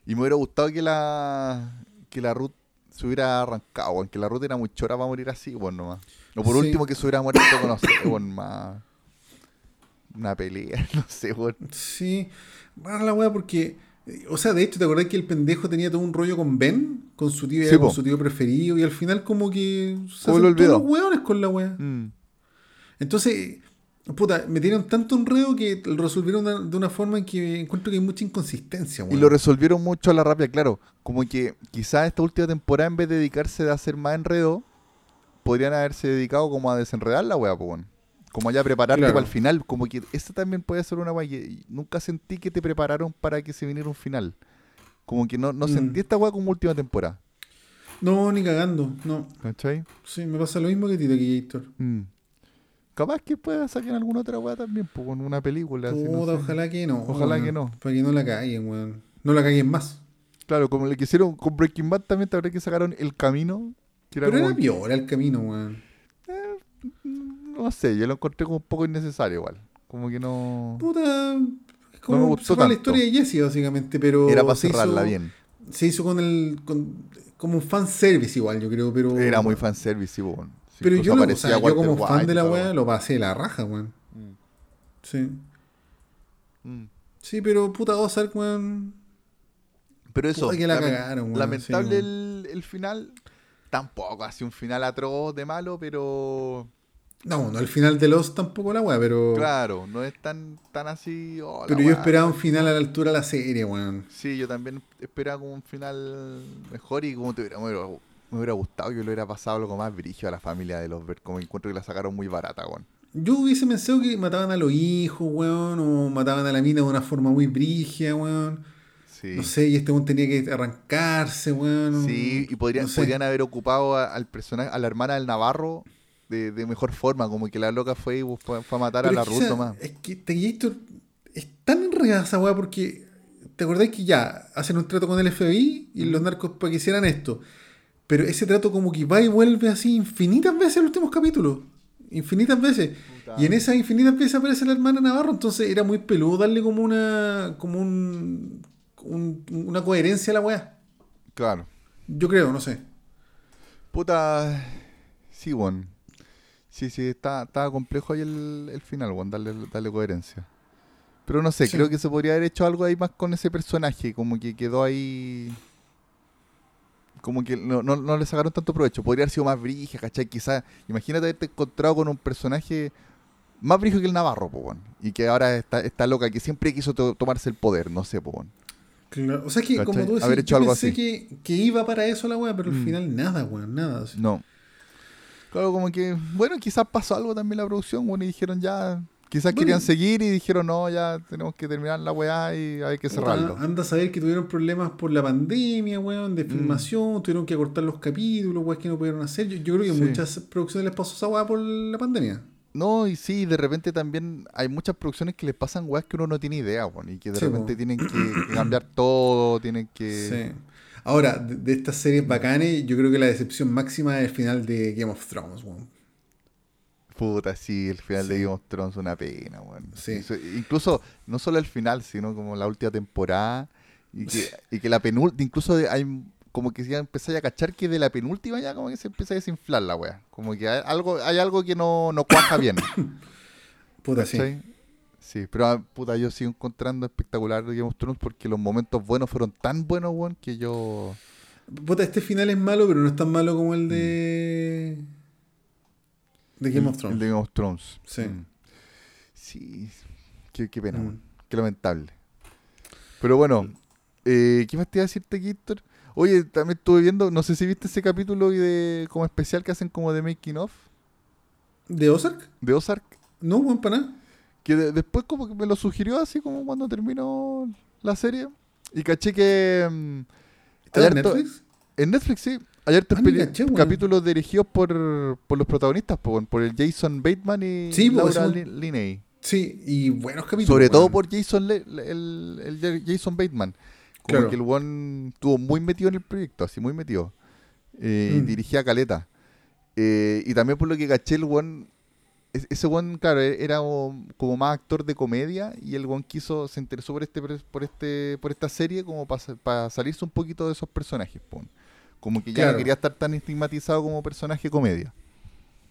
Y me hubiera gustado que la que la Ruth se hubiera arrancado, weón. Que la Ruth era muy chora para morir así, weón, nomás. O por Sí. último que se hubiera muerto con, no sé, weón, más... Una pelea, no sé, weón. Sí, rara la weá porque, eh, o sea, de hecho, ¿te acordás que el pendejo tenía todo un rollo con Ben? Con su tío, Sí, con po. su tío preferido, y al final como que se hacen todos los weones con la weá. Mm. Entonces, puta, me dieron tanto enredo que lo resolvieron de, de una forma en que encuentro que hay mucha inconsistencia, Y weón. lo resolvieron mucho a la rápida, claro. Como que quizás esta última temporada, en vez de dedicarse a hacer más enredo, podrían haberse dedicado como a desenredar la weá, pues. Como ya prepararte Claro. para el final. Como que esta también puede ser una que nunca sentí que te prepararon para que se viniera un final. Como que no, no Mm. sentí esta weá como última temporada. No, ni cagando, no. ¿Cachai? Sí, me pasa lo mismo que a ti, Taquillator. Mm. Capaz que pueda sacar alguna otra weá también, pues, con una película. no sé. ojalá que no. Ojalá que no. Para que no la caguen, weón. No la caguen más. Claro, como le quisieron con Breaking Bad también, te habrá que sacaron El Camino. Que era Pero como era piola el camino, weón. No sé, yo lo encontré como un poco innecesario igual. Como que no... Puta. Es me como gustó cerrar la tanto. historia de Jesse, básicamente, pero. Era para cerrarla hizo- bien. Se hizo con el. Con, como un fanservice igual, yo creo, pero. Era muy fanservice, sí, bueno. Sí, Pero yo, lo, o aparecía sea, yo Walter como White fan de la weá lo pasé de la raja, weón. Sí. Mm. Sí, pero puta Ozark, weón. Pero eso, Puta que la cagaron, weón, lamentable sí, el, el final. Tampoco así un final atroz de malo, pero No, no el final de Lost tampoco la weá, pero. claro, no es tan, tan así. oh, pero yo esperaba un final a la altura de la serie, weón. Sí, yo también esperaba como un final mejor y como te hubiera, me, hubiera, me hubiera gustado que le hubiera pasado algo más brígido a la familia de los Ver, como encuentro que la sacaron muy barata, weón. Yo hubiese pensado que mataban a los hijos, weón, o mataban a la mina de una forma muy brígida, weón. Sí. No sé, y este weón tenía que arrancarse, weón. Sí, y podrían, no sé. podrían haber ocupado a- al personaje, a la hermana del Navarro de, de mejor forma, como que la loca fue y fue, fue a matar Pero a la Ruth nomás. Es que Terminator es tan enredada esa weá porque. ¿Te acordás que ya hacen un trato con el FBI y los narcos para que hicieran esto? Pero ese trato como que va y vuelve así infinitas veces en los últimos capítulos. Infinitas veces. Y en esas infinitas veces aparece la hermana Navarro. Entonces era muy peludo darle como una. como un. un- una coherencia a la weá. Claro. Yo creo, no sé. Puta. Sí, bueno. Sí, sí, está, estaba complejo ahí el, el final, bueno, darle, darle coherencia. Pero no sé, Sí. creo que se podría haber hecho algo ahí más con ese personaje, como que quedó ahí. Como que no, no, no le sacaron tanto provecho. Podría haber sido más brija, ¿cachai? Quizás, imagínate haberte encontrado con un personaje más brijo que el Navarro, po. Y que ahora está, está loca, que siempre quiso to- tomarse el poder, no sé, po. Claro, O sea, que como tú decís, Haber hecho yo algo pensé así. Que, que iba para eso la weá, pero al Mm. final nada, weón, nada. así. No. Claro, como que, bueno, quizás pasó algo también la producción, bueno, y dijeron ya, quizás Bueno. querían seguir y dijeron, no, ya tenemos que terminar la weá y hay que cerrarlo. Anda a saber que tuvieron problemas por la pandemia, weón, Mm. de filmación, tuvieron que cortar los capítulos, weón, que no pudieron hacer. Yo, yo creo que Sí. muchas producciones les pasó esa weá por la pandemia. No, y sí, de repente también hay muchas producciones que les pasan weas que uno no tiene idea, bueno, y que de Sí, repente tienen que cambiar todo, tienen que... Sí. Ahora, de, de estas series bacanes, yo creo que la decepción máxima es el final de Game of Thrones, weón. Puta, sí, el final Sí. de Game of Thrones es una pena, weón. Sí. Incluso, no solo el final, sino como la última temporada. Y que, y que la penúltima, incluso hay como que ya empezáis a cachar que de la penúltima ya como que se empieza a desinflar la wea. Como que hay algo, hay algo que no, no cuaja bien. Puta. ¿cachai? Sí, pero ah, puta, yo sigo encontrando espectacular Game of Thrones porque los momentos buenos fueron tan buenos, weón, que yo... Puta, este final es malo, pero no es tan malo como el de. de Game el- of Thrones. el de Game of Thrones. Sí. Mm. Sí, qué, qué pena, Mm. weón. Qué lamentable. Pero bueno, eh, ¿qué más te iba a decirte, Héctor? Oye, también estuve viendo, no sé si viste ese capítulo de como especial que hacen como de making of ¿De Ozark? de Ozark, No, weón, para nada. Que de- después como que me lo sugirió así como cuando terminó la serie y caché que mm, ¿Está en Netflix? en Netflix sí, hay hartos Ah, caché, weón. capítulos dirigidos por, por los protagonistas, po, weón, por el Jason Bateman y Sí, Laura Linney. Sí, y buenos capítulos. Sobre todo weón. por Jason, Le- el, el Jason Bateman. Como Claro. que el one estuvo muy metido en el proyecto, así muy metido. Eh, y Mm. dirigía Caleta. Eh, y también por lo que caché, el one. Es- Ese one, claro, e- era como más actor de comedia. Y el one quiso, se interesó por este por este por esta serie como para salirse un poquito de esos personajes. po. Como que ya Claro. no quería estar tan estigmatizado como personaje comedia.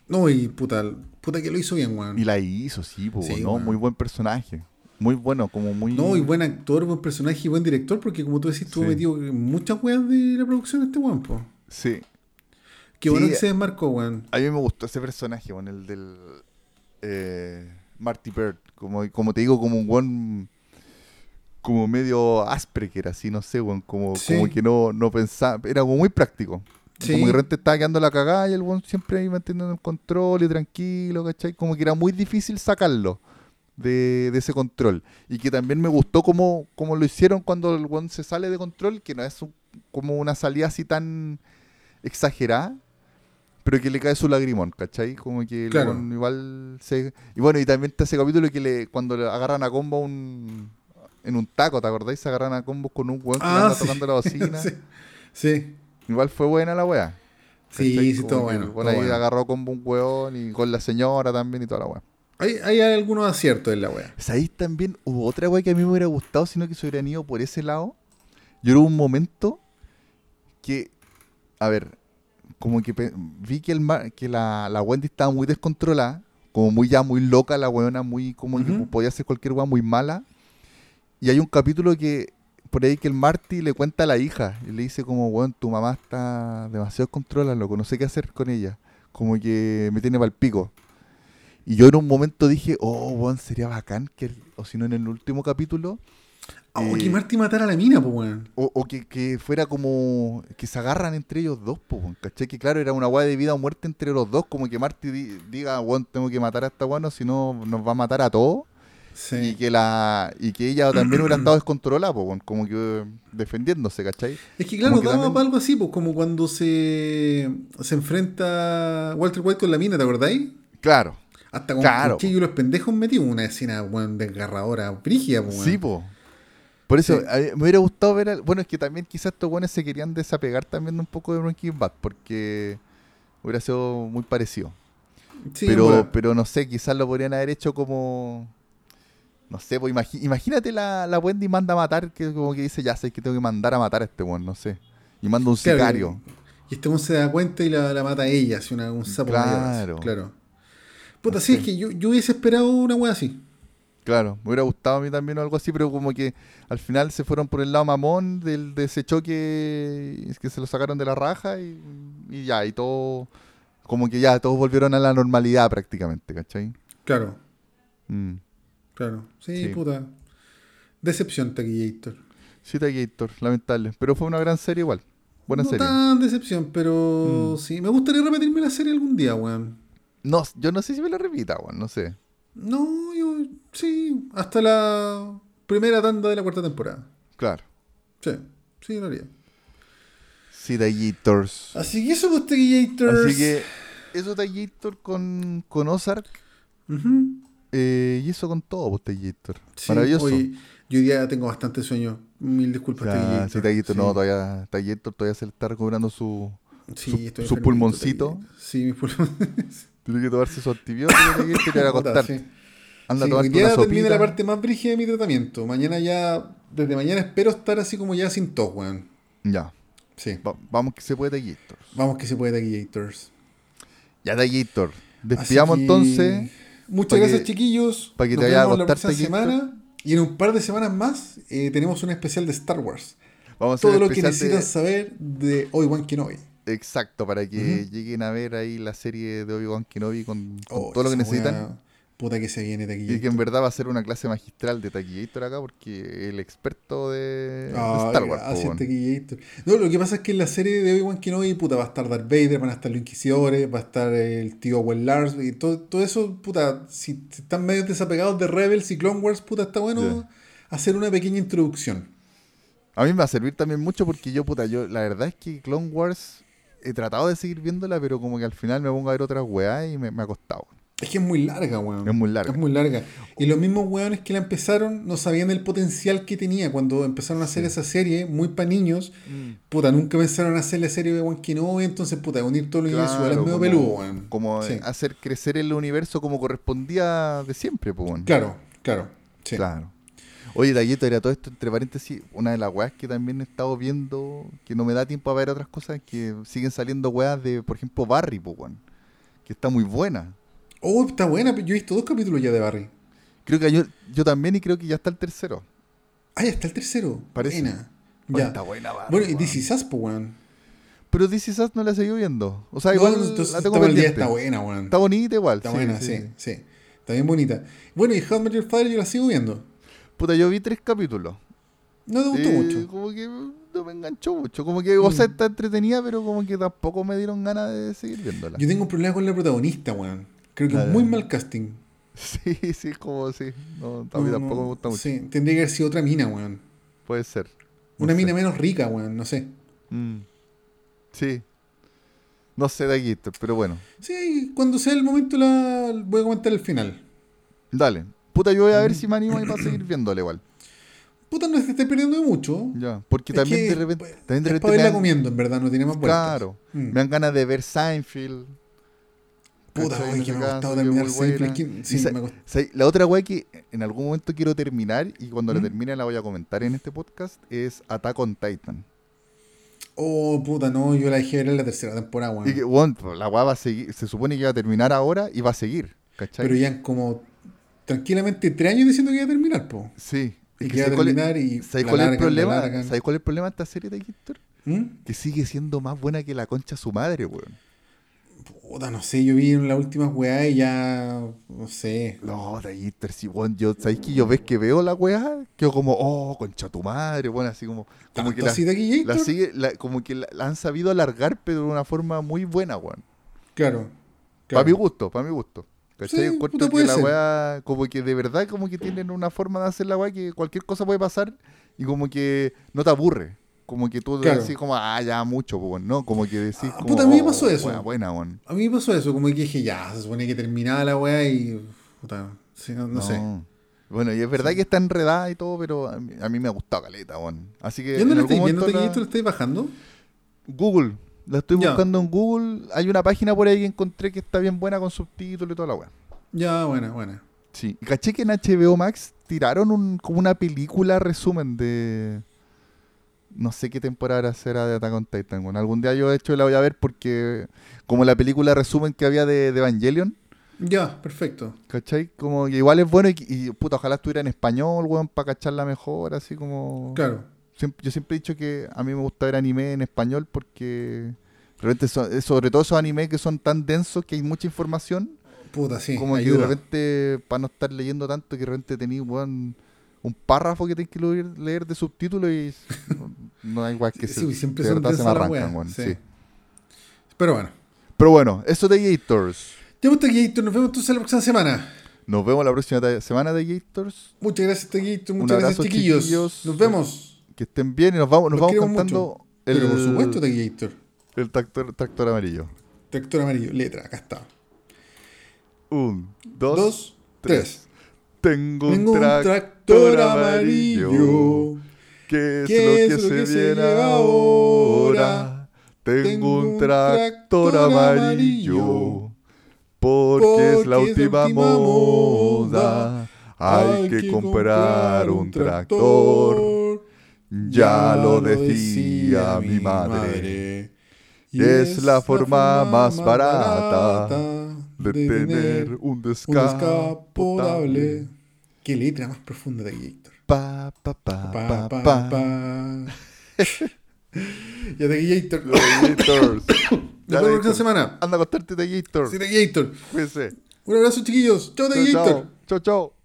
No, y puta, puta que lo hizo bien, weón. Y la hizo, sí, po, Sí, ¿no? weón. Muy buen personaje. Muy bueno, como muy. No, y buen actor, buen personaje y buen director, porque como tú decís, estuvo Sí. metido en muchas weas de la producción de este weón, po. Sí. Qué bueno que se desmarcó, weón. A mí me gustó ese personaje, bueno, el del eh, Marty Bird. Como, como te digo, como un buen como medio áspero que era así, no sé, como, Sí. como que no, no pensaba, era como muy práctico. Sí. Como que de repente estaba quedando la cagada y el weón siempre ahí manteniendo el control y tranquilo, ¿cachai? Como que era muy difícil sacarlo de, de ese control. Y que también me gustó como, como lo hicieron cuando el weón se sale de control, que no es un- como una salida así tan exagerada, pero que le cae su lagrimón, ¿cachai? Como que Claro. igual se... Y bueno, y también está ese capítulo que le cuando le agarran a combo un, en un taco, ¿te acordáis? Se agarran a combos con un weón que le Ah, anda sí. tocando la bocina. sí. Sí, Igual fue buena la weá. sí, sí, todo bueno. weón ahí bueno. agarró combo un weón y con la señora también y toda la weá. Hay, hay algunos aciertos en la wea. ¿Sabéis también? Hubo otra weá que a mí me hubiera gustado, sino que se hubieran ido por ese lado. Yo hubo un momento que, a ver, como que vi que, el que la, la Wendy estaba muy descontrolada, como muy ya muy loca, la weona muy, como que Ujú. podía hacer cualquier weá muy mala. Y hay un capítulo que, por ahí que el Marty le cuenta a la hija y le dice como, weón, tu mamá está demasiado descontrolada, loco, no sé qué hacer con ella. Como que me tiene pal pico. Y yo en un momento dije, oh, weón, sería bacán que, o si no en el último capítulo, Oh, Eh, que Marty matara a la mina, pues, weón. o, o que, que fuera como que se agarran entre ellos dos, po, weón, ¿cachai? Que claro, era una weá de vida o muerte entre los dos, como que Marty di- diga, weón, tengo que matar a esta weón, o si no nos va a matar a todos. Y Sí. que la y que ella también hubiera estado descontrolada, po, como que eh, defendiéndose, ¿cachai? Es que claro, que daba también- para algo así, pues como cuando se, se enfrenta Walter White con la mina, ¿te acordáis? Claro. Hasta con Claro. cuchillo y los pendejos metió una escena, weón, desgarradora, brígida, pues, weón. Sí, po. Por eso Sí. a mí me hubiera gustado ver. al- Bueno, es que también quizás estos buenos se querían desapegar también un poco de Breaking Bad, porque hubiera sido muy parecido. Sí, pero, bueno. pero no sé, quizás lo podrían haber hecho como. No sé, pues imagi- imagínate la, la Wendy manda a matar, que como que dice, ya sé que tengo que mandar a matar a este weón, no sé. Y manda un Claro, sicario. Y este weón se da cuenta y la, la mata a ella, así una, un sapo Claro. mayor, claro. Puta, No sí, sé. es que yo, yo hubiese esperado una weá así. Claro, me hubiera gustado a mí también o algo así, pero como que al final se fueron por el lado mamón del, de ese choque es que se lo sacaron de la raja y, y ya, y todo, como que ya todos volvieron a la normalidad prácticamente, ¿cachai? Claro, Mm. claro. Sí, Sí. puta. Decepción, Taquillator. Sí, Gator, lamentable, pero fue una gran serie igual, buena no serie. tan decepción, pero Mm. sí. Me gustaría repetirme la serie algún día, weón. No, yo no sé si me la repita, weón, no sé. No, yo sí, hasta la primera tanda de la cuarta temporada. Claro. Sí, sí, lo haría. Sí, Gators. Así que eso, pues. Así que eso Gator con, con Ozark eh, y eso con todo, pues. Sí, Maravilloso. Yo hoy día tengo bastante sueño. Mil disculpas, Ya, Taquillator. sí, Sí. no, todavía, Taguito todavía se le está recuperando su... Sí, su- pulmoncito. Sí, mi pulmoncito. Tiene que tomarse su antibiótico, y ir a acostar. Sí. Anda Sí, hoy día termina la parte más brígida de mi tratamiento. Mañana ya, desde mañana espero estar así como ya sin tos, weón. Ya, Sí. va- vamos que se puede Taguito. Vamos que se puede, Taquillators. Ya, Taguito. Despidamos Así que, entonces. Muchas que- gracias, chiquillos. pa' que Nos te vaya a la próxima semana. Y en un par de semanas más eh, tenemos un especial de Star Wars. Vamos a hacer Todo lo que especial de- necesitan saber de Obi-Wan Kenobi. Exacto, para que lleguen a ver ahí la serie de Obi-Wan Kenobi con, con Oh, todo lo que necesitan. Puta que se viene aquí. Y que en verdad va a ser una clase magistral de Taquillator acá, porque el experto de, de Ah, Star Wars. weón. Taquillator. No, lo que pasa es que en la serie de Obi-Wan Kenobi, puta, va a estar Darth Vader, van a estar los Inquisidores, va a estar el tío Well Lars, y todo, todo eso, puta, si, están medio desapegados de Rebels y Clone Wars, puta, está bueno hacer una pequeña introducción. A mí me va a servir también mucho porque yo, puta, yo, la verdad es que Clone Wars he tratado de seguir viéndola, pero como que al final me pongo a ver otras weas y me, me ha costado. Es que es muy larga, weón. Es muy larga. Es muy larga. Y los mismos weones que la empezaron no sabían el potencial que tenía cuando empezaron a hacer esa serie, muy para niños. Mm. Puta, nunca pensaron a hacer la serie de One Kenobi, entonces, puta, unir los universos Claro, era medio peludo, weón. como Sí. hacer crecer el universo como correspondía de siempre, pues. weón. Claro, claro. Sí. Claro. Oye, Taguito, era todo esto, entre paréntesis, una de las weas que también he estado viendo, que no me da tiempo a ver otras cosas, que siguen saliendo weas de, por ejemplo, Barry, pues, weón, que está muy buena. Oh, está buena. Yo he visto dos capítulos ya de Barry. Creo que yo, yo también y creo que ya está el tercero. Ah, ya está el tercero. Parece. Buena. Ya. Está buena, Barry. Bueno, y. This Is Us, po, weón. Pero This Is Us no la he seguido viendo. O sea, No, igual entonces la tengo pendiente. está buena, weón. Está bonita igual. Está buena, sí, sí, Está bien bonita. Bueno, y How I Met Your Father yo la sigo viendo. Puta, yo vi tres capítulos. No te gustó Eh, mucho. Como que no me enganchó mucho. Como que, o sea, está entretenida, pero como que tampoco me dieron ganas de seguir viéndola. Yo tengo un problema con la protagonista, weón. Creo que es muy mal casting. Sí, sí, como sí. No, a mí No, tampoco no, me gusta mucho. Sí, tendría que haber sido otra mina, weón. Puede ser. No Una sé. mina menos rica, weón, no sé. Mm. Sí. No sé de aquí, pero bueno. Sí, cuando sea el momento la voy a comentar el final. Dale. Puta, yo voy a ver si me animo ahí para seguir viéndole igual. Puta, no se esté perdiendo de mucho. Ya. Porque Es también que de repente. También de para repente verla dan- comiendo, en verdad, no tiene más vueltas. Claro. Mm. Me dan ganas de ver Seinfeld. Puta, En que me ha gustado terminar Sí, me La otra weá que en algún momento quiero terminar y cuando la ¿Mm? termine la voy a comentar en este podcast es Attack on Titan. Oh, puta, no, yo la dejé ver en la tercera temporada, weón. Y que, bueno, pues, la weá va a seguir, se supone que va a terminar ahora y va a seguir, ¿cachai? Pero ya como tranquilamente tres años diciendo que iba a terminar, po. sí. Y que iba a ¿sabes cuál es- terminar y ¿Sabes la cuál es el problema? ¿Sabes cuál es el problema de esta serie de Héctor? ¿Mm? Que sigue siendo más buena que la concha su madre, weón. Puta, no sé, yo vi en las últimas weá y ya. No sé. No, de Héctor, sí, weón. Yo, ¿sabes que yo ves que veo la weá? Quedo como, oh, concha tu madre, weón, así como. Como que ¿Tanto la, así de aquí, la sigue, la- como que la, la han sabido alargar, pero de una forma muy buena, weón. Claro. Para mi gusto, para mi gusto. ¿Cachai? Sí, Encuentro que la ser. weá, como que de verdad, como que tienen una forma de hacer la weá que cualquier cosa puede pasar y como que no te aburre. Como que tú Claro. decís como, ah, ya mucho, pues, no, como que decís Ah, como, puta, a mí me "Oh, pasó eso". Buena, buena. A mí me pasó eso, como que dije, ya, se supone que terminaba la weá y. Puta, sí, no, no sé. Bueno, y es verdad que está enredada y todo, pero a mí, a mí me ha gustado caleta, weón. Así que ¿Y dónde en la algún estáis viendo? momento ¿Te la- ¿Te lo estáis bajando? Google. La estoy Ya. buscando en Google. Hay una página por ahí que encontré que está bien buena con subtítulos y toda la weá. Ya, buena, buena. Sí. Caché que en HBO Max tiraron un, como una película resumen de. No sé qué temporada será de Attack on Titan. Bueno, algún día yo de hecho la voy a ver porque. Como la película resumen que había de, de Evangelion. Ya, perfecto. ¿Cachai? Como que igual es bueno y, y, puta, ojalá estuviera en español, weón, para cacharla mejor, así como. Claro. Siempre- yo siempre he dicho que a mí me gusta ver anime en español porque. Realmente son- eh, sobre todo esos animes que son tan densos que hay mucha información. Puta, sí. como que ayuda. de repente, para no estar leyendo tanto, que de repente tenéis weón, un párrafo que tenéis que leer, de subtítulos y no, hay igual que Sí, se, sí, siempre de verdad se me arrancan, weón, sí. sí. Pero bueno. Pero bueno, eso de Gators. Ya pues, Taquillator, nos vemos entonces la próxima semana. Nos vemos la próxima semana de Gators. Muchas gracias, Taquillator. Un Muchas gracias, abrazo, chiquillos. chiquillos. Nos vemos. Que estén bien y nos vamos, nos vamos cantando el, Pero por supuesto, Taquillator. el tractor, tractor amarillo. Tractor amarillo, letra, acá está. Un, dos, Dos, tres. Tengo, Tengo un tractor, amarillo. ¿Qué es, ¿Qué lo, es que lo que se se viene ahora? Tengo un tractor amarillo. Porque, es la última moda. Hay que comprar un tractor. Ya lo decía mi madre. Y Es la forma más barata De tener un un descapotable. Qué letra más profunda de Gator. Pa, pa, pa, Pa, pa, pa, pa. ya de Gator. Los Gators. Nos vemos la semana. Anda a acostarte de Gator. Sí, de Gator. Cuídense. Un abrazo, chiquillos. Chao, de Gator. Chao, chao.